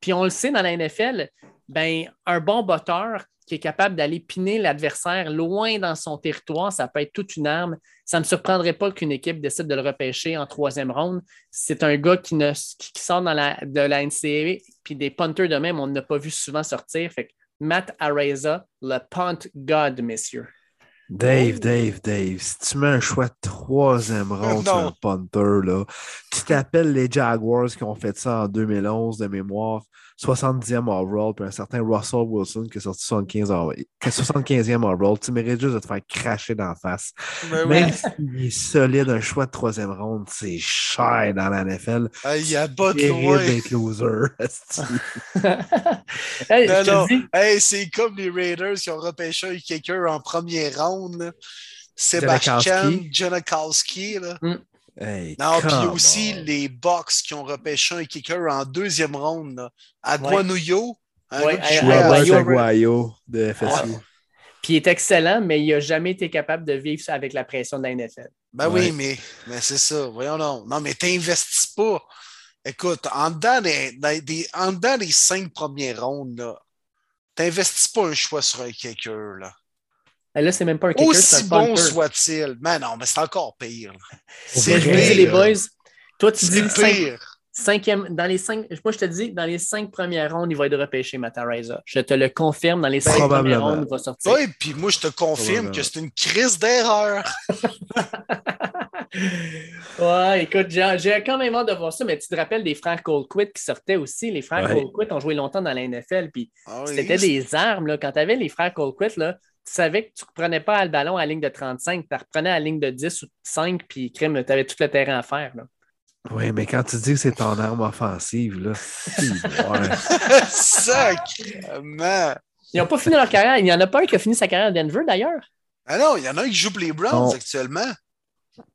Puis on le sait dans la NFL, ben, un bon botteur qui est capable d'aller piner l'adversaire loin dans son territoire, ça peut être toute une arme. Ça ne surprendrait pas qu'une équipe décide de le repêcher en troisième ronde. C'est un gars qui, ne, qui qui sort dans la, de la NCAA, puis des punters de même, on n'a pas vu souvent sortir. Fait que Matt Araiza, le punt god, messieurs.
Dave, Dave, Dave, si tu mets un choix de troisième ronde sur un punter, là, tu t'appelles les Jaguars qui ont fait ça en 2011 de mémoire, 70e overall, puis un certain Russell Wilson qui est sorti 75 over- 75e overall, tu mérites juste de te faire cracher d'en face.
Ben
Même s'il est solide, un choix de troisième ronde, c'est cher dans la NFL.
Il y a pas de
d'être loser.
Hey,
Non,
je te
non.
dis,
Hey, c'est comme les Raiders qui ont repêché quelqu'un en première ronde. là. Sébastien
Janikowski.
Janikowski. Là.
Hey,
Non, puis aussi
on.
les Bucks qui ont repêché un kicker en deuxième ronde. Là. À. Guanuyo. un
Ouais, Aguayo.
De FSU.
puis il est excellent, mais il n'a jamais été capable de vivre avec la pression de la NFL.
Ben
Ouais.
oui, mais, mais c'est ça. Voyons non. Non, mais t'investis pas. Écoute, en dedans des, dans des- en dedans des cinq premières rondes, t'investis pas un choix sur un kicker. Là.
Et Là, c'est même pas un kicker, c'est
Aussi
un
bon soit-il. Mais non, mais c'est encore pire. C'est
dis, les
pire.
boys, toi, tu dis
pire.
cinquième, dans les cinq, moi, je te dis, dans les cinq premières rondes, il va être repêché, Mataraiza. Je te le confirme, dans les cinq premières rondes, il va sortir.
Oui, puis moi, je te confirme que c'est une crise d'erreur.
Ouais, écoute, j'ai j'ai quand même hâte de voir ça, mais tu te rappelles des frères Colquitt qui sortaient aussi? Les frères
Ouais.
Colquitt ont joué longtemps dans la NFL, puis
Ah oui.
c'était des armes. Là. Quand tu avais les frères Colquitt, là, savais que tu ne prenais pas le ballon à la ligne de 35, tu reprenais à la ligne de 10 ou de 5, puis crime, tu avais tout le terrain à faire. Là.
Oui, mais quand tu dis que c'est ton arme offensive, là.
Ils n'ont pas fini leur carrière. Il n'y en a pas un qui a fini sa carrière à Denver, d'ailleurs.
Ah non, il y en a un qui joue pour les Browns actuellement.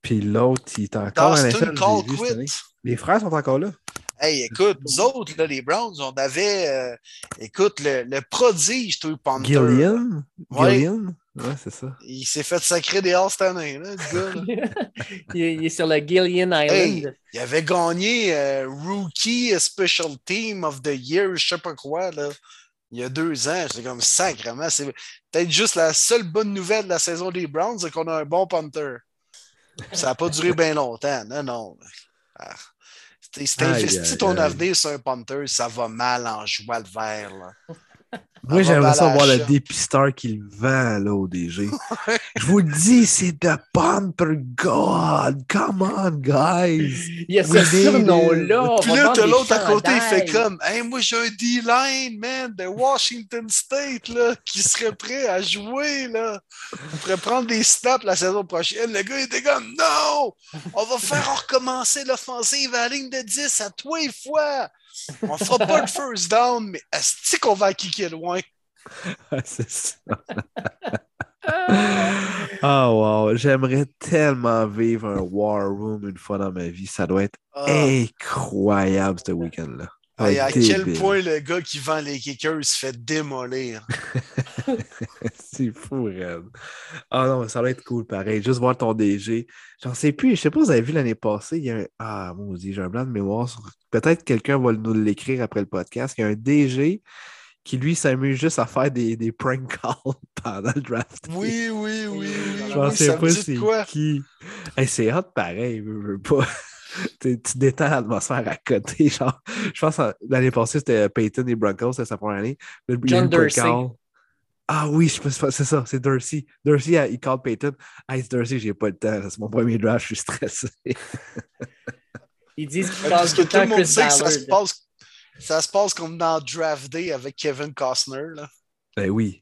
Puis l'autre, il est encore en
Dustin
NFL, vu. Les frères sont encore là.
Hey, écoute, nous autres, là, les Browns, on avait, euh, écoute, le, le prodige, toi, Panther.
Gillian?
Ouais.
Gillian? Ouais, c'est ça.
Il s'est fait sacrer des Halls cette année, là, le gars. là.
il, est, il est sur le Gillian Island.
Hey. Il avait gagné euh, Rookie Special Team of the Year, je sais pas quoi, là, il y a deux ans. J'étais comme sacrément. C'est peut-être juste la seule bonne nouvelle de la saison des Browns, c'est qu'on a un bon punter. Ça n'a pas duré bien longtemps. Non, non. Ah. Si tu investis ton avenir sur un punter, ça va mal en joie le vert. Là.
Moi, j'aimerais ça voir le dépisteur qu'il vend, là, au DG. Je vous le dis, c'est de Panther God. Come on, guys.
Il y a ce surnom-là.
Puis là, t'as l'autre à côté, il fait comme Hey, moi j'ai un D-line, man, de Washington State, là, qui serait prêt à jouer, là. On pourrait prendre des snaps la saison prochaine. Le gars il était comme Non! On va faire recommencer l'offensive à la ligne de 10 à toi et fois. On fera pas le first down, mais est-ce qu'on va kicker loin?
C'est ça. Oh, wow. J'aimerais tellement vivre un War Room une fois dans ma vie. Ça doit être
Ah.
incroyable, ce week-end-là.
Hey,
être
à quel
débile.
point le gars qui vend les kickers se fait démolir?
C'est fou, Red. Ah non, mais ça va être cool, pareil. Juste voir ton DG. J'en sais plus. Je sais pas si vous avez vu l'année passée. Il y a un. Ah, maudit, j'ai un blanc de mémoire. sur- Peut-être quelqu'un va nous l'écrire après le podcast. Il y a un DG qui, lui, s'amuse juste à faire des, des prank calls pendant le draft.
Oui, oui, oui, oui.
Je
oui, me
pas c'est qui. Hey, c'est hot pareil, veux, veux pas. Tu, tu détends l'atmosphère à côté. Genre, je pense que l'année passée, c'était Peyton et Broncos, c'était sa première année.
John
le
Dorsey.
call. Ah oui, je pense pas- c'est ça, c'est Dorsey. Dorsey, euh, il call Peyton. Hey, c'est Dorsey, j'ai pas le temps. C'est mon premier draft, je suis stressé.
Ils disent qu'ils
Parce que
tout le
monde
Chris
sait que ça se passe. Ça se passe comme dans Draft Day avec Kevin Costner. Là.
Ben oui.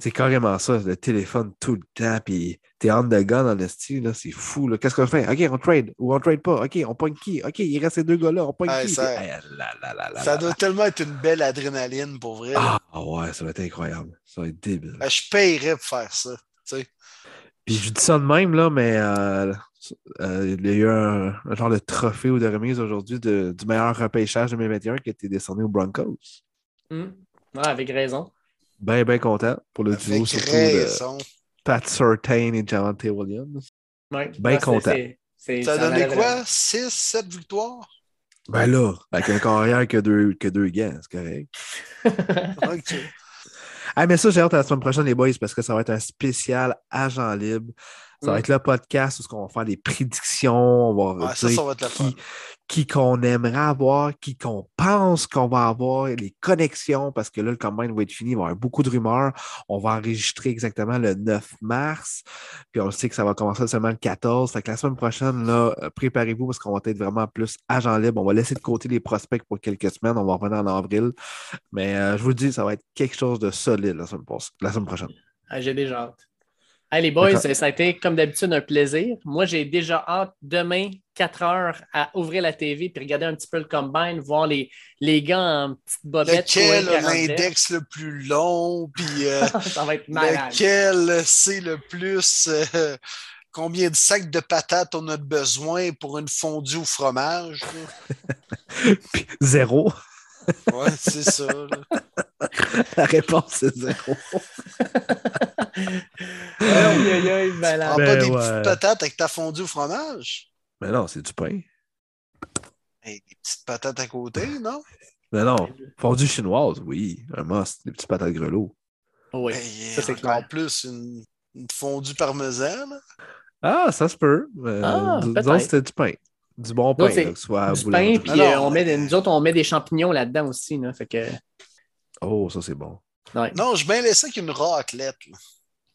C'est carrément ça, le téléphone tout le temps, puis t'es on the gun en style, là, c'est fou. là. Qu'est-ce qu'on fait? OK, on trade ou on trade pas. OK, on pogne qui? OK, il reste ces deux gars-là, on pogne qui?
ça-
Puis, hey, là, là, là, là,
Ça
là,
doit
là.
tellement être une belle adrénaline pour vrai.
Ah ouais, ça va être incroyable. Ça va être débile.
Ben, Je paierais pour faire ça. tu sais.
Puis je dis ça de même, là, mais euh, euh, il y a eu un, un genre de trophée ou de remise aujourd'hui de- du meilleur repêchage 2021 qui a été décerné aux Broncos.
Hmm. Ouais, avec raison.
Ben, ben content pour le duo, surtout de. Pat Surtain et Javante Williams.
Ouais.
Ben
Ouais,
content.
Ça a donné quoi? 6, 7 victoires?
Ben là, avec un carrière que deux, que deux gants, c'est correct. Ah, mais ça, j'ai hâte à la semaine prochaine, les boys, parce que ça va être un spécial agent libre. Ça va
Mm.
être le podcast où on va faire des prédictions, on va
Ouais, ça,
dire
ça va être
qui, qui qu'on aimerait avoir, qui qu'on pense qu'on va avoir, les connexions, parce que là, le combine va être fini, il va y avoir beaucoup de rumeurs. On va enregistrer exactement le 9 mars, puis on sait que ça va commencer seulement le 14. Fait que la semaine prochaine, là, euh, préparez-vous parce qu'on va être vraiment plus agent libre. On va laisser de côté les prospects pour quelques semaines. On va revenir en avril. Mais euh, je vous le dis, ça va être quelque chose de solide la semaine, prochaine- la semaine prochaine.
Ah, j'ai déjà hâte. Hey, les boys, ça a été comme d'habitude un plaisir. Moi, j'ai déjà hâte demain, 4 heures, à ouvrir la TV puis regarder un petit peu le combine, voir les, les gars en petite bobette.
Lequel
courir
a
40 verges.
l'index le plus long? Puis euh,
ça va être malade.
lequel c'est le plus. euh, combien de sacs de patates on a besoin pour une fondue au fromage?
zéro.
Ouais, c'est ça. là.
La réponse, c'est zéro.
Aïe, aïe, aïe, malade.
Prends
Ben
pas des
ouais.
petites patates avec ta fondue au fromage?
Mais non, c'est du pain.
Hey, des petites patates à côté, non?
Mais non, fondue chinoise, oui, un must, des petits patates grelots.
Oui,
Hey,
ça, c'est clair.
plus une, une fondue parmesan. là.
Ah, ça se peut. Euh,
Ah,
nous
peut-être.
autres, c'était du pain. Du bon pain,
Nous autres, c'est
là, que ce soit à
Du pain, puis
Alors,
euh, on met des- nous autres, on met des champignons là-dedans aussi. Là, fait que,
Oh, ça, c'est bon.
ouais.
Non, je bien laissé qu'une raclette.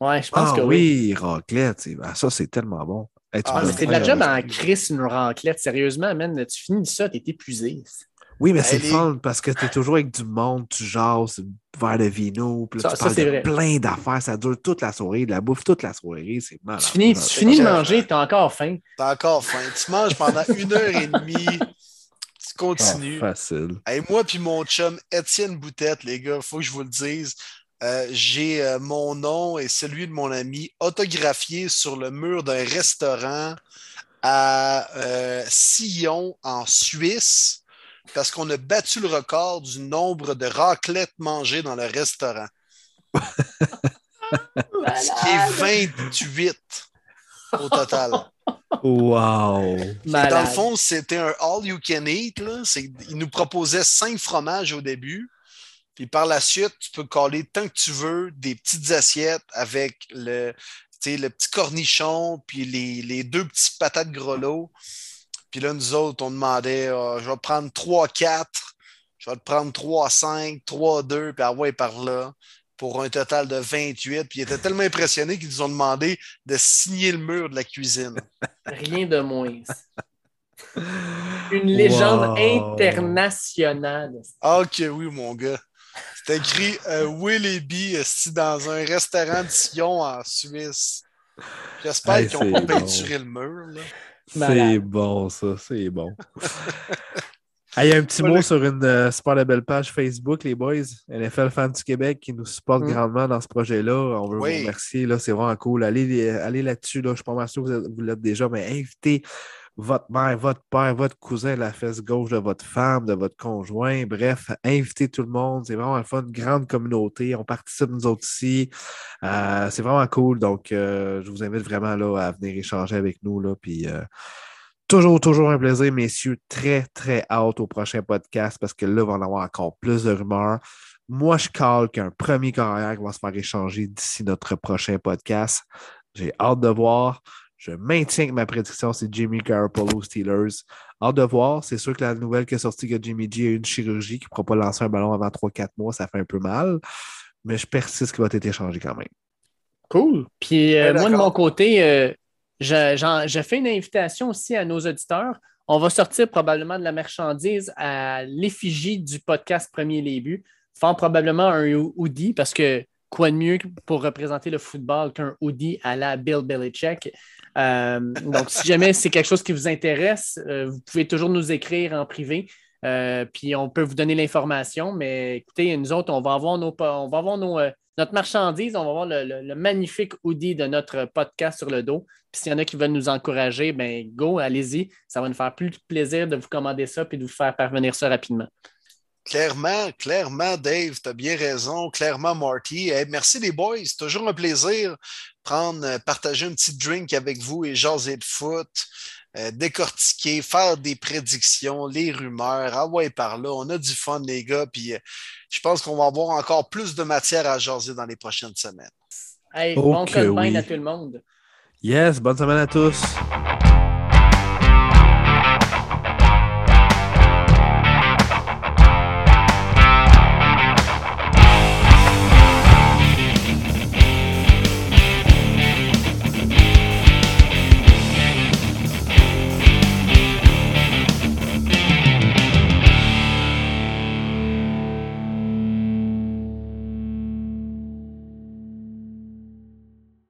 Ouais, je pense
Ah
que oui.
oui, raclette, ah, ça, c'est tellement bon. Hey,
Ah,
le
c'est de la job en crise, une raclette. Sérieusement, man, tu finis ça, t'es épuisé.
Oui, mais c'est le fun parce que tu es toujours avec du monde, tu jases, verre de vino, puis là,
Ça-
tu
ça,
parles de
vrai.
plein d'affaires, ça dure toute la soirée, de la bouffe toute la soirée, c'est malade.
Tu finis, tu finis de manger, t'as encore faim.
T'as encore faim. Tu manges pendant une heure et demie. Tu
Ah,
continues.
facile.
Hey, moi puis mon chum Étienne Boutette, les gars, faut que je vous le dise. Euh, j'ai euh, mon nom et celui de mon ami autographié sur le mur d'un restaurant à euh, Sillon, en Suisse, parce qu'on a battu le record du nombre de raclettes mangées dans le restaurant, ce qui est 28 au total.
Wow!
Dans le fond, c'était un all you can eat. Là. C'est- Il nous proposait cinq fromages au début. Puis par la suite, tu peux coller tant que tu veux des petites assiettes avec le, tu sais, le petit cornichon, puis les, les deux petits patates grelots. Puis là, nous autres, on demandait ah, je vais prendre 3-4, je vais te prendre 3-5, 3-2, puis ah ouais, par là, pour un total de 28. Puis ils étaient tellement impressionnés qu'ils nous ont demandé de signer le mur de la cuisine.
Rien de moins. Une légende
Wow.
Ah,
internationale.
Ok, oui, mon gars. C'est écrit euh, Willoughby esti, dans un restaurant de Sion en Suisse. J'espère
Hey,
qu'ils n'ont pas
bon.
peinturé le mur. Là.
C'est bon, ça, c'est bon. Il y a un petit
Voilà.
mot sur une euh, super belle page Facebook, les boys, NFL Fans du Québec, qui nous supportent
Mm.
grandement dans ce projet-là. On veut
Oui.
vous remercier, là, c'est vraiment cool. Allez, allez là-dessus, là, je suis pas mal sûr que vous l'êtes déjà, mais invitez votre mère, votre père, votre cousin, la fesse gauche de votre femme, de votre conjoint. Bref, invitez tout le monde. C'est vraiment le fun, grande communauté. On participe nous autres ici. Euh, c'est vraiment cool. Donc, euh, je vous invite vraiment là, à venir échanger avec nous. Là, puis, euh, Toujours, toujours un plaisir, messieurs. Très, très hâte au prochain podcast parce que là, il va en avoir encore plus de rumeurs. Moi, je cale qu'un premier carrière va se faire échanger d'ici notre prochain podcast. J'ai hâte de voir. Je maintiens que ma prédiction, c'est Jimmy Garoppolo Steelers. Hâte de voir. C'est sûr que la nouvelle qui est sortie que Jimmy G a eu une chirurgie qui ne pourra pas lancer un ballon avant 3-4 mois, ça fait un peu mal. Mais je persiste qu'il va être échangé quand même.
Cool. Puis euh,
Ouais,
moi, de mon côté, euh, je, fais une invitation aussi à nos auditeurs. On va sortir probablement de la marchandise à l'effigie du podcast Premier Les Buts, faire probablement un hoodie parce que quoi de mieux pour représenter le football qu'un hoodie à la Bill Belichick? Euh, donc, si jamais c'est quelque chose qui vous intéresse, euh, vous pouvez toujours nous écrire en privé. Euh, puis on peut vous donner l'information. Mais écoutez, nous autres, on va avoir, nos, on va avoir nos, notre marchandise, on va avoir le, magnifique hoodie de notre podcast sur le dos. Puis s'il y en a qui veulent nous encourager, ben go, allez-y. Ça va nous faire plus plaisir de vous commander ça puis de vous faire parvenir ça rapidement.
Clairement, clairement, Dave, tu as bien raison. Clairement, Marty. merci les boys. C'est toujours un plaisir prendre, euh, partager un petit drink avec vous et jaser de foot. Euh, décortiquer, faire des prédictions, les rumeurs. Ah ouais, par là, on a du fun, les gars. Puis euh, je pense qu'on va avoir encore plus de matière à jaser dans les prochaines semaines.
Hey, bon semaine à tout le monde.
Yes, bonne semaine à tous.